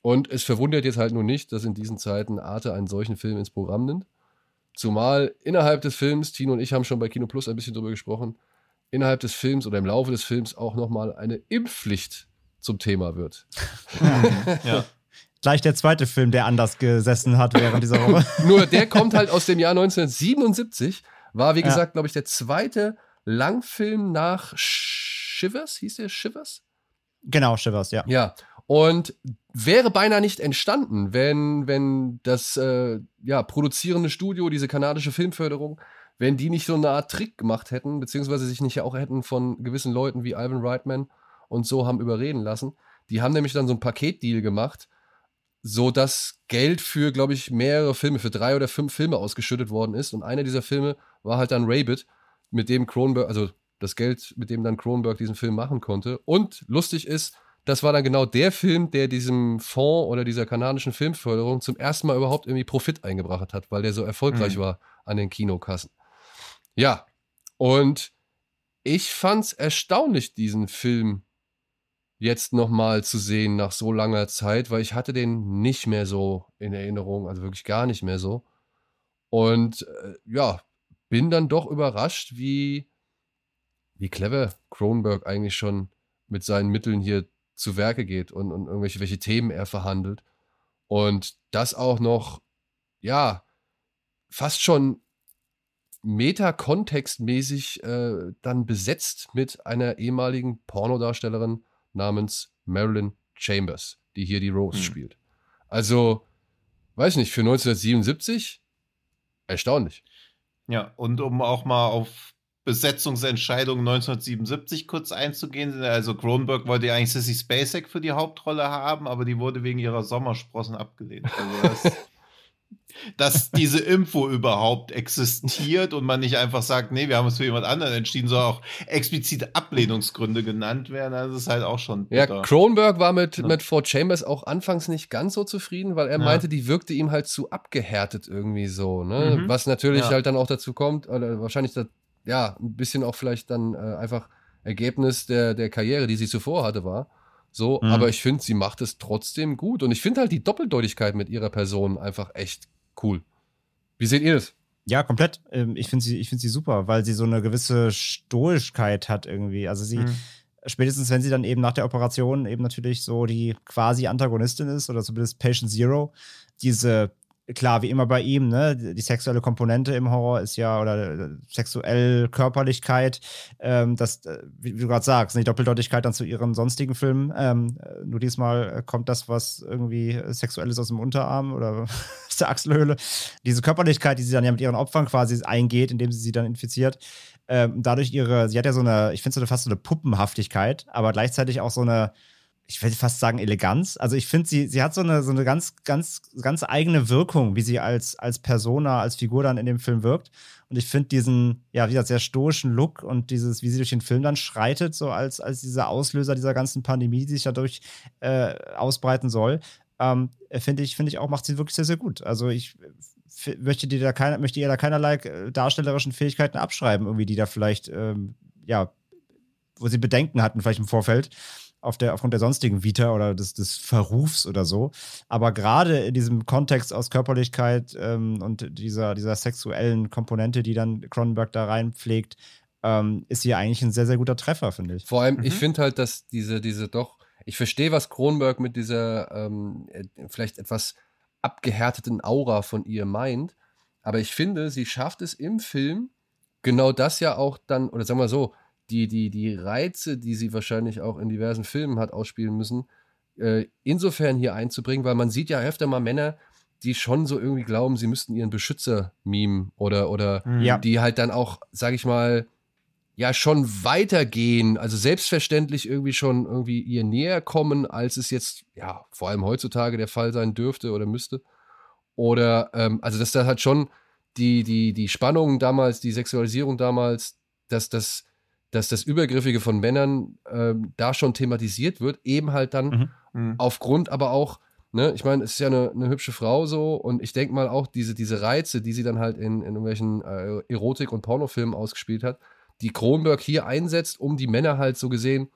Und es verwundert jetzt halt nur nicht, dass in diesen Zeiten Arte einen solchen Film ins Programm nimmt. Zumal innerhalb des Films, Tino und ich haben schon bei Kino Plus ein bisschen drüber gesprochen, innerhalb des Films oder im Laufe des Films auch nochmal eine Impfpflicht zum Thema wird. ja. Gleich der zweite Film, der anders gesessen hat während dieser Woche. Nur der kommt halt aus dem Jahr 1977, war wie ja. gesagt, glaube ich, der zweite Langfilm nach Shivers, hieß der Shivers? Genau, Shivers, ja. Ja. Und wäre beinahe nicht entstanden, wenn, wenn das äh, ja, produzierende Studio, diese kanadische Filmförderung, wenn die nicht so eine Art Trick gemacht hätten, beziehungsweise sich nicht auch hätten von gewissen Leuten wie Ivan Reitman und so haben überreden lassen. Die haben nämlich dann so ein Paketdeal gemacht, so dass Geld für, glaube ich, mehrere Filme, für drei oder fünf Filme ausgeschüttet worden ist. Und einer dieser Filme war halt dann Rabbit, mit dem Cronenberg, also das Geld, mit dem dann Cronenberg diesen Film machen konnte. Und lustig ist, das war dann genau der Film, der diesem Fonds oder dieser kanadischen Filmförderung zum ersten Mal überhaupt irgendwie Profit eingebracht hat, weil der so erfolgreich mhm. war an den Kinokassen. Ja, und ich fand's erstaunlich, diesen Film jetzt nochmal zu sehen nach so langer Zeit, weil ich hatte den nicht mehr so in Erinnerung, also wirklich gar nicht mehr so. Und äh, ja, bin dann doch überrascht, wie, wie clever Kronberg eigentlich schon mit seinen Mitteln hier zu Werke geht und, und irgendwelche welche Themen er verhandelt. Und das auch noch, ja, fast schon metakontextmäßig äh, dann besetzt mit einer ehemaligen Pornodarstellerin namens Marilyn Chambers, die hier die Rose hm. spielt. Also, weiß nicht, für 1977 erstaunlich. Ja, und um auch mal auf Besetzungsentscheidung 1977 kurz einzugehen. Also Kronberg wollte ja eigentlich Sissy Spacek für die Hauptrolle haben, aber die wurde wegen ihrer Sommersprossen abgelehnt. Also das, dass diese Info überhaupt existiert und man nicht einfach sagt, nee, wir haben uns für jemand anderen entschieden, sondern auch explizite Ablehnungsgründe genannt werden, das ist halt auch schon. Bitter. Ja, Kronberg war mit, ja. mit Ford Chambers auch anfangs nicht ganz so zufrieden, weil er ja. meinte, die wirkte ihm halt zu abgehärtet irgendwie so. Ne? Mhm. Was natürlich ja. halt dann auch dazu kommt, oder wahrscheinlich ja, ein bisschen auch vielleicht dann äh, einfach Ergebnis der, der Karriere, die sie zuvor hatte, war. So, mhm. aber ich finde, sie macht es trotzdem gut. Und ich finde halt die Doppeldeutigkeit mit ihrer Person einfach echt cool. Wie seht ihr das? Ja, komplett. Ähm, ich finde sie, find sie super, weil sie so eine gewisse Stoischkeit hat irgendwie. Also sie, mhm. spätestens wenn sie dann eben nach der Operation eben natürlich so die quasi Antagonistin ist oder zumindest Patient Zero, diese klar, wie immer bei ihm, ne, die sexuelle Komponente im Horror ist ja, oder äh, sexuell Körperlichkeit, ähm, das, äh, wie, du gerade sagst, die Doppeldeutigkeit dann zu ihren sonstigen Filmen. Ähm, äh, nur diesmal kommt das, was irgendwie sexuell ist aus dem Unterarm oder aus der Achselhöhle. Diese Körperlichkeit, die sie dann ja mit ihren Opfern quasi eingeht, indem sie sie dann infiziert. Ähm, dadurch ihre, sie hat ja so eine, ich finde so fast so eine Puppenhaftigkeit, aber gleichzeitig auch so eine, ich will fast sagen Eleganz. Also ich finde, sie, sie hat so eine, so eine ganz, ganz, ganz eigene Wirkung, wie sie als, als Persona, als Figur dann in dem Film wirkt. Und ich finde diesen, ja, wie gesagt, sehr stoischen Look und dieses, wie sie durch den Film dann schreitet, so als, als dieser Auslöser dieser ganzen Pandemie, die sich dadurch äh, ausbreiten soll, ähm, finde ich, finde ich auch, macht sie wirklich sehr, sehr gut. Also ich möchte dir da keiner, möchte ihr da keinerlei äh, darstellerischen Fähigkeiten abschreiben, irgendwie, die da vielleicht, ähm, ja, wo sie Bedenken hatten, vielleicht im Vorfeld auf der, aufgrund der sonstigen Vita oder des, des Verrufs oder so. Aber gerade in diesem Kontext aus Körperlichkeit ähm, und dieser, dieser sexuellen Komponente, die dann Cronenberg da reinpflegt, ähm, ist hier eigentlich ein sehr, sehr guter Treffer, finde ich. Vor allem, mhm. ich finde halt, dass diese, diese doch, ich verstehe, was Cronenberg mit dieser ähm, äh, vielleicht etwas abgehärteten Aura von ihr meint, aber ich finde, sie schafft es im Film, genau das ja auch dann, oder sagen wir so, die, die, die Reize, die sie wahrscheinlich auch in diversen Filmen hat ausspielen müssen, äh, insofern hier einzubringen, weil man sieht ja öfter mal Männer, die schon so irgendwie glauben, sie müssten ihren Beschützer mimen oder, oder mhm. ja. die halt dann auch, sag ich mal, ja schon weitergehen, also selbstverständlich irgendwie schon irgendwie ihr näher kommen, als es jetzt, ja, vor allem heutzutage der Fall sein dürfte oder müsste. Oder, ähm, also dass da halt schon die, die, die Spannung damals, die Sexualisierung damals, dass das dass das Übergriffige von Männern äh, da schon thematisiert wird, eben halt dann mhm. mhm. aufgrund aber auch, ne, ich meine, es ist ja eine, eine, hübsche Frau so und ich denke mal auch diese, diese Reize, die sie dann halt in, in irgendwelchen äh, Erotik- und Pornofilmen ausgespielt hat, die Kronberg hier einsetzt, um die Männer halt so gesehen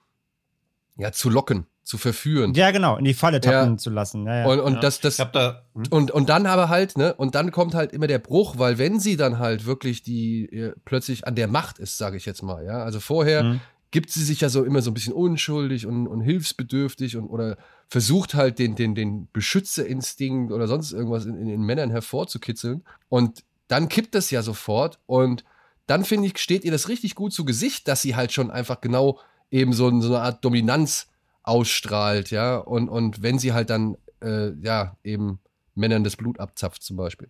ja zu locken zu verführen. Ja, genau, in die Falle tappen ja. zu lassen. Ja, ja. Und, und ja. das, das, da, hm? und, und dann aber halt, ne, und dann kommt halt immer der Bruch, weil wenn sie dann halt wirklich die äh, plötzlich an der Macht ist, sage ich jetzt mal, ja. Also vorher mhm. gibt sie sich ja so immer so ein bisschen unschuldig und, und hilfsbedürftig und oder versucht halt den, den, den Beschützerinstinkt oder sonst irgendwas in, in den Männern hervorzukitzeln. Und dann kippt das ja sofort und dann finde ich, steht ihr das richtig gut zu Gesicht, dass sie halt schon einfach genau eben so, so eine Art Dominanz ausstrahlt, ja, und, und wenn sie halt dann, äh, ja, eben Männern das Blut abzapft zum Beispiel.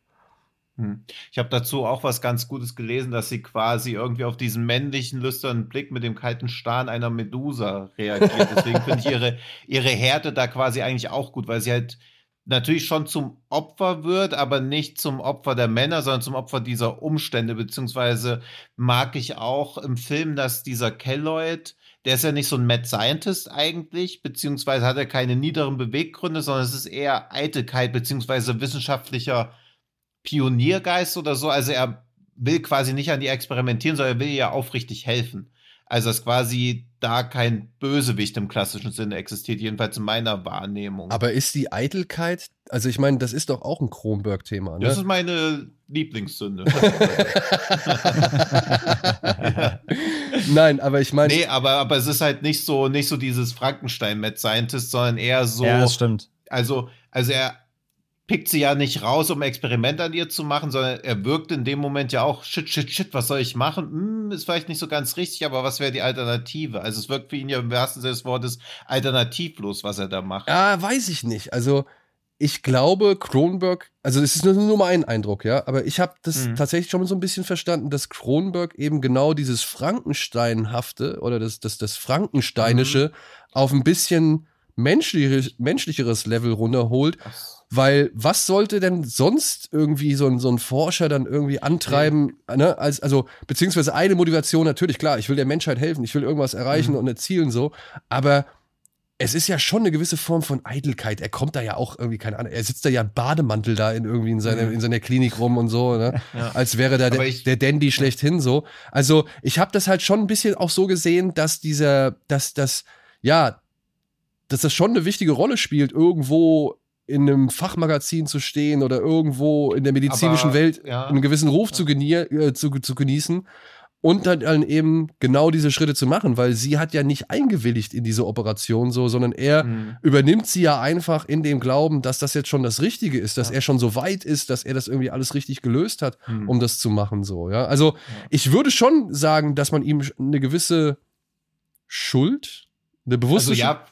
Hm. Ich habe dazu auch was ganz Gutes gelesen, dass sie quasi irgendwie auf diesen männlichen, lüsternen Blick mit dem kalten Starren einer Medusa reagiert. Deswegen finde ich ihre, ihre Härte da quasi eigentlich auch gut, weil sie halt natürlich schon zum Opfer wird, aber nicht zum Opfer der Männer, sondern zum Opfer dieser Umstände. Beziehungsweise mag ich auch im Film, dass dieser Kelloid der ist ja nicht so ein Mad Scientist eigentlich, beziehungsweise hat er keine niederen Beweggründe, sondern es ist eher Eitelkeit, beziehungsweise wissenschaftlicher Pioniergeist oder so. Also er will quasi nicht an die experimentieren, sondern er will ihr aufrichtig helfen. Also dass quasi da kein Bösewicht im klassischen Sinne existiert, jedenfalls in meiner Wahrnehmung. Aber ist die Eitelkeit, also ich meine, das ist doch auch ein Kronberg-Thema, ne? Das ist meine Lieblingssünde. Nein, aber ich meine. Nee, aber, aber es ist halt nicht so, nicht so dieses Frankenstein-Mad Scientist, sondern eher so. Ja, das stimmt. Also, also er, pickt sie ja nicht raus, um ein Experiment an ihr zu machen, sondern er wirkt in dem Moment ja auch, shit, shit, shit, was soll ich machen? Hm, ist vielleicht nicht so ganz richtig, aber was wäre die Alternative? Also es wirkt für ihn ja im wahrsten Sinne des Wortes alternativlos, was er da macht. Ja, weiß ich nicht. Also ich glaube, Kronberg, also es ist nur, nur mein Eindruck, ja, aber ich habe das mhm. tatsächlich schon so ein bisschen verstanden, dass Kronberg eben genau dieses Frankensteinhafte oder das, das, das Frankensteinische mhm. auf ein bisschen menschlicheres, menschlicheres Level runterholt. Ach weil was sollte denn sonst irgendwie so ein, so ein Forscher dann irgendwie antreiben, mhm. ne? Als, also, beziehungsweise eine Motivation natürlich, klar, ich will der Menschheit helfen, ich will irgendwas erreichen mhm. und erzielen so, aber es ist ja schon eine gewisse Form von Eitelkeit. Er kommt da ja auch irgendwie, keine Ahnung, er sitzt da ja im Bademantel da in irgendwie in seiner, mhm. in seiner Klinik rum und so, ne? Ja. Als wäre da der, der Dandy schlechthin so. Also, ich habe das halt schon ein bisschen auch so gesehen, dass dieser, dass das, ja, dass das schon eine wichtige Rolle spielt, irgendwo in einem Fachmagazin zu stehen oder irgendwo in der medizinischen Aber, Welt ja. einen gewissen Ruf ja. zu, äh, zu, zu, genießen. Und dann, dann eben genau diese Schritte zu machen, weil sie hat ja nicht eingewilligt in diese Operation so, sondern er mhm. übernimmt sie ja einfach in dem Glauben, dass das jetzt schon das Richtige ist, dass ja. er schon so weit ist, dass er das irgendwie alles richtig gelöst hat, mhm. um das zu machen so, ja. Also, ja. ich würde schon sagen, dass man ihm eine gewisse Schuld, eine bewusste also, ja,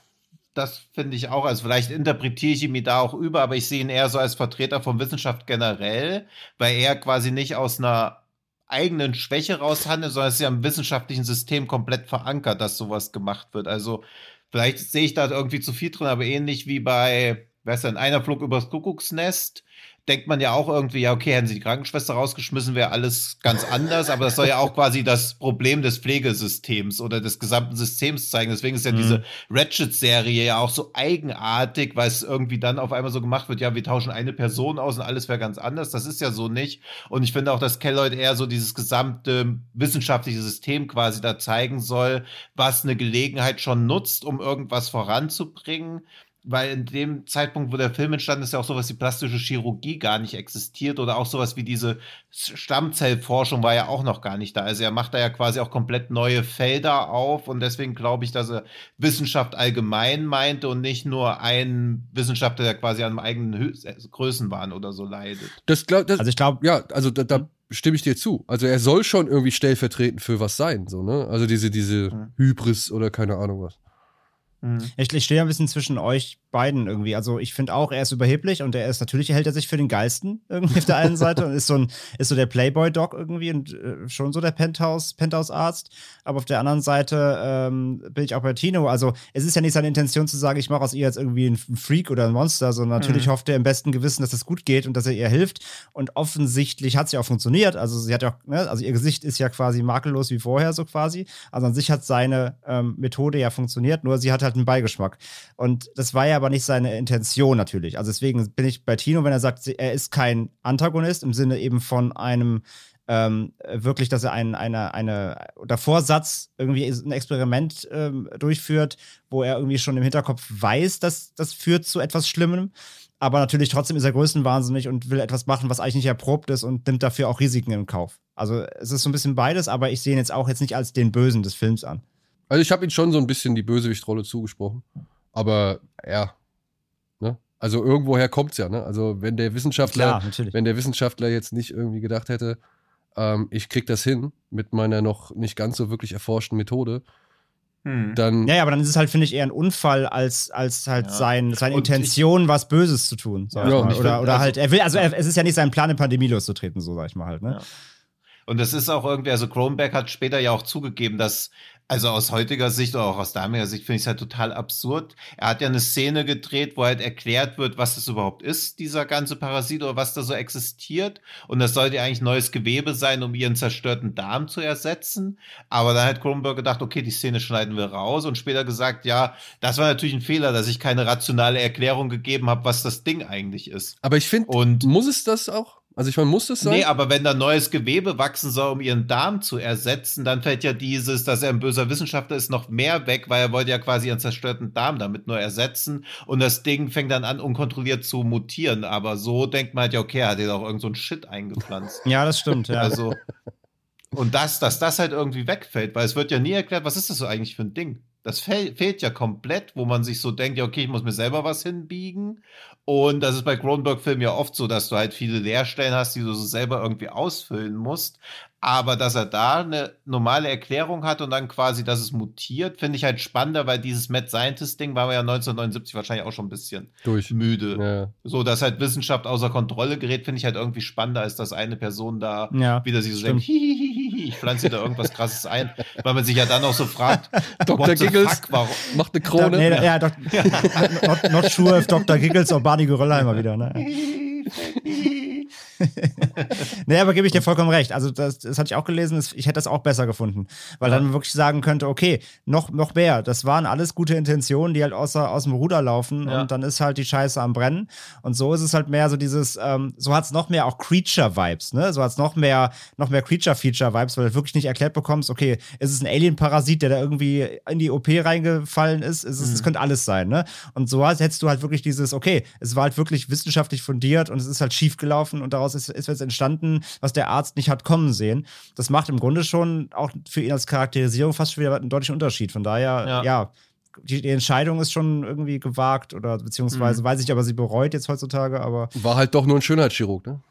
das finde ich auch. Also vielleicht interpretiere ich ihn da auch über, aber ich sehe ihn eher so als Vertreter von Wissenschaft generell, weil er quasi nicht aus einer eigenen Schwäche raushandelt, sondern es ist ja im wissenschaftlichen System komplett verankert, dass sowas gemacht wird. Also vielleicht sehe ich da irgendwie zu viel drin, aber ähnlich wie bei, wer ist denn, einer flog übers Kuckucksnest, denkt man ja auch irgendwie, ja, okay, hätten sie die Krankenschwester rausgeschmissen, wäre alles ganz anders, aber das soll ja auch quasi das Problem des Pflegesystems oder des gesamten Systems zeigen. Deswegen ist ja mhm. diese Ratchet-Serie ja auch so eigenartig, weil es irgendwie dann auf einmal so gemacht wird, ja, wir tauschen eine Person aus und alles wäre ganz anders. Das ist ja so nicht. Und ich finde auch, dass Kelloyd eher so dieses gesamte wissenschaftliche System quasi da zeigen soll, was eine Gelegenheit schon nutzt, um irgendwas voranzubringen weil in dem Zeitpunkt, wo der Film entstanden ist, ja auch sowas wie plastische Chirurgie gar nicht existiert oder auch sowas wie diese Stammzellforschung war ja auch noch gar nicht da. Also er macht da ja quasi auch komplett neue Felder auf und deswegen glaube ich, dass er Wissenschaft allgemein meinte und nicht nur ein Wissenschaftler, der quasi an einem eigenen Hö also Größenwahn oder so leidet. Das glaub, das, also ich glaube, ja, also da, da stimme ich dir zu. Also er soll schon irgendwie stellvertretend für was sein, so, ne? Also diese, diese hm. Hybris oder keine Ahnung was. Mhm. Ich, ich stehe ein bisschen zwischen euch beiden irgendwie. Also ich finde auch, er ist überheblich und er ist natürlich hält er sich für den Geisten irgendwie auf der einen Seite und ist so ein ist so der Playboy-Dog irgendwie und äh, schon so der Penthouse Penthouse-Arzt. Aber auf der anderen Seite ähm, bin ich auch bei Tino. Also es ist ja nicht seine Intention zu sagen, ich mache aus ihr jetzt irgendwie einen Freak oder ein Monster, sondern natürlich mhm. hofft er im besten Gewissen, dass es gut geht und dass er ihr hilft. Und offensichtlich hat es ja auch funktioniert. Also sie hat ja auch, ne, also ihr Gesicht ist ja quasi makellos wie vorher so quasi. Also an sich hat seine ähm, Methode ja funktioniert, nur sie hat halt einen Beigeschmack. Und das war ja aber nicht seine Intention natürlich. Also deswegen bin ich bei Tino, wenn er sagt, er ist kein Antagonist im Sinne eben von einem ähm, wirklich, dass er einen, eine, eine, oder Vorsatz irgendwie ein Experiment ähm, durchführt, wo er irgendwie schon im Hinterkopf weiß, dass das führt zu etwas Schlimmem. Aber natürlich trotzdem ist er größenwahnsinnig und will etwas machen, was eigentlich nicht erprobt ist und nimmt dafür auch Risiken in Kauf. Also es ist so ein bisschen beides, aber ich sehe ihn jetzt auch jetzt nicht als den Bösen des Films an. Also ich habe ihm schon so ein bisschen die Bösewichtrolle zugesprochen. Aber ja, ne? Also irgendwoher kommt es ja, ne? Also wenn der Wissenschaftler, Klar, wenn der Wissenschaftler jetzt nicht irgendwie gedacht hätte, ähm, ich krieg das hin mit meiner noch nicht ganz so wirklich erforschten Methode, hm. dann. Ja, ja, aber dann ist es halt, finde ich, eher ein Unfall, als, als halt ja. sein, seine Intention, ich, was Böses zu tun. Ja, oder, find, oder also, halt, er will, also er, es ist ja nicht sein Plan, eine Pandemie loszutreten, so sag ich mal halt, ne? Ja. Und das ist auch irgendwie, also Kronberg hat später ja auch zugegeben, dass also aus heutiger Sicht oder auch aus damaliger Sicht finde ich es halt total absurd. Er hat ja eine Szene gedreht, wo halt erklärt wird, was das überhaupt ist, dieser ganze Parasit oder was da so existiert. Und das sollte ja eigentlich neues Gewebe sein, um ihren zerstörten Darm zu ersetzen. Aber dann hat Kronberg gedacht, okay, die Szene schneiden wir raus und später gesagt, ja, das war natürlich ein Fehler, dass ich keine rationale Erklärung gegeben habe, was das Ding eigentlich ist. Aber ich finde, muss es das auch? Also ich meine, muss das sein? Nee, aber wenn da neues Gewebe wachsen soll, um ihren Darm zu ersetzen, dann fällt ja dieses, dass er ein böser Wissenschaftler ist, noch mehr weg, weil er wollte ja quasi ihren zerstörten Darm damit nur ersetzen und das Ding fängt dann an, unkontrolliert zu mutieren. Aber so denkt man halt ja, okay, er hat ja auch irgend so ein Shit eingepflanzt. ja, das stimmt, ja. Also, und das, dass das halt irgendwie wegfällt, weil es wird ja nie erklärt, was ist das so eigentlich für ein Ding? Das fehlt ja komplett, wo man sich so denkt, ja, okay, ich muss mir selber was hinbiegen. Und das ist bei Cronenberg-Filmen ja oft so, dass du halt viele Leerstellen hast, die du so selber irgendwie ausfüllen musst. Aber dass er da eine normale Erklärung hat und dann quasi, dass es mutiert, finde ich halt spannender, weil dieses Mad Scientist-Ding war ja 1979 wahrscheinlich auch schon ein bisschen Durch. müde. Ja. So, dass halt Wissenschaft außer Kontrolle gerät, finde ich halt irgendwie spannender, als dass eine Person da ja, wieder sich so stimmt. denkt, hihihihi, ich pflanze da irgendwas krasses ein, weil man sich ja dann auch so fragt, Dr. Giggles fuck, warum? macht eine Krone. Nee, ja, doch, not, not sure if Dr. Giggles oder Barney Geröllheimer wieder, ne? nee, aber gebe ich dir vollkommen recht. Also, das, das hatte ich auch gelesen, ich hätte das auch besser gefunden. Weil dann wirklich sagen könnte, okay, noch, noch mehr. Das waren alles gute Intentionen, die halt außer, aus dem Ruder laufen ja. und dann ist halt die Scheiße am Brennen. Und so ist es halt mehr so dieses, ähm, so hat es noch mehr auch Creature-Vibes, ne? So hat es noch mehr, noch mehr Creature-Feature-Vibes, weil du wirklich nicht erklärt bekommst, okay, ist es ein Alien-Parasit, der da irgendwie in die OP reingefallen ist? ist es, mhm. Es könnte alles sein, ne? Und so hättest du halt wirklich dieses, okay, es war halt wirklich wissenschaftlich fundiert und es ist halt schief gelaufen und daraus daraus ist, ist jetzt entstanden was der Arzt nicht hat kommen sehen. Das macht im Grunde schon auch für ihn als Charakterisierung fast schon wieder einen deutlichen Unterschied. Von daher, ja, ja die, die, Entscheidung ist schon irgendwie gewagt oder beziehungsweise mhm. weiß ich, aber sie bereut jetzt heutzutage, aber. War halt doch nur ein Schönheitschirurg, ne?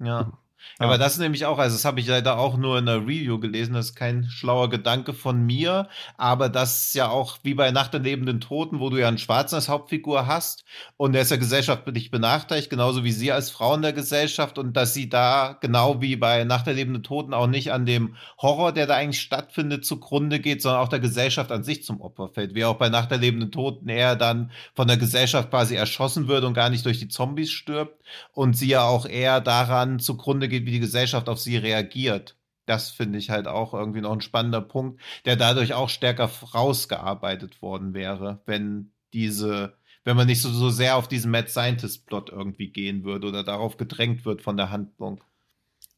Ja. Ja. Aber das nämlich auch, also das habe ich leider auch nur in der Review gelesen, das ist kein schlauer Gedanke von mir, aber das ist ja auch wie bei Nacht der lebenden Toten, wo du ja einen Schwarzen als Hauptfigur hast und der ist ja gesellschaftlich benachteiligt, genauso wie sie als Frau in der Gesellschaft und dass sie da genau wie bei Nacht der lebenden Toten auch nicht an dem Horror, der da eigentlich stattfindet, zugrunde geht, sondern auch der Gesellschaft an sich zum Opfer fällt, wie auch bei Nacht der lebenden Toten er dann von der Gesellschaft quasi erschossen wird und gar nicht durch die Zombies stirbt und sie ja auch eher daran zugrunde geht, wie die Gesellschaft auf sie reagiert. Das finde ich halt auch irgendwie noch ein spannender Punkt, der dadurch auch stärker rausgearbeitet worden wäre, wenn diese, wenn man nicht so, so sehr auf diesen Mad Scientist Plot irgendwie gehen würde oder darauf gedrängt wird von der Handlung.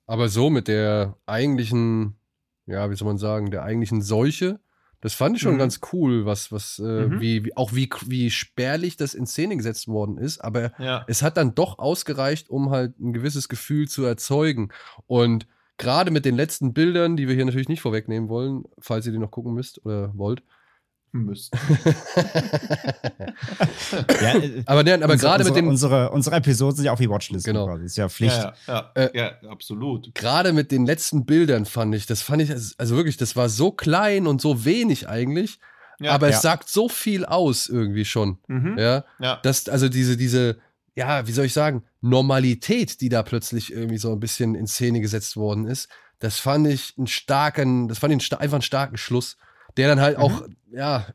Aber so mit der eigentlichen, ja, wie soll man sagen, der eigentlichen Seuche, das fand ich schon mhm. ganz cool, was, was, äh, mhm. wie, wie, auch wie, wie spärlich das in Szene gesetzt worden ist. Aber ja. es hat dann doch ausgereicht, um halt ein gewisses Gefühl zu erzeugen. Und gerade mit den letzten Bildern, die wir hier natürlich nicht vorwegnehmen wollen, falls ihr die noch gucken müsst oder wollt, müssten. ja, äh, aber ne, aber gerade mit den. Unsere, unsere Episoden sind ja auch wie Watchlist. Genau. Quasi. Ist ja Pflicht. Ja, ja, ja, äh, ja absolut. Gerade mit den letzten Bildern fand ich, das fand ich, also wirklich, das war so klein und so wenig eigentlich. Ja, aber es sagt so viel aus irgendwie schon. Mhm. Ja. ja. Das, also diese, diese, ja, wie soll ich sagen, Normalität, die da plötzlich irgendwie so ein bisschen in Szene gesetzt worden ist, das fand ich einen starken, das fand ich einfach einen starken Schluss der dann halt mhm. auch, ja,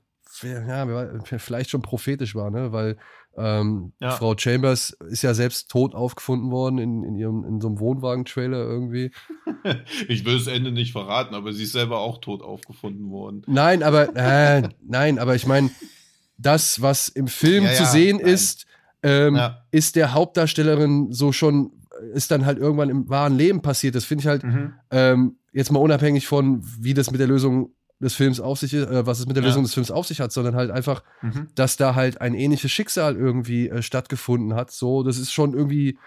ja, vielleicht schon prophetisch war, ne? Weil ähm, ja. Frau Chambers ist ja selbst tot aufgefunden worden in, in ihrem in so einem Wohnwagen-Trailer irgendwie. ich will das Ende nicht verraten, aber sie ist selber auch tot aufgefunden worden. Nein, aber äh, nein, aber ich meine, das, was im Film ja, zu ja, sehen nein. ist, ähm, ist der Hauptdarstellerin so schon, ist dann halt irgendwann im wahren Leben passiert. Das finde ich halt mhm. ähm, jetzt mal unabhängig von, wie das mit der Lösung des Films auf sich, äh, was es mit der Lösung des Films auf sich hat, sondern halt einfach, mhm. dass da halt ein ähnliches Schicksal irgendwie äh, stattgefunden hat. So, das ist schon irgendwie,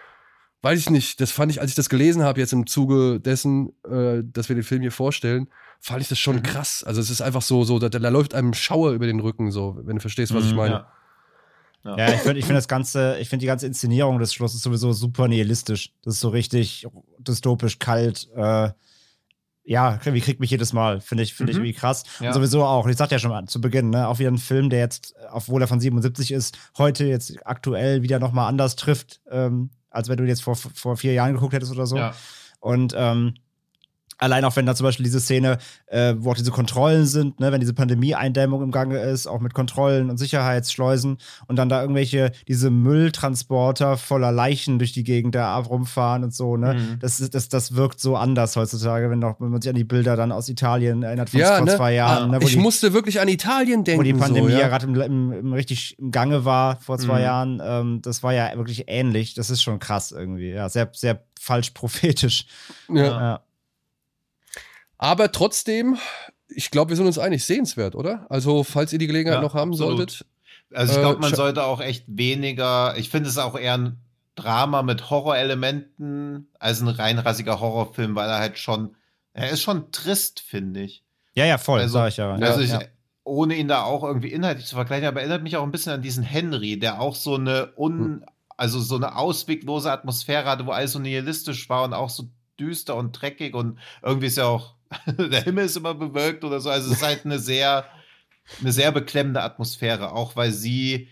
weiß ich nicht, das fand ich, als ich das gelesen habe, jetzt im Zuge dessen, äh, dass wir den Film hier vorstellen, fand ich das schon mhm. krass. Also es ist einfach so, so da, da, läuft einem Schauer über den Rücken, so, wenn du verstehst, was mhm, ich meine. Ja. Ja. ja, ich finde ich find das ganze, ich finde die ganze Inszenierung des Schlosses sowieso super nihilistisch. Das ist so richtig dystopisch kalt. Äh, ja, wie kriegt mich jedes Mal, finde ich, finde mhm. ich irgendwie krass. Ja. Und sowieso auch, ich sagte ja schon zu Beginn, ne, auch wieder ein Film, der jetzt, obwohl er von 77 ist, heute jetzt aktuell wieder nochmal anders trifft, ähm, als wenn du jetzt vor, vor vier Jahren geguckt hättest oder so. Ja. Und ähm, Allein auch wenn da zum Beispiel diese Szene, äh, wo auch diese Kontrollen sind, ne, wenn diese Pandemie-Eindämmung im Gange ist, auch mit Kontrollen und Sicherheitsschleusen und dann da irgendwelche, diese Mülltransporter voller Leichen durch die Gegend da rumfahren und so, ne? Mhm. Das, das, das wirkt so anders heutzutage, wenn, doch, wenn man sich an die Bilder dann aus Italien erinnert von ja, vor ne? zwei Jahren. Ah, ne, ich die, musste wirklich an Italien denken. Wo die Pandemie so, ja, ja gerade im, im, im, richtig im Gange war vor zwei mhm. Jahren. Ähm, das war ja wirklich ähnlich. Das ist schon krass irgendwie. Ja, sehr, sehr falsch prophetisch. ja. ja. Aber trotzdem, ich glaube, wir sind uns einig, sehenswert, oder? Also, falls ihr die Gelegenheit ja, noch haben absolut. solltet. Also, ich glaube, man äh, sollte auch echt weniger, ich finde es auch eher ein Drama mit Horrorelementen als ein reinrassiger Horrorfilm, weil er halt schon, er ist schon trist, finde ich. Ja, ja, voll, also, sag ich ja. Also, ich, ja. ohne ihn da auch irgendwie inhaltlich zu vergleichen, aber erinnert mich auch ein bisschen an diesen Henry, der auch so eine un, hm. also so eine ausweglose Atmosphäre hatte, wo alles so nihilistisch war und auch so düster und dreckig und irgendwie ist ja auch der Himmel ist immer bewölkt oder so. Also es ist halt eine sehr, eine sehr beklemmende Atmosphäre, auch weil sie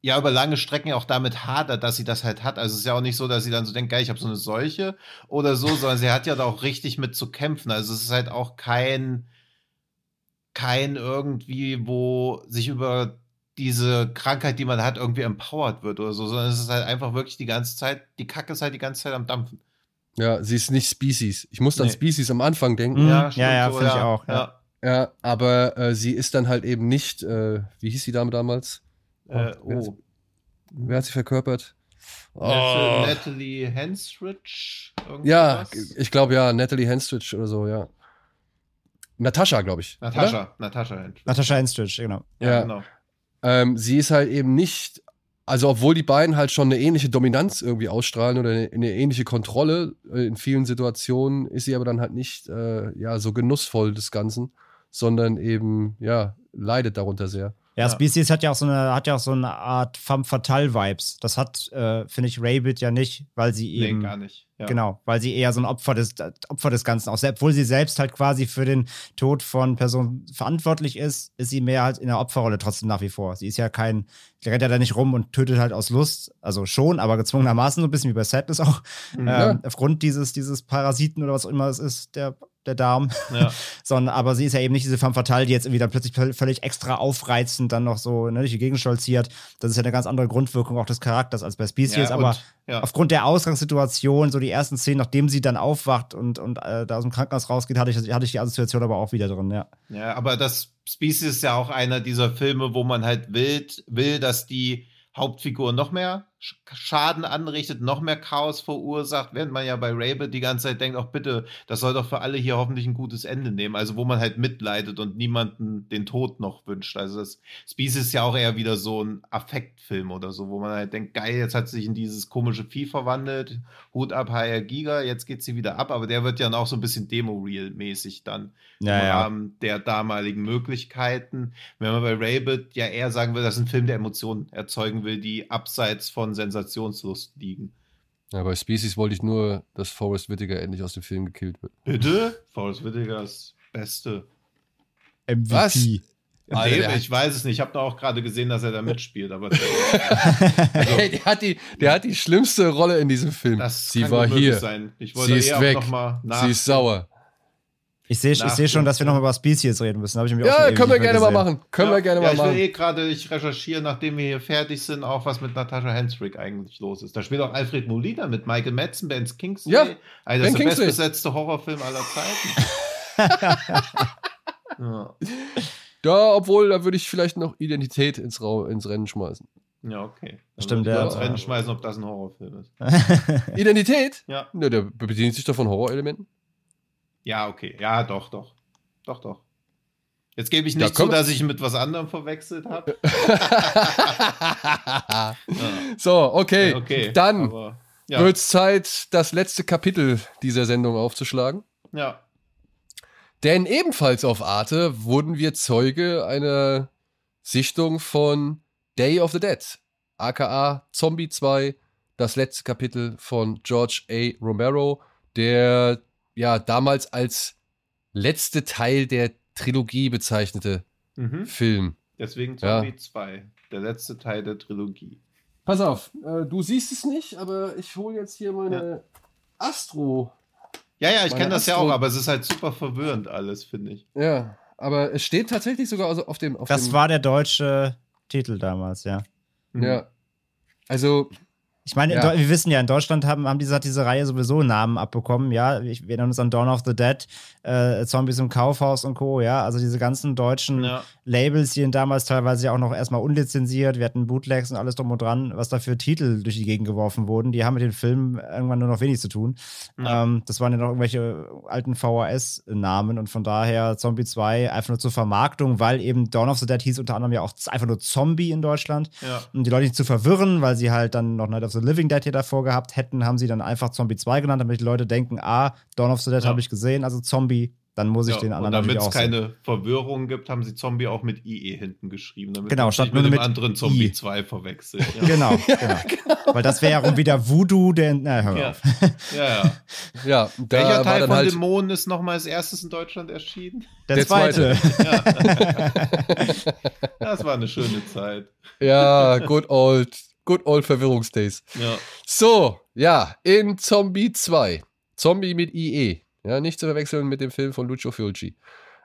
ja über lange Strecken auch damit hadert, dass sie das halt hat. Also es ist ja auch nicht so, dass sie dann so denkt, geil, ich habe so eine Seuche oder so, sondern sie hat ja da auch richtig mit zu kämpfen. Also es ist halt auch kein, kein irgendwie, wo sich über diese Krankheit, die man hat, irgendwie empowert wird oder so, sondern es ist halt einfach wirklich die ganze Zeit, die Kacke ist halt die ganze Zeit am Dampfen. Ja, sie ist nicht Species. Ich musste nee. an Species am Anfang denken. Ja, ja, ja, so, finde ja. ich auch. Ja, ja aber äh, sie ist dann halt eben nicht, äh, wie hieß die Dame damals? Äh, oh. Wer, wer, hat sie verkörpert? Oh. Natalie Henstridge? Ja, ich glaube ja, Natalie Henstridge oder so, ja. Natascha, glaube ich. Natascha, Natascha Henstridge. Natascha Henstridge, genau. Ja, genau. Ähm, sie ist halt eben nicht Also, obwohl die beiden halt schon eine ähnliche Dominanz irgendwie ausstrahlen oder eine, eine ähnliche Kontrolle äh, in vielen Situationen, ist sie aber dann halt nicht äh, ja, so genussvoll des Ganzen, sondern eben, ja, leidet darunter sehr. Ja, ja. Species hat ja auch so eine, hat ja auch so eine Art femme fatale Vibes. Das hat, äh, finde ich, Rabbit ja nicht, weil sie eben. Nee, gar nicht. Ja. Genau, weil sie eher so ein Opfer des, Opfer des Ganzen auch, obwohl sie selbst halt quasi für den Tod von Personen verantwortlich ist, ist sie mehr halt in der Opferrolle trotzdem nach wie vor. Sie ist ja kein, die rennt ja da nicht rum und tötet halt aus Lust, also schon, aber gezwungenermaßen so ein bisschen wie bei Sadness auch, mhm. ähm, aufgrund dieses, dieses Parasiten oder was auch immer es ist, der der Darm. Ja. Sondern, aber sie ist ja eben nicht diese femme fatale, die jetzt irgendwie dann plötzlich völlig extra aufreizend dann noch so ne, durch die Gegend stolziert. Das ist ja eine ganz andere Grundwirkung auch des Charakters als bei Species. Ja, aber ja. aufgrund der Ausgangssituation, so die ersten Szenen, nachdem sie dann aufwacht und, und äh, da aus dem Krankenhaus rausgeht, hatte ich, hatte ich die Assoziation aber auch wieder drin, ja. Ja, aber das Species ist ja auch einer dieser Filme, wo man halt will, will dass die Hauptfigur noch mehr Schaden anrichtet, noch mehr Chaos verursacht, während man ja bei Rabbit die ganze Zeit denkt, auch bitte, das soll doch für alle hier hoffentlich ein gutes Ende nehmen. Also wo man halt mitleidet und niemanden den Tod noch wünscht. Also das Species ist ja auch eher wieder so ein Affektfilm oder so, wo man halt denkt, geil, jetzt hat sie sich in dieses komische Vieh verwandelt, Hut ab, HR Giga, jetzt geht sie wieder ab, aber der wird ja auch so ein bisschen Demo-Reel-mäßig dann ja, im Rahmen der damaligen Möglichkeiten. Wenn man bei Rabbit ja eher sagen will, das ist ein Film, der Emotionen erzeugen will, die abseits von von Sensationslust liegen. Ja, bei Species wollte ich nur, dass Forrest Whitaker endlich aus dem Film gekillt wird. Bitte? Forrest Whitaker ist Beste. MVP. Was? Alter, ich weiß es nicht. Ich habe da auch gerade gesehen, dass er da mitspielt. Aber also, hey, der, hat die, der hat die schlimmste Rolle in diesem Film. Sie war hier. Sein. Ich wollte Sie ist weg. Sie ist sauer. Ich sehe ich seh schon, dass wir noch über Species reden müssen. Ich ja, können wir gerne mal machen. Können ja, wir gerne ja, mal machen. Ich will eh gerade, ich recherchiere, nachdem wir hier fertig sind, auch was mit Natascha Hensrick eigentlich los ist. Da spielt auch Alfred Molina mit Michael Madsen, Ben Kingsley. Ja, also das ist der bestbesetzte Horrorfilm aller Zeiten. ja. ja, obwohl, da würde ich vielleicht noch Identität ins, ins Rennen schmeißen. Ja, okay. Dann Stimmt, ja. ins Rennen schmeißen, ob das ein Horrorfilm ist. Identität? Ja. ja. Der bedient sich doch von Horrorelementen. Ja, okay. Ja, doch, doch. Doch, doch. Jetzt gebe ich nicht zu, dass ich mit was anderem verwechselt habe. ja. So, okay. okay. Dann Aber, ja. wird es Zeit, das letzte Kapitel dieser Sendung aufzuschlagen. Ja. Denn ebenfalls auf Arte wurden wir Zeuge einer Sichtung von Day of the Dead, aka Zombie 2, das letzte Kapitel von George A. Romero, der ja damals als letzte Teil der Trilogie bezeichnete mhm. Film. Deswegen Zombie ja. 2, der letzte Teil der Trilogie. Pass auf, äh, du siehst es nicht, aber ich hole jetzt hier meine ja. Astro. Ja, ja, ich kenne das Astro ja auch, aber es ist halt super verwirrend alles, finde ich. Ja, aber es steht tatsächlich sogar also auf dem. Auf das dem war der deutsche Titel damals, ja. Mhm. Ja. Also, ich meine, ja. wir wissen ja, in Deutschland haben, haben diese, diese Reihe sowieso Namen abbekommen, ja. Wir erinnern uns an Dawn of the Dead, äh, Zombies im Kaufhaus und Co., ja. Also diese ganzen deutschen ja. Labels, die damals teilweise ja auch noch erstmal unlizenziert, wir hatten Bootlegs und alles drum und dran, was da für Titel durch die Gegend geworfen wurden, die haben mit den Filmen irgendwann nur noch wenig zu tun. Ja. Ähm, das waren ja noch irgendwelche alten VHS-Namen und von daher Zombie 2 einfach nur zur Vermarktung, weil eben Dawn of the Dead hieß unter anderem ja auch einfach nur Zombie in Deutschland. Um die Leute nicht zu verwirren, weil sie halt dann noch Night of the Living Dead hier davor gehabt hätten, haben sie dann einfach Zombie 2 genannt, damit die Leute denken, ah, Dawn of the Dead ja. habe ich gesehen, also Zombie, dann muss ich ja, den anderen und damit es keine sehen. Verwirrung gibt, haben sie Zombie auch mit IE hinten geschrieben, damit genau, statt mit dem mit anderen Zombie I. 2 verwechselt. Ja. genau, genau. genau. Weil das wäre ja wieder Voodoo, der. Na, hör ja. auf. ja, ja. ja Welcher Teil von halt Dämonen ist nochmal als erstes in Deutschland erschienen? Der, der zweite. zweite. das war eine schöne Zeit. Ja, good old Good old Verwirrungsdays. Ja. So, ja, in Zombie 2. Zombie mit IE. Ja, nicht zu verwechseln mit dem Film von Lucio Fulci.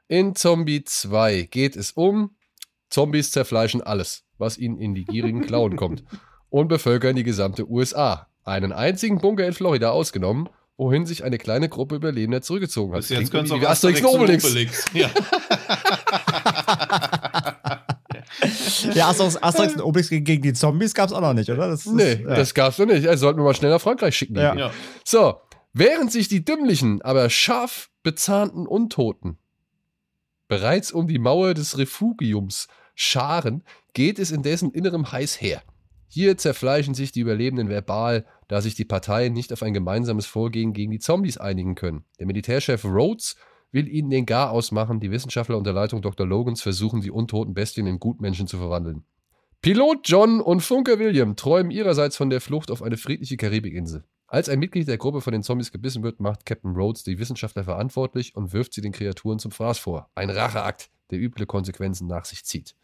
In Zombie 2 geht es um Zombies zerfleischen alles, was ihnen in die gierigen Klauen kommt und bevölkern die gesamte USA. Einen einzigen Bunker in Florida ausgenommen, wohin sich eine kleine Gruppe Überlebender zurückgezogen hat. Bis jetzt können wie Asterix und Obelix. Obelix. Ja. Ja, Asterix, Asterix und Obelix gegen die Zombies gab es auch noch nicht, oder? Das, nee, ja. das gab es noch nicht. Also sollten wir mal schnell nach Frankreich schicken. Ja. ja. So, während sich die dümmlichen, aber scharf bezahnten Untoten bereits um die Mauer des Refugiums scharen, geht es in dessen Innerem heiß her. Hier zerfleischen sich die Überlebenden verbal, da sich die Parteien nicht auf ein gemeinsames Vorgehen gegen die Zombies einigen können. Der Militärchef Rhodes will ihnen den Gar ausmachen. Die Wissenschaftler unter Leitung Dr. Logans versuchen, die untoten Bestien in Gutmenschen zu verwandeln. Pilot John und Funker William träumen ihrerseits von der Flucht auf eine friedliche Karibikinsel. Als ein Mitglied der Gruppe von den Zombies gebissen wird, macht Captain Rhodes die Wissenschaftler verantwortlich und wirft sie den Kreaturen zum Fraß vor. Ein Racheakt, der üble Konsequenzen nach sich zieht.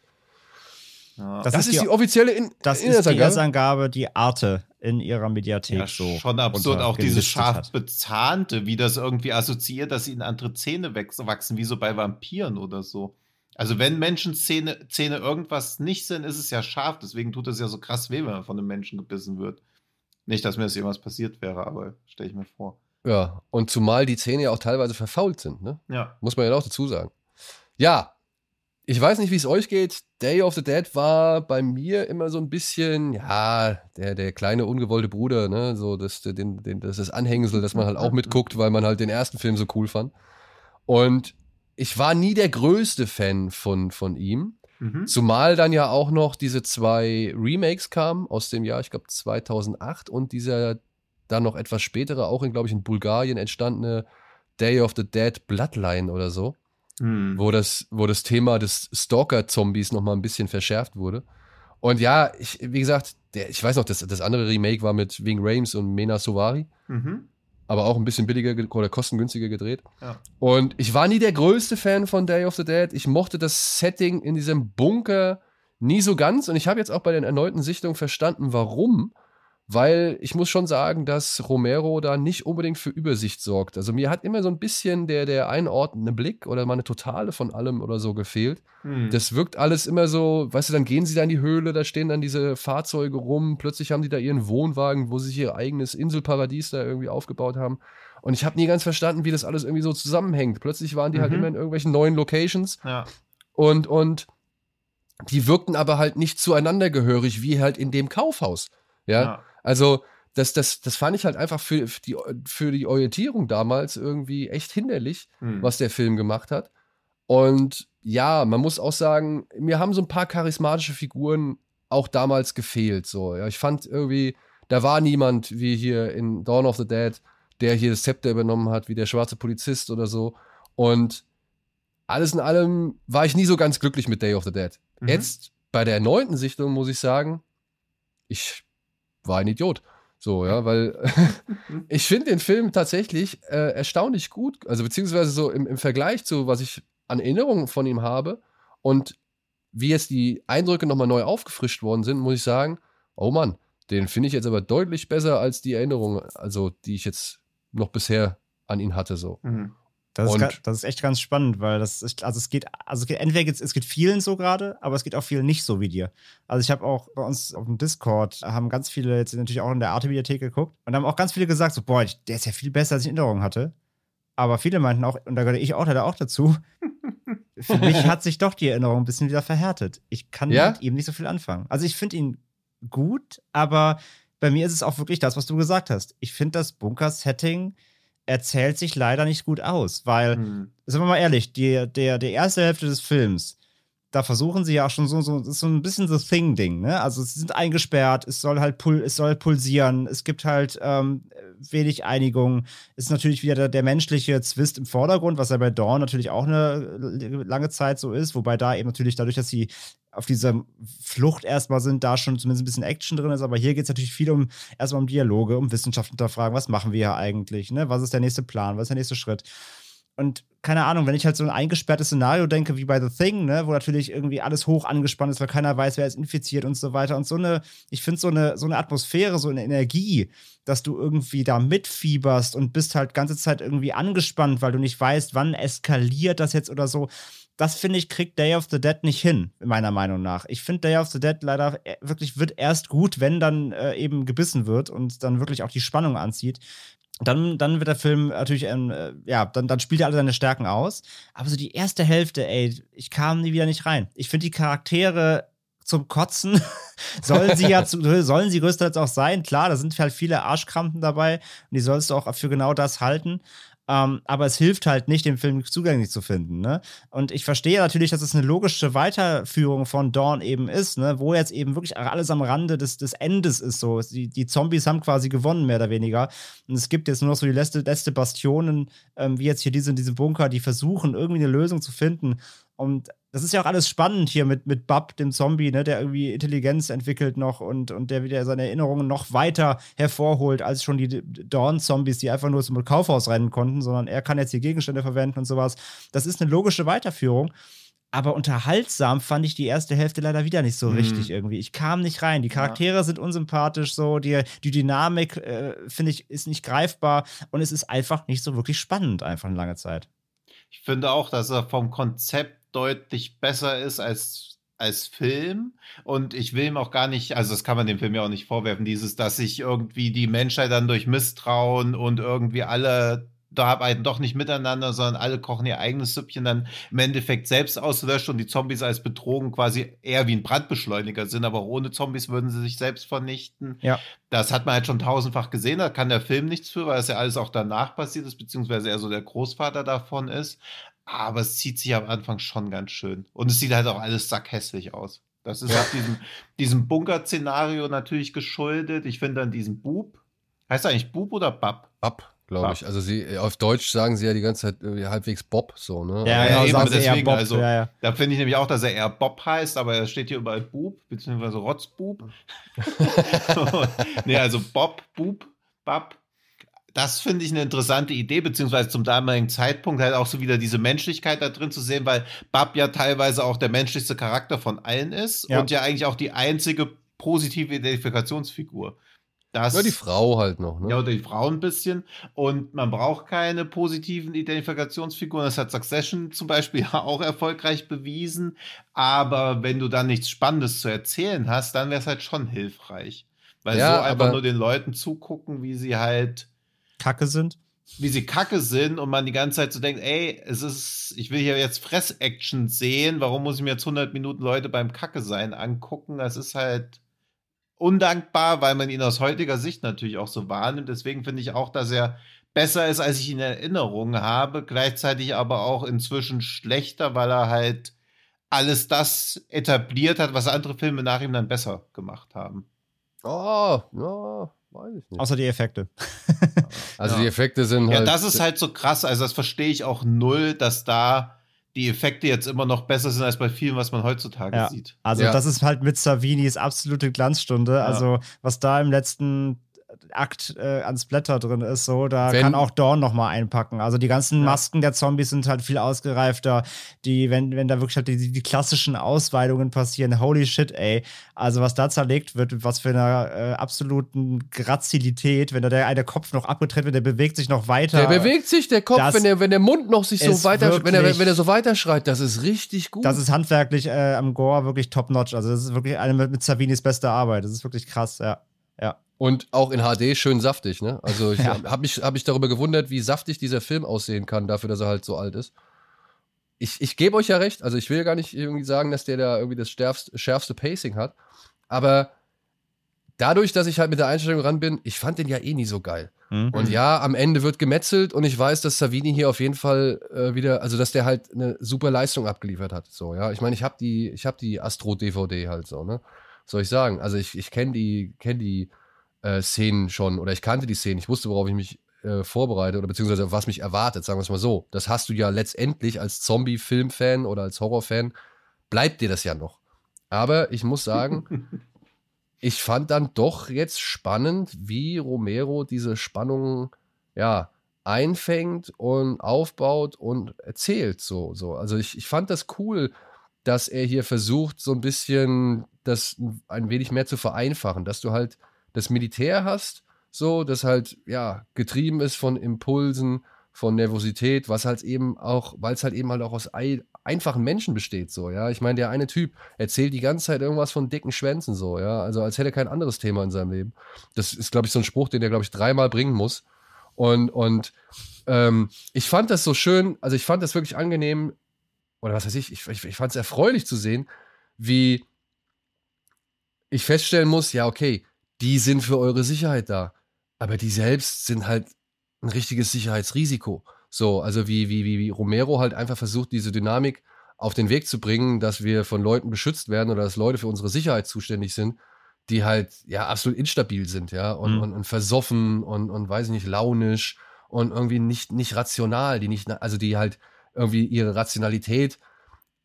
Ja. Das, das, ist die, die offizielle in Das ist die Erstangabe, die Arte in ihrer Mediathek ja, so. Schon absurd, auch dieses scharf bezahnte, wie das irgendwie assoziiert, dass ihnen andere Zähne wachsen, wie so bei Vampiren oder so. Also wenn Menschenzähne Zähne irgendwas nicht sind, ist es ja scharf. Deswegen tut es ja so krass weh, wenn man von einem Menschen gebissen wird. Nicht, dass mir das jemals passiert wäre, aber stelle ich mir vor. Ja, und zumal die Zähne ja auch teilweise verfault sind, ne? Ja. Muss man ja auch dazu sagen. Ja, ich weiß nicht, wie es euch geht. Day of the Dead war bei mir immer so ein bisschen, ja, der, der kleine ungewollte Bruder, ne? So das, den, den, das ist Anhängsel, dass man halt auch mitguckt, weil man halt den ersten Film so cool fand. Und ich war nie der größte Fan von, von ihm. Mhm. Zumal dann ja auch noch diese zwei Remakes kamen aus dem Jahr, ich glaube 2008 und dieser dann noch etwas spätere, auch in, glaube ich, in Bulgarien entstandene Day of the Dead Bloodline oder so, mhm. wo, das, wo das Thema des Stalker-Zombies nochmal ein bisschen verschärft wurde. Und ja, ich, wie gesagt, der, ich weiß noch, das, das andere Remake war mit Wing Rames und Mena Sovari. Mhm aber auch ein bisschen billiger oder kostengünstiger gedreht. Ja. Und ich war nie der größte Fan von Day of the Dead. Ich mochte das Setting in diesem Bunker nie so ganz. Und ich habe jetzt auch bei den erneuten Sichtungen verstanden, warum weil ich muss schon sagen, dass Romero da nicht unbedingt für Übersicht sorgt. Also mir hat immer so ein bisschen der, der einordnende Blick oder mal eine Totale von allem oder so gefehlt. Hm. Das wirkt alles immer so, weißt du, dann gehen sie da in die Höhle, da stehen dann diese Fahrzeuge rum, plötzlich haben die da ihren Wohnwagen, wo sie sich ihr eigenes Inselparadies da irgendwie aufgebaut haben. Und ich habe nie ganz verstanden, wie das alles irgendwie so zusammenhängt. Plötzlich waren die halt mhm. halt immer in irgendwelchen neuen Locations. Ja. Und, und die wirkten aber halt nicht zueinander gehörig, wie halt in dem Kaufhaus. ja. ja. Also, das, das, das fand ich halt einfach für, für, die, für die Orientierung damals irgendwie echt hinderlich, hm. was der Film gemacht hat. Und ja, man muss auch sagen, mir haben so ein paar charismatische Figuren auch damals gefehlt. So, ja, ich fand irgendwie, da war niemand wie hier in Dawn of the Dead, der hier das Zepter übernommen hat, wie der schwarze Polizist oder so. Und alles in allem war ich nie so ganz glücklich mit Day of the Dead. Mhm. Jetzt bei der erneuten Sichtung muss ich sagen, ich war ein Idiot. So, ja, weil ich finde den Film tatsächlich äh, erstaunlich gut, also beziehungsweise so im, im Vergleich zu, was ich an Erinnerungen von ihm habe und wie jetzt die Eindrücke nochmal neu aufgefrischt worden sind, muss ich sagen, oh Mann, den finde ich jetzt aber deutlich besser als die Erinnerungen, also die ich jetzt noch bisher an ihn hatte. So. Mhm. Das ist, das ist, echt ganz spannend, weil das ist, also es geht, also es geht, entweder geht's, es geht vielen so gerade, aber es geht auch vielen nicht so wie dir. Also ich habe auch bei uns auf dem Discord haben ganz viele jetzt natürlich auch in der Arte-Bibliothek geguckt und haben auch ganz viele gesagt, so, boah, der ist ja viel besser, als ich in Erinnerung hatte. Aber viele meinten auch, und da gehöre ich auch leider auch dazu, für mich hat sich doch die Erinnerung ein bisschen wieder verhärtet. Ich kann ja? mit ihm nicht so viel anfangen. Also ich finde ihn gut, aber bei mir ist es auch wirklich das, was du gesagt hast. Ich finde das Bunker-Setting erzählt sich leider nicht gut aus, weil, mhm. sagen wir mal ehrlich, die, der, der erste Hälfte des Films, da versuchen sie ja auch schon so, so, so ein bisschen The Thing-Ding, ne? Also sie sind eingesperrt, es soll halt pul es soll pulsieren, es gibt halt ähm, wenig Einigung. Ist natürlich wieder der, der, menschliche Zwist im Vordergrund, was ja bei Dawn natürlich auch eine lange Zeit so ist, wobei da eben natürlich dadurch, dass sie auf dieser Flucht erstmal sind, da schon zumindest ein bisschen Action drin ist. Aber hier geht es natürlich viel um erstmal um Dialoge, um Wissenschaft unterfragen, was machen wir hier eigentlich, ne? Was ist der nächste Plan, was ist der nächste Schritt? Und keine Ahnung, wenn ich halt so ein eingesperrtes Szenario denke, wie bei The Thing, ne, wo natürlich irgendwie alles hoch angespannt ist, weil keiner weiß, wer ist infiziert und so weiter. Und so eine, ich finde so eine, so eine Atmosphäre, so eine Energie, dass du irgendwie da mitfieberst und bist halt ganze Zeit irgendwie angespannt, weil du nicht weißt, wann eskaliert das jetzt oder so das finde ich, kriegt Day of the Dead nicht hin, meiner Meinung nach. Ich finde Day of the Dead leider äh, wirklich wird erst gut, wenn dann äh, eben gebissen wird und dann wirklich auch die Spannung anzieht. Dann, dann wird der Film natürlich, ähm, äh, ja, dann, dann spielt er alle seine Stärken aus. Aber so die erste Hälfte, ey, ich kam nie wieder nicht rein. Ich finde die Charaktere zum Kotzen. sollen sie ja zu, sollen sie größtenteils auch sein. Klar, da sind halt viele Arschkrampen dabei und die sollst du auch für genau das halten. Ähm, aber es hilft halt nicht, den Film zugänglich zu finden. Ne? Und ich verstehe natürlich, dass es eine logische Weiterführung von Dawn eben ist, ne? wo jetzt eben wirklich alles am Rande des, des Endes ist. So. Die, die Zombies haben quasi gewonnen, mehr oder weniger. Und es gibt jetzt nur noch so die letzte, letzte Bastionen, ähm, wie jetzt hier diese, diese Bunker, die versuchen, irgendwie eine Lösung zu finden. Und das ist ja auch alles spannend hier mit, mit Bub, dem Zombie, ne, der irgendwie Intelligenz entwickelt noch und, und der wieder seine Erinnerungen noch weiter hervorholt als schon die Dawn-Zombies, die einfach nur zum Kaufhaus rennen konnten, sondern er kann jetzt die Gegenstände verwenden und sowas. Das ist eine logische Weiterführung. Aber unterhaltsam fand ich die erste Hälfte leider wieder nicht so mhm. richtig irgendwie. Ich kam nicht rein. Die Charaktere ja. sind unsympathisch, so die, die Dynamik, äh, finde ich, ist nicht greifbar und es ist einfach nicht so wirklich spannend, einfach eine lange Zeit. Ich finde auch, dass er vom Konzept deutlich besser ist als als Film und ich will ihm auch gar nicht, also das kann man dem Film ja auch nicht vorwerfen, dieses, dass sich irgendwie die Menschheit dann durch Misstrauen und irgendwie alle da arbeiten doch nicht miteinander, sondern alle kochen ihr eigenes Süppchen dann im Endeffekt selbst auslöscht und die Zombies als Bedrohung quasi eher wie ein Brandbeschleuniger sind, aber ohne Zombies würden sie sich selbst vernichten. Ja. Das hat man halt schon tausendfach gesehen, da kann der Film nichts für, weil das ja alles auch danach passiert ist, beziehungsweise er so der Großvater davon ist. Aber es zieht sich am Anfang schon ganz schön. Und es sieht halt auch alles sackhässlich aus. Das ist ja. auch diesem, diesem Bunker-Szenario natürlich geschuldet. Ich finde dann diesen Bub. Heißt er eigentlich Bub oder Bab? Bab glaube ich. Also sie auf Deutsch sagen sie ja die ganze Zeit äh, halbwegs Bob so, ne? Ja, ja, genau, eben, deswegen, Bob, also ja, ja. da finde ich nämlich auch, dass er eher Bob heißt, aber er steht hier überall Bub, beziehungsweise Rotzbub. nee, also Bob, Bub, Bab. Das finde ich eine interessante Idee, beziehungsweise zum damaligen Zeitpunkt halt auch so wieder diese Menschlichkeit da drin zu sehen, weil Bab ja teilweise auch der menschlichste Charakter von allen ist ja. und ja eigentlich auch die einzige positive Identifikationsfigur. Das, ja, die Frau halt noch. Ne? Ja, oder die Frau ein bisschen. Und man braucht keine positiven Identifikationsfiguren. Das hat Succession zum Beispiel auch erfolgreich bewiesen. Aber wenn du dann nichts Spannendes zu erzählen hast, dann wäre es halt schon hilfreich. Weil ja, so einfach nur den Leuten zugucken, wie sie halt Kacke sind. Wie sie kacke sind und man die ganze Zeit so denkt, ey, es ist, ich will hier jetzt Fress-Action sehen, warum muss ich mir jetzt 100 Minuten Leute beim Kacke sein angucken? Das ist halt undankbar, weil man ihn aus heutiger Sicht natürlich auch so wahrnimmt. Deswegen finde ich auch, dass er besser ist, als ich ihn in Erinnerung habe. Gleichzeitig aber auch inzwischen schlechter, weil er halt alles das etabliert hat, was andere Filme nach ihm dann besser gemacht haben. Oh, ja, weiß ich nicht. Außer die Effekte. also ja. die Effekte sind halt. Ja, das ist halt so krass. Also das verstehe ich auch null, dass da die Effekte jetzt immer noch besser sind als bei vielen, was man heutzutage ja. sieht. Also ja. das ist halt mit Savinis absolute Glanzstunde. Ja. Also was da im letzten Akt äh, ans Blätter drin ist, so, da wenn, kann auch Dawn nochmal einpacken. Also die ganzen Masken der Zombies sind halt viel ausgereifter. Die, wenn, wenn da wirklich halt die, die klassischen Ausweitungen passieren, holy shit, ey. Also was da zerlegt wird, was für eine äh, absoluten Grazilität, wenn da der eine Kopf noch abgetrennt wird, der bewegt sich noch weiter. Der bewegt sich, der Kopf, wenn der, wenn der Mund noch sich so weiter, wenn er, wenn er so weiterschreit, das ist richtig gut. Das ist handwerklich äh, am Gore wirklich top notch. Also das ist wirklich eine mit, mit Savinis beste Arbeit. Das ist wirklich krass, ja. Und auch in HD schön saftig, ne? Also ich ja. habe mich, hab mich darüber gewundert, wie saftig dieser Film aussehen kann, dafür, dass er halt so alt ist. Ich, ich gebe euch ja recht, also ich will ja gar nicht irgendwie sagen, dass der da irgendwie das schärfste, schärfste Pacing hat. Aber dadurch, dass ich halt mit der Einstellung ran bin, ich fand den ja eh nie so geil. Mhm. Und ja, am Ende wird gemetzelt und ich weiß, dass Savini hier auf jeden Fall äh, wieder, also dass der halt eine super Leistung abgeliefert hat. So, ja. Ich meine, ich habe die, ich habe die Astro-DVD halt so, ne? soll ich sagen? Also ich, ich kenne die, kenn die äh, Szenen schon oder ich kannte die Szenen, ich wusste, worauf ich mich äh, vorbereite oder beziehungsweise was mich erwartet, sagen wir es mal so. Das hast du ja letztendlich als Zombie-Film-Fan oder als Horror-Fan, bleibt dir das ja noch. Aber ich muss sagen, ich fand dann doch jetzt spannend, wie Romero diese Spannung, ja, einfängt und aufbaut und erzählt so, so. Also ich, ich fand das cool, dass er hier versucht, so ein bisschen das ein wenig mehr zu vereinfachen, dass du halt das Militär hast, so, das halt, ja, getrieben ist von Impulsen, von Nervosität, was halt eben auch, weil es halt eben halt auch aus einfachen Menschen besteht, so, ja. Ich meine, der eine Typ erzählt die ganze Zeit irgendwas von dicken Schwänzen, so, ja. Also als hätte er kein anderes Thema in seinem Leben. Das ist, glaube ich, so ein Spruch, den er, glaube ich, dreimal bringen muss. Und, und ähm, ich fand das so schön, also ich fand das wirklich angenehm, oder was weiß ich, ich, ich, ich fand es erfreulich zu sehen, wie ich feststellen muss, ja, okay, die sind für eure Sicherheit da. Aber die selbst sind halt ein richtiges Sicherheitsrisiko. So, also wie, wie, wie, Romero halt einfach versucht, diese Dynamik auf den Weg zu bringen, dass wir von Leuten beschützt werden oder dass Leute für unsere Sicherheit zuständig sind, die halt ja absolut instabil sind, ja, und, mhm. und, und versoffen und, und weiß ich nicht, launisch und irgendwie nicht, nicht rational, die nicht, also die halt irgendwie ihre Rationalität,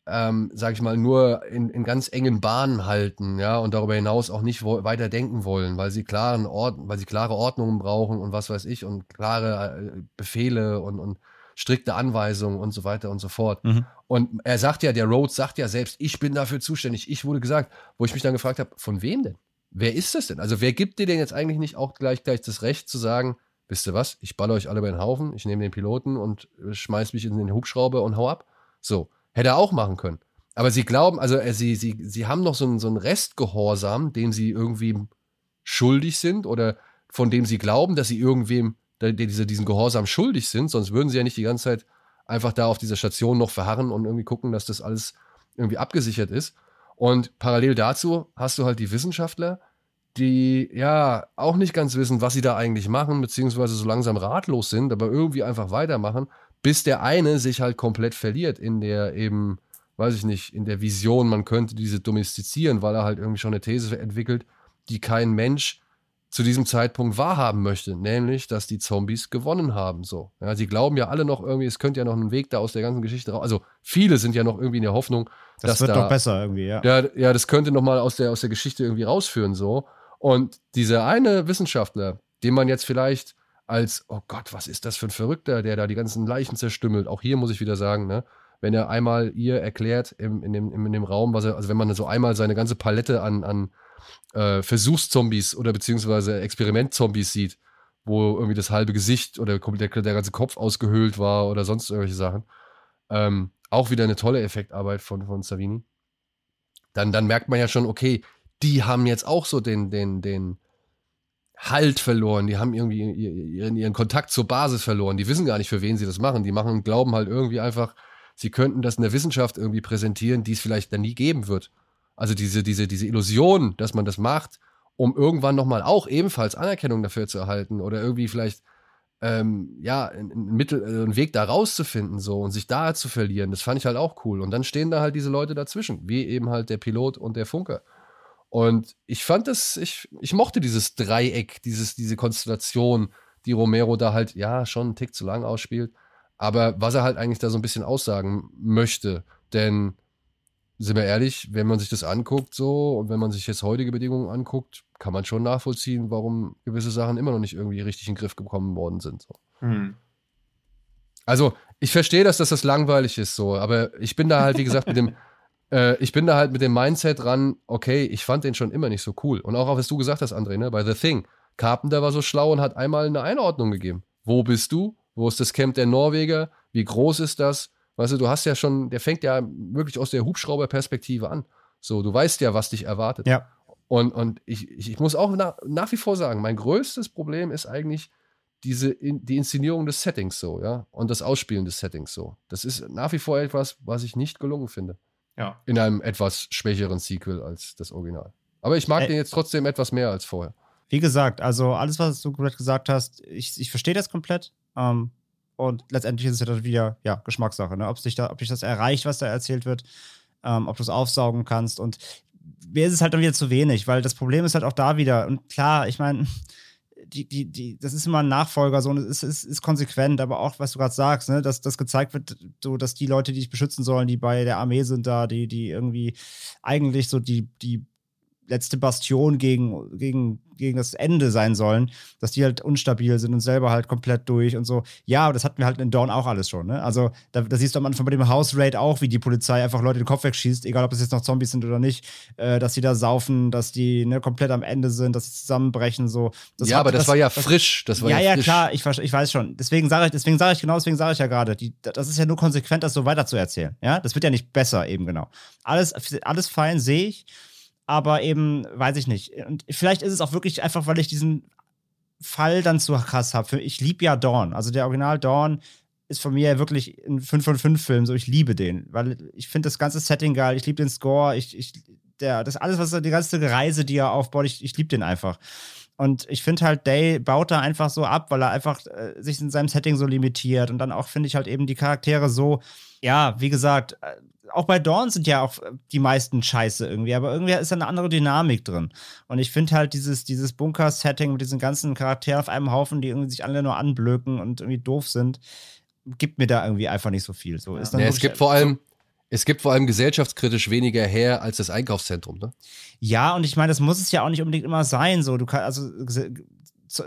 ähm, sag ich mal, nur in, in ganz engen Bahnen halten, ja, und darüber hinaus auch nicht weiter denken wollen, weil sie klaren Ord weil sie klare Ordnungen brauchen und was weiß ich und klare äh, Befehle und, und strikte Anweisungen und so weiter und so fort. Mhm. Und er sagt ja, der Rhodes sagt ja selbst, ich bin dafür zuständig. Ich wurde gesagt, wo ich mich dann gefragt habe, von wem denn? Wer ist das denn? Also wer gibt dir denn jetzt eigentlich nicht auch gleich gleich das Recht zu sagen, wisst ihr was, ich balle euch alle über den Haufen, ich nehme den Piloten und schmeiß mich in den Hubschrauber und hau ab? So, hätte er auch machen können. Aber sie glauben, also äh, sie, sie, sie haben noch so einen, so einen Restgehorsam, dem sie irgendwie schuldig sind oder von dem sie glauben, dass sie irgendwem diese, diesen Gehorsam schuldig sind, sonst würden sie ja nicht die ganze Zeit einfach da auf dieser Station noch verharren und irgendwie gucken, dass das alles irgendwie abgesichert ist. Und parallel dazu hast du halt die Wissenschaftler, die ja auch nicht ganz wissen, was sie da eigentlich machen, beziehungsweise so langsam ratlos sind, aber irgendwie einfach weitermachen, bis der eine sich halt komplett verliert in der eben, weiß ich nicht, in der Vision, man könnte diese domestizieren, weil er halt irgendwie schon eine These entwickelt, die kein Mensch zu diesem Zeitpunkt wahrhaben möchte, nämlich, dass die Zombies gewonnen haben. So, ja, sie glauben ja alle noch irgendwie, es könnte ja noch ein Weg da aus der ganzen Geschichte raus. Also viele sind ja noch irgendwie in der Hoffnung, das dass wird da, doch besser irgendwie, ja. ja. Ja, das könnte noch mal aus der aus der Geschichte irgendwie rausführen so. Und dieser eine Wissenschaftler, den man jetzt vielleicht als, oh Gott, was ist das für ein Verrückter, der da die ganzen Leichen zerstümmelt. Auch hier muss ich wieder sagen, ne? Wenn er einmal ihr erklärt im, in, dem, in dem Raum, was er, also wenn man so einmal seine ganze Palette an, an äh, Versuchszombies oder beziehungsweise Experimentzombies sieht, wo irgendwie das halbe Gesicht oder der, der ganze Kopf ausgehöhlt war oder sonst irgendwelche Sachen. Ähm, auch wieder eine tolle Effektarbeit von, von Savini. Dann, dann merkt man ja schon, okay, die haben jetzt auch so den, den, den Halt verloren, die haben irgendwie ihren, ihren Kontakt zur Basis verloren, die wissen gar nicht, für wen sie das machen. Die machen, glauben halt irgendwie einfach, sie könnten das in der Wissenschaft irgendwie präsentieren, die es vielleicht dann nie geben wird. Also diese, diese, diese Illusion, dass man das macht, um irgendwann nochmal auch ebenfalls Anerkennung dafür zu erhalten oder irgendwie vielleicht ähm, ja, ein, ein Mittel, äh, einen Weg da rauszufinden so und sich da zu verlieren, das fand ich halt auch cool. Und dann stehen da halt diese Leute dazwischen, wie eben halt der Pilot und der Funker. Und ich fand das, ich, ich mochte dieses Dreieck, dieses, diese Konstellation, die Romero da halt, ja, schon einen Tick zu lang ausspielt. Aber was er halt eigentlich da so ein bisschen aussagen möchte, denn sind wir ehrlich, wenn man sich das anguckt so und wenn man sich jetzt heutige Bedingungen anguckt, kann man schon nachvollziehen, warum gewisse Sachen immer noch nicht irgendwie richtig in den Griff gekommen worden sind. So. Mhm. Also, ich verstehe, dass das, das langweilig ist, so, aber ich bin da halt, wie gesagt, mit dem, äh, ich bin da halt mit dem Mindset dran, okay, ich fand den schon immer nicht so cool. Und auch, was du gesagt hast, André, ne, bei The Thing. Carpenter war so schlau und hat einmal eine Einordnung gegeben. Wo bist du? Wo ist das Camp der Norweger? Wie groß ist das? Weißt du, du hast ja schon, der fängt ja wirklich aus der Hubschrauberperspektive an. So, du weißt ja, was dich erwartet. Ja. Und, und ich, ich muss auch nach, nach wie vor sagen, mein größtes Problem ist eigentlich diese, in, die Inszenierung des Settings so, ja, und das Ausspielen des Settings so. Das ist nach wie vor etwas, was ich nicht gelungen finde. Ja. In einem etwas schwächeren Sequel als das Original. Aber ich mag Ä den jetzt trotzdem etwas mehr als vorher. Wie gesagt, also alles, was du komplett gesagt hast, ich, ich verstehe das komplett. Ähm, und letztendlich ist es ja dann wieder ja, Geschmackssache, ne? ob, dich da, ob dich das erreicht, was da erzählt wird, ähm, ob du es aufsaugen kannst. Und mir ist es halt dann wieder zu wenig, weil das Problem ist halt auch da wieder. Und klar, ich meine, die, die, die, das ist immer ein Nachfolger, so und es ist, ist, ist konsequent, aber auch, was du gerade sagst, ne, dass das gezeigt wird, so dass die Leute, die dich beschützen sollen, die bei der Armee sind da, die, die irgendwie eigentlich so die, die letzte Bastion gegen, gegen, gegen das Ende sein sollen, dass die halt unstabil sind und selber halt komplett durch und so. Ja, das hatten wir halt in Dawn auch alles schon. Ne? Also da, da siehst du am Anfang bei dem House Raid auch, wie die Polizei einfach Leute den Kopf wegschießt, egal ob es jetzt noch Zombies sind oder nicht, äh, dass sie da saufen, dass die ne, komplett am Ende sind, dass sie zusammenbrechen. So. Das ja, hat, aber das, das, war ja frisch. Das war ja, ja, ja klar, ich, ich weiß schon. Deswegen sage ich, deswegen sage ich genau, deswegen sage ich ja gerade, das ist ja nur konsequent, das so weiterzuerzählen. Ja, das wird ja nicht besser eben genau. Alles, alles fein sehe ich aber eben, weiß ich nicht. Und vielleicht ist es auch wirklich einfach, weil ich diesen Fall dann zu krass habe. Ich liebe ja Dawn. Also der Original Dawn ist von mir wirklich ein 5 von 5 Film. So, ich liebe den, weil ich finde das ganze Setting geil. Ich liebe den Score. Ich, ich, der, das alles, was die ganze Reise, die er aufbaut, ich, ich liebe den einfach. Und ich finde halt, Day baut da einfach so ab, weil er einfach äh, sich in seinem Setting so limitiert. Und dann auch finde ich halt eben die Charaktere so, ja, wie gesagt, äh, auch bei Dawn sind ja auch die meisten scheiße irgendwie, aber irgendwie ist da eine andere Dynamik drin. Und ich finde halt dieses, dieses Bunker-Setting mit diesen ganzen Charakteren auf einem Haufen, die irgendwie sich alle nur anblöken und irgendwie doof sind, gibt mir da irgendwie einfach nicht so viel. So ist dann ja, es gibt vor allem, es gibt vor allem gesellschaftskritisch weniger her als das Einkaufszentrum, ne? Ja, und ich meine, das muss es ja auch nicht unbedingt immer sein. So, du kannst, also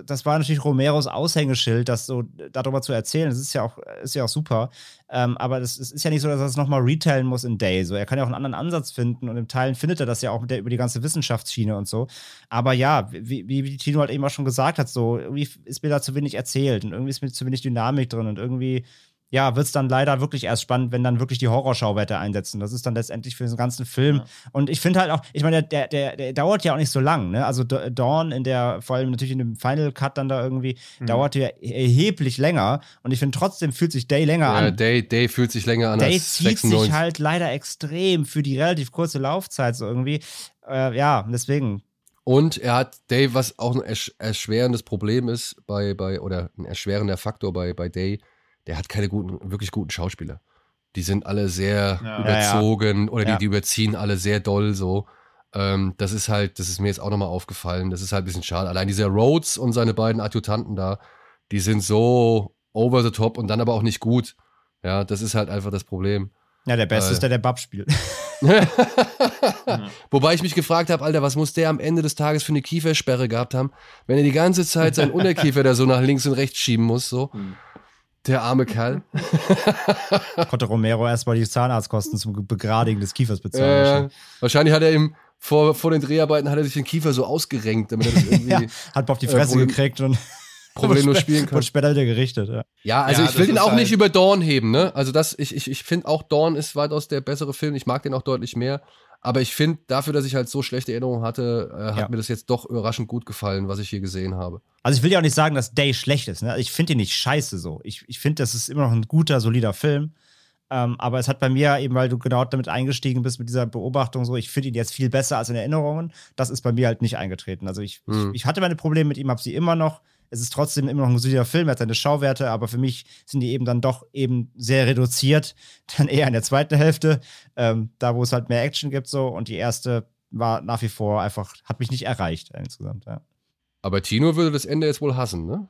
das war natürlich Romeros Aushängeschild, das so darüber zu erzählen. Das ist ja auch, ist ja auch super. Ähm, aber es ist ja nicht so, dass er es nochmal retailen muss in Day. So, er kann ja auch einen anderen Ansatz finden und im Teilen findet er das ja auch der, über die ganze Wissenschaftsschiene und so. Aber ja, wie, wie Tino halt eben auch schon gesagt hat, so irgendwie ist mir da zu wenig erzählt und irgendwie ist mir zu wenig Dynamik drin und irgendwie ja, wird es dann leider wirklich erst spannend, wenn dann wirklich die Horrorschauwerte einsetzen. Das ist dann letztendlich für den ganzen Film. Ja. Und ich finde halt auch, ich meine, der, der, der dauert ja auch nicht so lang, ne? Also Dawn in der, vor allem natürlich in dem Final Cut dann da irgendwie, mhm. dauert ja erheblich länger. Und ich finde trotzdem fühlt sich Day länger ja, an. Day, Day fühlt sich länger an Day als zieht 96. sich halt leider extrem für die relativ kurze Laufzeit so irgendwie. Äh, ja, deswegen. Und er hat Day, was auch ein erschwerendes Problem ist bei, bei, oder ein erschwerender Faktor bei, bei Day, der hat keine guten, wirklich guten Schauspieler. Die sind alle sehr ja. überzogen ja, oder die, die überziehen alle sehr doll so. Ähm, das ist halt, das ist mir jetzt auch nochmal aufgefallen. Das ist halt ein bisschen schade. Allein dieser Rhodes und seine beiden Adjutanten da, die sind so over the top und dann aber auch nicht gut. Ja, das ist halt einfach das Problem. Ja, der Beste äh, ist der, der Bab spielt. Wobei ich mich gefragt habe, Alter, was muss der am Ende des Tages für eine Kiefersperre gehabt haben, wenn er die ganze Zeit seinen Unterkiefer da so nach links und rechts schieben muss, so. Hm. Der arme Kerl. Konnte Romero erstmal die Zahnarztkosten zum Begradigen des Kiefers bezahlen. Äh, wahrscheinlich hat er ihm vor, vor den Dreharbeiten hat er sich den Kiefer so ausgerenkt, damit er das irgendwie. ja, hat auf die Fresse äh, gekriegt und problemlos spielen kann. Und später wieder gerichtet, ja. Ja, also ja, ich will den auch halt nicht über Dawn heben, ne? Also das, ich, ich, ich finde auch Dawn ist weitaus der bessere Film. Ich mag den auch deutlich mehr. Aber ich finde, dafür, dass ich halt so schlechte Erinnerungen hatte, äh, hat ja. mir das jetzt doch überraschend gut gefallen, was ich hier gesehen habe. Also ich will ja auch nicht sagen, dass Day schlecht ist. Ne? Ich finde ihn nicht scheiße so. Ich, ich finde, das ist immer noch ein guter, solider Film. Ähm, aber es hat bei mir eben, weil du genau damit eingestiegen bist mit dieser Beobachtung, so, ich finde ihn jetzt viel besser als in Erinnerungen. Das ist bei mir halt nicht eingetreten. Also ich, hm. ich, ich hatte meine Probleme mit ihm, habe sie immer noch. Es ist trotzdem immer noch ein solider Film, er hat seine Schauwerte, aber für mich sind die eben dann doch eben sehr reduziert. Dann eher in der zweiten Hälfte, ähm, da wo es halt mehr Action gibt so. Und die erste war nach wie vor einfach, hat mich nicht erreicht insgesamt, ja. Aber Tino würde das Ende jetzt wohl hassen, ne?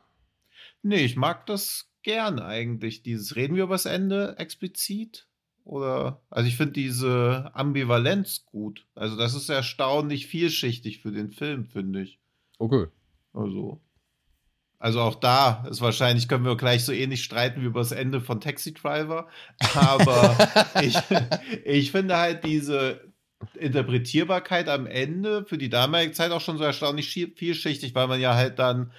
Nee, ich mag das gern eigentlich. Dieses reden wir über das Ende explizit? Oder, also ich finde diese Ambivalenz gut. Also das ist erstaunlich vielschichtig für den Film, finde ich. Okay. Also, also auch da ist wahrscheinlich, können wir gleich so ähnlich streiten wie über das Ende von Taxi Driver. Aber ich, ich finde halt diese Interpretierbarkeit am Ende für die damalige Zeit auch schon so erstaunlich vielschichtig, weil man ja halt dann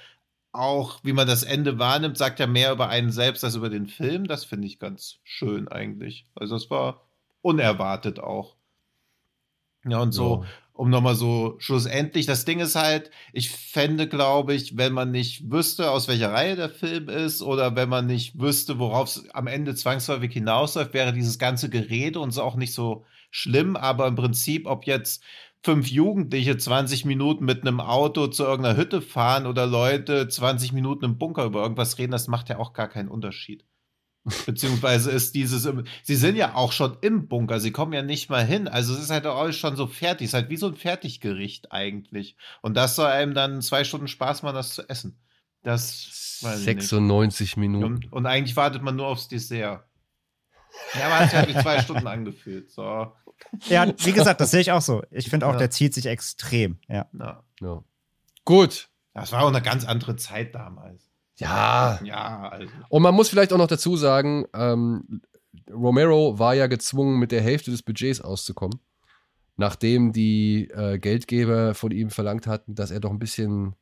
auch, wie man das Ende wahrnimmt, sagt ja mehr über einen selbst als über den Film. Das finde ich ganz schön eigentlich. Also das war unerwartet auch. Ja, und so, ja um nochmal so schlussendlich, das Ding ist halt, ich fände, glaube ich, wenn man nicht wüsste, aus welcher Reihe der Film ist oder wenn man nicht wüsste, worauf es am Ende zwangsläufig hinausläuft, wäre dieses ganze Gerede und so auch nicht so schlimm, aber im Prinzip, ob jetzt fünf Jugendliche 20 Minuten mit einem Auto zu irgendeiner Hütte fahren oder Leute 20 Minuten im Bunker über irgendwas reden, das macht ja auch gar keinen Unterschied. Beziehungsweise ist dieses, sie sind ja auch schon im Bunker, sie kommen ja nicht mal hin. Also es ist halt auch schon so fertig, es ist halt wie so ein Fertiggericht eigentlich. Und das soll einem dann zwei Stunden Spaß machen, das zu essen. Das 96 Minuten. Und, und, eigentlich wartet man nur aufs Dessert. Ja, aber es hat sich zwei Stunden angefühlt. So. Ja, wie gesagt, das sehe ich auch so. Ich finde auch, ja. der zieht sich extrem. Ja. ja. ja. Gut. Das war auch eine ganz andere Zeit damals. Ja. Ja, also. Und man muss vielleicht auch noch dazu sagen, ähm, Romero war ja gezwungen, mit der Hälfte des Budgets auszukommen, nachdem die äh, Geldgeber von ihm verlangt hatten, dass er doch ein bisschen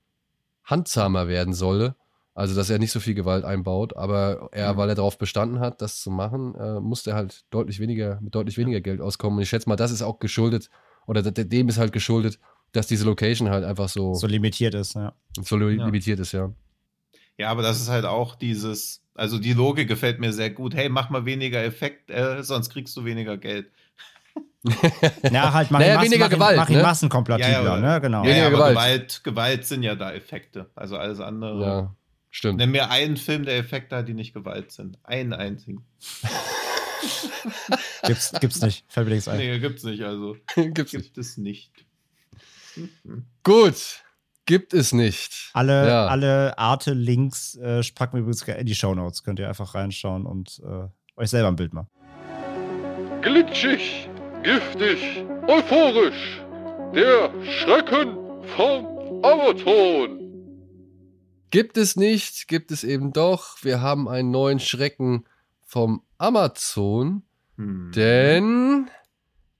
handsamer werden solle. Also, dass er nicht so viel Gewalt einbaut, aber er, mhm. weil er darauf bestanden hat, das zu machen, äh, musste er halt deutlich weniger, mit deutlich weniger Geld auskommen. Und ich schätze mal, das ist auch geschuldet, oder dem ist halt geschuldet, dass diese Location halt einfach so. So limitiert ist, ja. So li ja. limitiert ist, ja. Ja, aber das ist halt auch dieses, also die Logik gefällt mir sehr gut. Hey, mach mal weniger Effekt, äh, sonst kriegst du weniger Geld. ja, halt mach naja, weniger mach Gewalt. Mach ihn ne? Massenkompatibler, ja, ja, ne? Genau. Ja, ja Gewalt. Gewalt. Gewalt sind ja da Effekte. Also alles andere. Ja, stimmt. Nenn mir einen Film, der Effekte hat, die nicht Gewalt sind. Einen einzigen. gibt's, gibt's nicht. Fällt mir nichts ein. Nee, gibt's nicht. Also gibt's gibt nicht. es nicht. Gut. Gibt es nicht. Alle, ja. alle Arte-Links äh, packen wir übrigens in die Shownotes. Könnt ihr einfach reinschauen und äh, euch selber ein Bild machen. Glitschig, giftig, euphorisch. Der Schrecken vom Amazon. Gibt es nicht, gibt es eben doch. Wir haben einen neuen Schrecken vom Amazon. Hm. Denn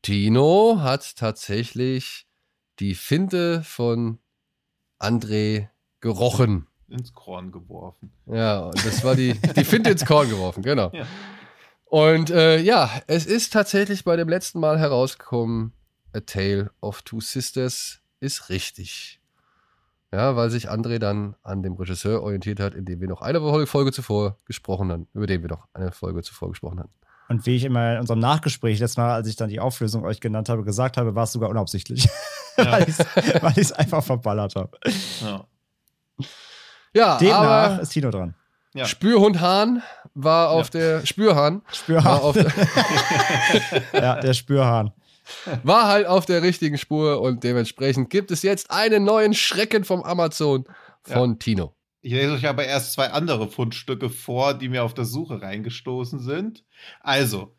Tino hat tatsächlich die Finte von André gerochen. Ins Korn geworfen. Ja, das war die, die Finte ins Korn geworfen, genau. Ja. Und äh, ja, es ist tatsächlich bei dem letzten Mal herausgekommen, A Tale of Two Sisters ist richtig. Ja, weil sich André dann an dem Regisseur orientiert hat, in dem wir noch eine Folge zuvor gesprochen haben, über den wir noch eine Folge zuvor gesprochen haben. Und wie ich immer in unserem Nachgespräch letztes Mal, als ich dann die Auflösung euch genannt habe, gesagt habe, war es sogar unabsichtlich. Ja. weil ich es einfach verballert habe. Ja. ja Demnach aber ist Tino dran. Ja. Spürhund Hahn war auf ja. der Spürhahn. Spürhahn. War der ja, der Spürhahn. War halt auf der richtigen Spur und dementsprechend gibt es jetzt einen neuen Schrecken vom Amazon von ja. Tino. Ich lese euch aber erst zwei andere Fundstücke vor, die mir auf der Suche reingestoßen sind. Also,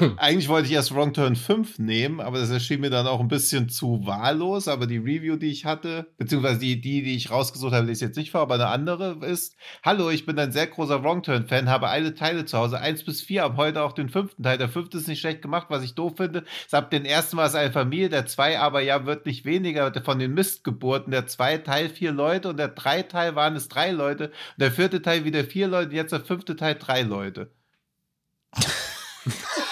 eigentlich wollte ich erst Wrong Turn 5 nehmen, aber das erschien mir dann auch ein bisschen zu wahllos. Aber die Review, die ich hatte, beziehungsweise die, die, die ich rausgesucht habe, lese ich jetzt nicht vor, aber eine andere ist: Hallo, ich bin ein sehr großer Wrong Turn-Fan, habe alle Teile zu Hause, eins bis vier, ab heute auch den fünften Teil. Der fünfte ist nicht schlecht gemacht, was ich doof finde. Es ab den ersten war es eine Familie, der zwei aber ja wird nicht weniger von den Mistgeburten. Der zwei Teil vier Leute und der drei Teil waren es drei Leute und der vierte Teil wieder vier Leute, jetzt der fünfte Teil drei Leute.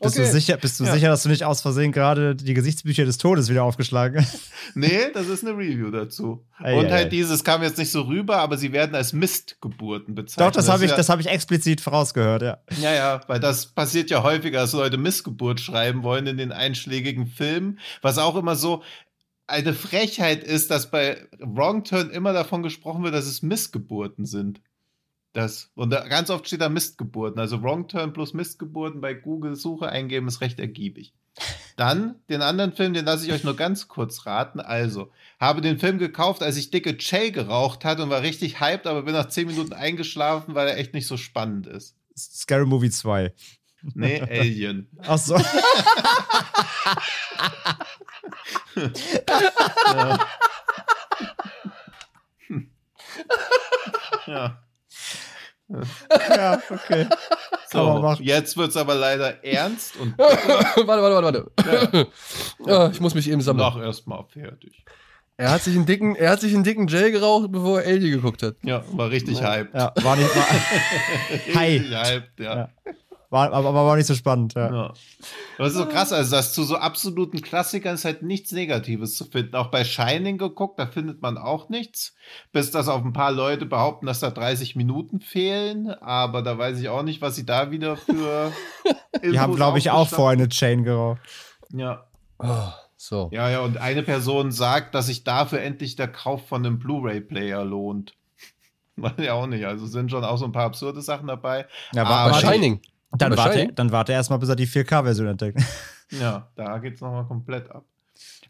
Bist okay. du, sicher, bist du ja. sicher, dass du nicht aus Versehen gerade die Gesichtsbücher des Todes wieder aufgeschlagen hast? Nee, das ist eine Review dazu. Ei, Und ei, halt ei. dieses kam jetzt nicht so rüber, aber sie werden als Mistgeburten bezeichnet. Doch, das, habe ich, ja, hab ich explizit vorausgehört, ja. Ja, ja, weil das passiert ja häufiger, dass Leute Missgeburt schreiben wollen in den einschlägigen Filmen. Was auch immer so eine Frechheit ist, dass bei Wrong Turn immer davon gesprochen wird, dass es Missgeburten sind. Das, und da, ganz oft steht da Mistgeburten. Also Wrong Turn plus Mistgeburten bei Google-Suche eingeben ist recht ergiebig. Dann den anderen Film, den lasse ich euch nur ganz kurz raten. Also, habe den Film gekauft, als ich dicke Che geraucht hatte und war richtig hyped, aber bin nach 10 Minuten eingeschlafen, weil er echt nicht so spannend ist. Scary Movie 2. Nee, Alien. Ach so. ja. ja. Ja, okay. So, jetzt wird es aber leider ernst und. warte, warte, warte, warte. Ja. Ah, ich muss mich eben sammeln. Mach erstmal fertig. Er hat sich einen dicken, er hat sich einen dicken Jay geraucht, bevor er Alien geguckt hat. Ja, war richtig ja. hyped. Ja, war nicht mal. Hi. hyped, ja. ja. War, aber, aber war nicht so spannend, ja. ja. Das ist so krass, also dass zu so absoluten Klassikern ist halt nichts Negatives zu finden. Auch bei Shining geguckt, da findet man auch nichts. Bis das auf ein paar Leute behaupten, dass da 30 Minuten fehlen. Aber da weiß ich auch nicht, was sie da wieder für. Die haben, glaube ich, auch vorher eine Chain geraucht. Ja. Oh, so. Ja, ja, und eine Person sagt, dass sich dafür endlich der Kauf von einem Blu-ray-Player lohnt. Weiß ich auch nicht. Also sind schon auch so ein paar absurde Sachen dabei. Ja, war bei Shining. Dann warte, dann warte erstmal, bis er die 4K-Version entdeckt. Ja, da geht es nochmal komplett ab.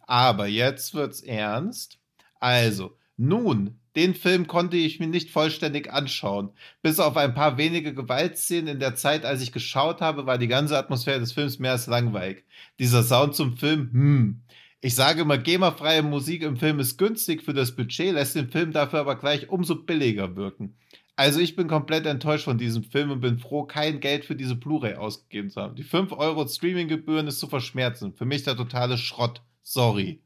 Aber jetzt wird's ernst. Also, nun, den Film konnte ich mir nicht vollständig anschauen. Bis auf ein paar wenige Gewaltszenen in der Zeit, als ich geschaut habe, war die ganze Atmosphäre des Films mehr als langweilig. Dieser Sound zum Film, hm. Ich sage immer, GEMA-freie Musik im Film ist günstig für das Budget, lässt den Film dafür aber gleich umso billiger wirken. Also ich bin komplett enttäuscht von diesem Film und bin froh, kein Geld für diese Blu-ray ausgegeben zu haben. Die 5 Euro Streaming-Gebühren ist zu verschmerzen. Für mich der totale Schrott. Sorry.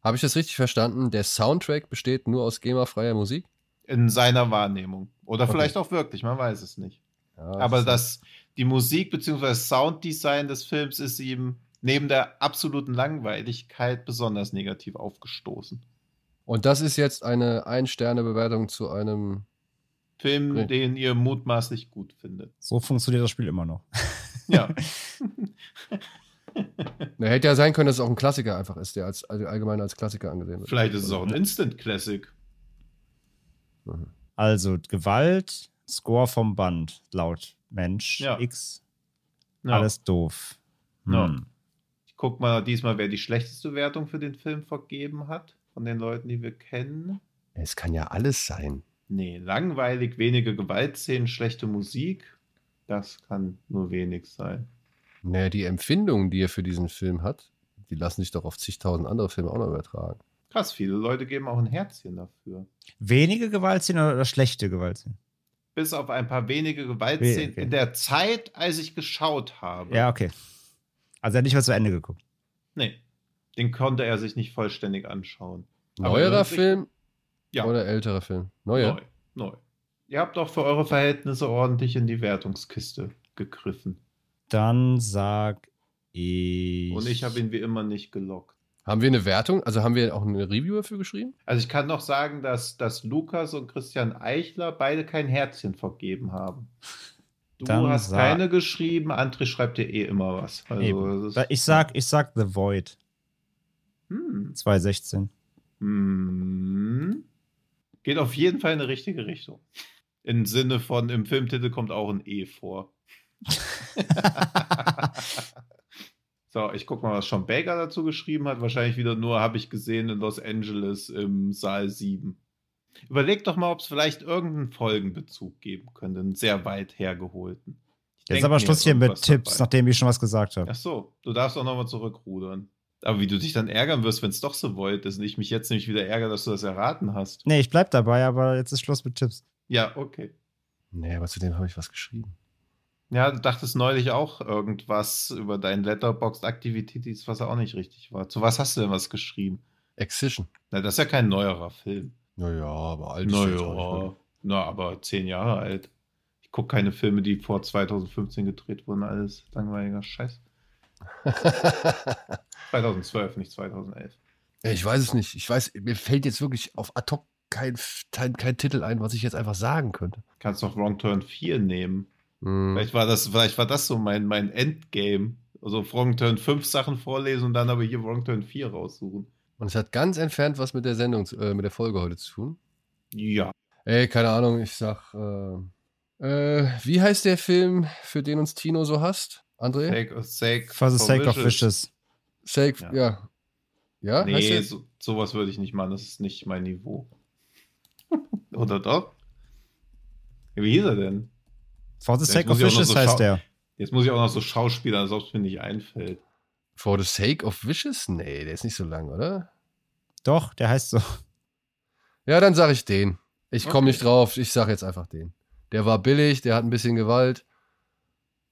Habe ich das richtig verstanden? Der Soundtrack besteht nur aus GEMA-freier Musik? In seiner Wahrnehmung. Oder okay. vielleicht auch wirklich, man weiß es nicht. Ja, Aber das, die Musik bzw. Sounddesign des Films ist ihm neben der absoluten Langweiligkeit besonders negativ aufgestoßen. Und das ist jetzt eine Ein-Sterne-Bewertung zu einem Film, Okay. den ihr mutmaßlich gut findet. So funktioniert das Spiel immer noch. Ja. Na, hätte ja sein können, dass es auch ein Klassiker einfach ist, der als also allgemein als Klassiker angesehen wird. Vielleicht ist es auch ein Instant Classic. Also Gewalt, Score vom Band, laut Mensch Ja. X. Ja. Alles doof. Ja. Hm. Ich guck mal diesmal, wer die schlechteste Wertung für den Film vergeben hat. Von den Leuten, die wir kennen. Es kann ja alles sein. Nee, langweilig, wenige Gewaltszenen, schlechte Musik. Das kann nur wenig sein. Naja, die Empfindungen, die er für diesen Film hat, die lassen sich doch auf zigtausend andere Filme auch noch übertragen. Krass, viele Leute geben auch ein Herzchen dafür. Wenige Gewaltszenen oder, schlechte Gewaltszenen? Bis auf ein paar wenige Gewaltszenen Okay. in der Zeit, als ich geschaut habe. Ja, okay. Also er hat nicht mal zu Ende geguckt. Nee, den konnte er sich nicht vollständig anschauen. Neuerer Film Ja, oder älterer Film? Neuer? neu, neu. Ihr habt auch für eure Verhältnisse ordentlich in die Wertungskiste gegriffen. Dann sag ich. Und ich habe ihn wie immer nicht gelockt. Haben wir eine Wertung? Also haben wir auch eine Review dafür geschrieben? Also ich kann noch sagen, dass, dass Lukas und Christian Eichler beide kein Herzchen vergeben haben. Du Dann hast sag- keine geschrieben, André schreibt dir eh immer was. Also Eben. das ist, Ich sag, ich sag The Void hm, 2016. hm, geht auf jeden Fall in eine richtige Richtung. Im Sinne von, im Filmtitel kommt auch ein E vor. so, ich guck mal, was Sean Baker dazu geschrieben hat. Wahrscheinlich wieder nur, habe ich gesehen, in Los Angeles im Saal 7. Überleg doch mal, ob es vielleicht irgendeinen Folgenbezug geben könnte, einen sehr weit hergeholten. Ich Jetzt aber Schluss hier mit Tipps, dabei. nachdem ich schon was gesagt habe. Ach so, du darfst auch nochmal zurückrudern. Aber wie du dich dann ärgern wirst, wenn es doch so wollt, ist und ich mich jetzt nämlich wieder ärgere, dass du das erraten hast. Nee, ich bleib dabei, aber jetzt ist Schluss mit Tipps. Ja, okay. Nee, aber zu dem habe ich was geschrieben. Ja, du dachtest neulich auch irgendwas über deinen Letterboxd-Aktivitäts, was auch nicht richtig war. Zu was hast du denn was geschrieben? Excision. Na, das ist ja kein neuerer Film. Naja, aber alt ist Naja, wirklich. na, aber zehn Jahre alt. Ich gucke keine Filme, die vor 2015 gedreht wurden, alles langweiliger Scheiß. 2012, nicht 2011. Ja, ich weiß es nicht. Ich weiß, mir fällt jetzt wirklich auf ad hoc kein, kein, kein Titel ein, was ich jetzt einfach sagen könnte. Kannst doch Wrong Turn 4 nehmen. Hm. Vielleicht war das, vielleicht war das so mein, mein Endgame. Also Wrong Turn 5 Sachen vorlesen und dann aber hier Wrong Turn 4 raussuchen. Und es hat ganz entfernt was mit der Sendung, äh, mit der Folge heute zu tun. Ja. Ey, keine Ahnung, ich sag, äh, äh, wie heißt der Film, für den uns Tino so hasst? André? Sake, sake For the sake of wishes. Sake, Ja. ja. Ja, Nee, so, sowas würde ich nicht machen. Das ist nicht mein Niveau. Oder doch? Wie hieß er denn? For the sake of wishes so heißt der. Jetzt muss ich auch noch so Schauspieler, als ob es mir nicht einfällt. For the Sake of Wishes? Nee, der ist nicht so lang, oder? Doch, der heißt so. Ja, dann sag ich den. Ich komme Okay. nicht drauf, ich sag jetzt einfach den. Der war billig, der hat ein bisschen Gewalt.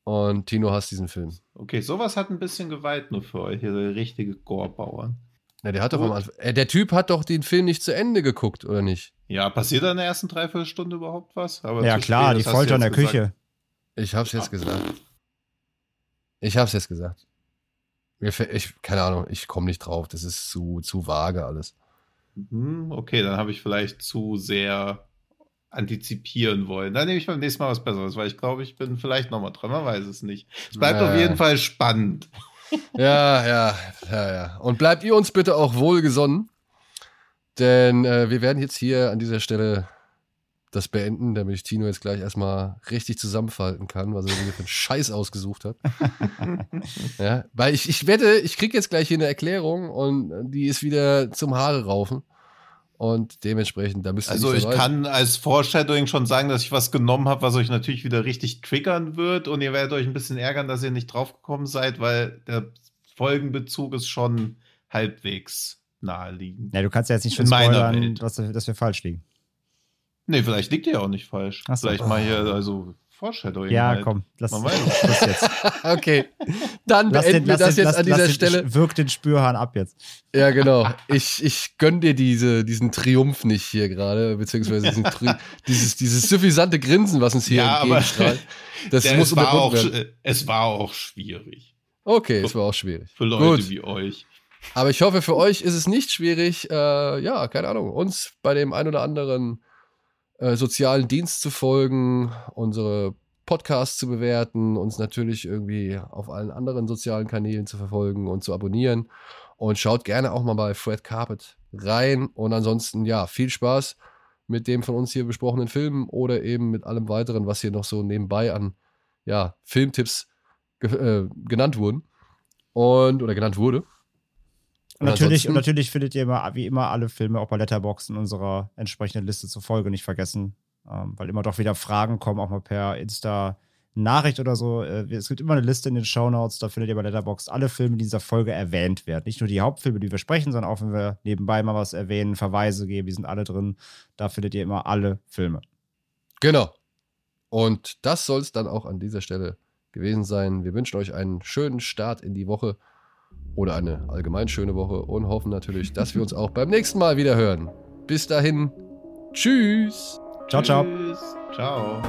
Und Tino hasst diesen Film. Okay, sowas hat ein bisschen Gewalt nur für euch. Ihr richtige Gore-Bauern. Ja, der hat doch am Anfang, äh, der Typ hat doch den Film nicht zu Ende geguckt, oder nicht? Ja, passiert da in der ersten Dreiviertelstunde überhaupt was? Aber Ja klar, spät, die Folter in der gesagt. Küche. Ich hab's jetzt gesagt. Ich hab's jetzt gesagt. Mir fällt, ich, keine Ahnung, ich komme nicht drauf. Das ist zu, zu vage alles. Mhm, okay, dann habe ich vielleicht zu sehr antizipieren wollen. Dann nehme ich beim nächsten Mal was Besseres, weil ich glaube, ich bin vielleicht nochmal dran, man weiß es nicht. Es bleibt Nee. auf jeden Fall spannend. Ja, ja, ja, ja. Und bleibt ihr uns bitte auch wohlgesonnen. Denn äh, wir werden jetzt hier an dieser Stelle das beenden, damit ich Tino jetzt gleich erstmal richtig zusammenfalten kann, was er mir für einen Scheiß ausgesucht hat. ja, weil ich, ich wette, ich krieg jetzt gleich hier eine Erklärung und die ist wieder zum Haare raufen. Und dementsprechend, da müsst ihr Also ich sein. kann als Foreshadowing schon sagen, dass ich was genommen habe, was euch natürlich wieder richtig triggern wird und ihr werdet euch ein bisschen ärgern, dass ihr nicht draufgekommen seid, weil der Folgenbezug ist schon halbwegs naheliegend. Ja, du kannst ja jetzt nicht schon spoilern, dass, wir- dass wir falsch liegen. Nee, vielleicht liegt ihr ja auch nicht falsch. Ach so. Vielleicht mal hier also Foreshadowing. Ja, halt. komm, lass, es. Schluss jetzt. Okay, dann Lass beenden den, wir das den, jetzt lass, an dieser lass Stelle. Den, wirk den Spürhahn ab jetzt. Ja, genau. Ich, ich gönn dir diese, diesen Triumph nicht hier gerade, beziehungsweise diesen, Tri dieses, dieses suffisante Grinsen, was uns hier Ja, aber entgegenstrahlt. Das Der- muss es, war auch, werden. es war auch schwierig. Okay, es war auch schwierig. Für Leute Gut, wie euch. aber ich hoffe, für euch ist es nicht schwierig, äh, ja, keine Ahnung, uns bei dem ein oder anderen äh, sozialen Dienst zu folgen, unsere Podcasts zu bewerten, uns natürlich irgendwie auf allen anderen sozialen Kanälen zu verfolgen und zu abonnieren. Und schaut gerne auch mal bei Fred Carpet rein. Und ansonsten, ja, viel Spaß mit dem von uns hier besprochenen Film oder eben mit allem weiteren, was hier noch so nebenbei an ja, Filmtipps ge äh, genannt wurden. Und, oder genannt wurde. Und, natürlich, und natürlich findet ihr immer, wie immer, alle Filme auch bei Letterboxd in unserer entsprechenden Liste zur Folge nicht vergessen. Ähm, weil immer doch wieder Fragen kommen, auch mal per Insta Nachricht oder so. Äh, es gibt immer eine Liste in den Shownotes, da findet ihr bei Letterboxd alle Filme, die in dieser Folge erwähnt werden. Nicht nur die Hauptfilme, die wir sprechen, sondern auch wenn wir nebenbei mal was erwähnen, Verweise geben, die sind alle drin. Da findet ihr immer alle Filme. Genau. Und das soll es dann auch an dieser Stelle gewesen sein. Wir wünschen euch einen schönen Start in die Woche oder eine allgemein schöne Woche und hoffen natürlich, dass wir uns auch beim nächsten Mal wieder hören. Bis dahin, tschüss. Ciao, ciao. Tschüss. Ciao.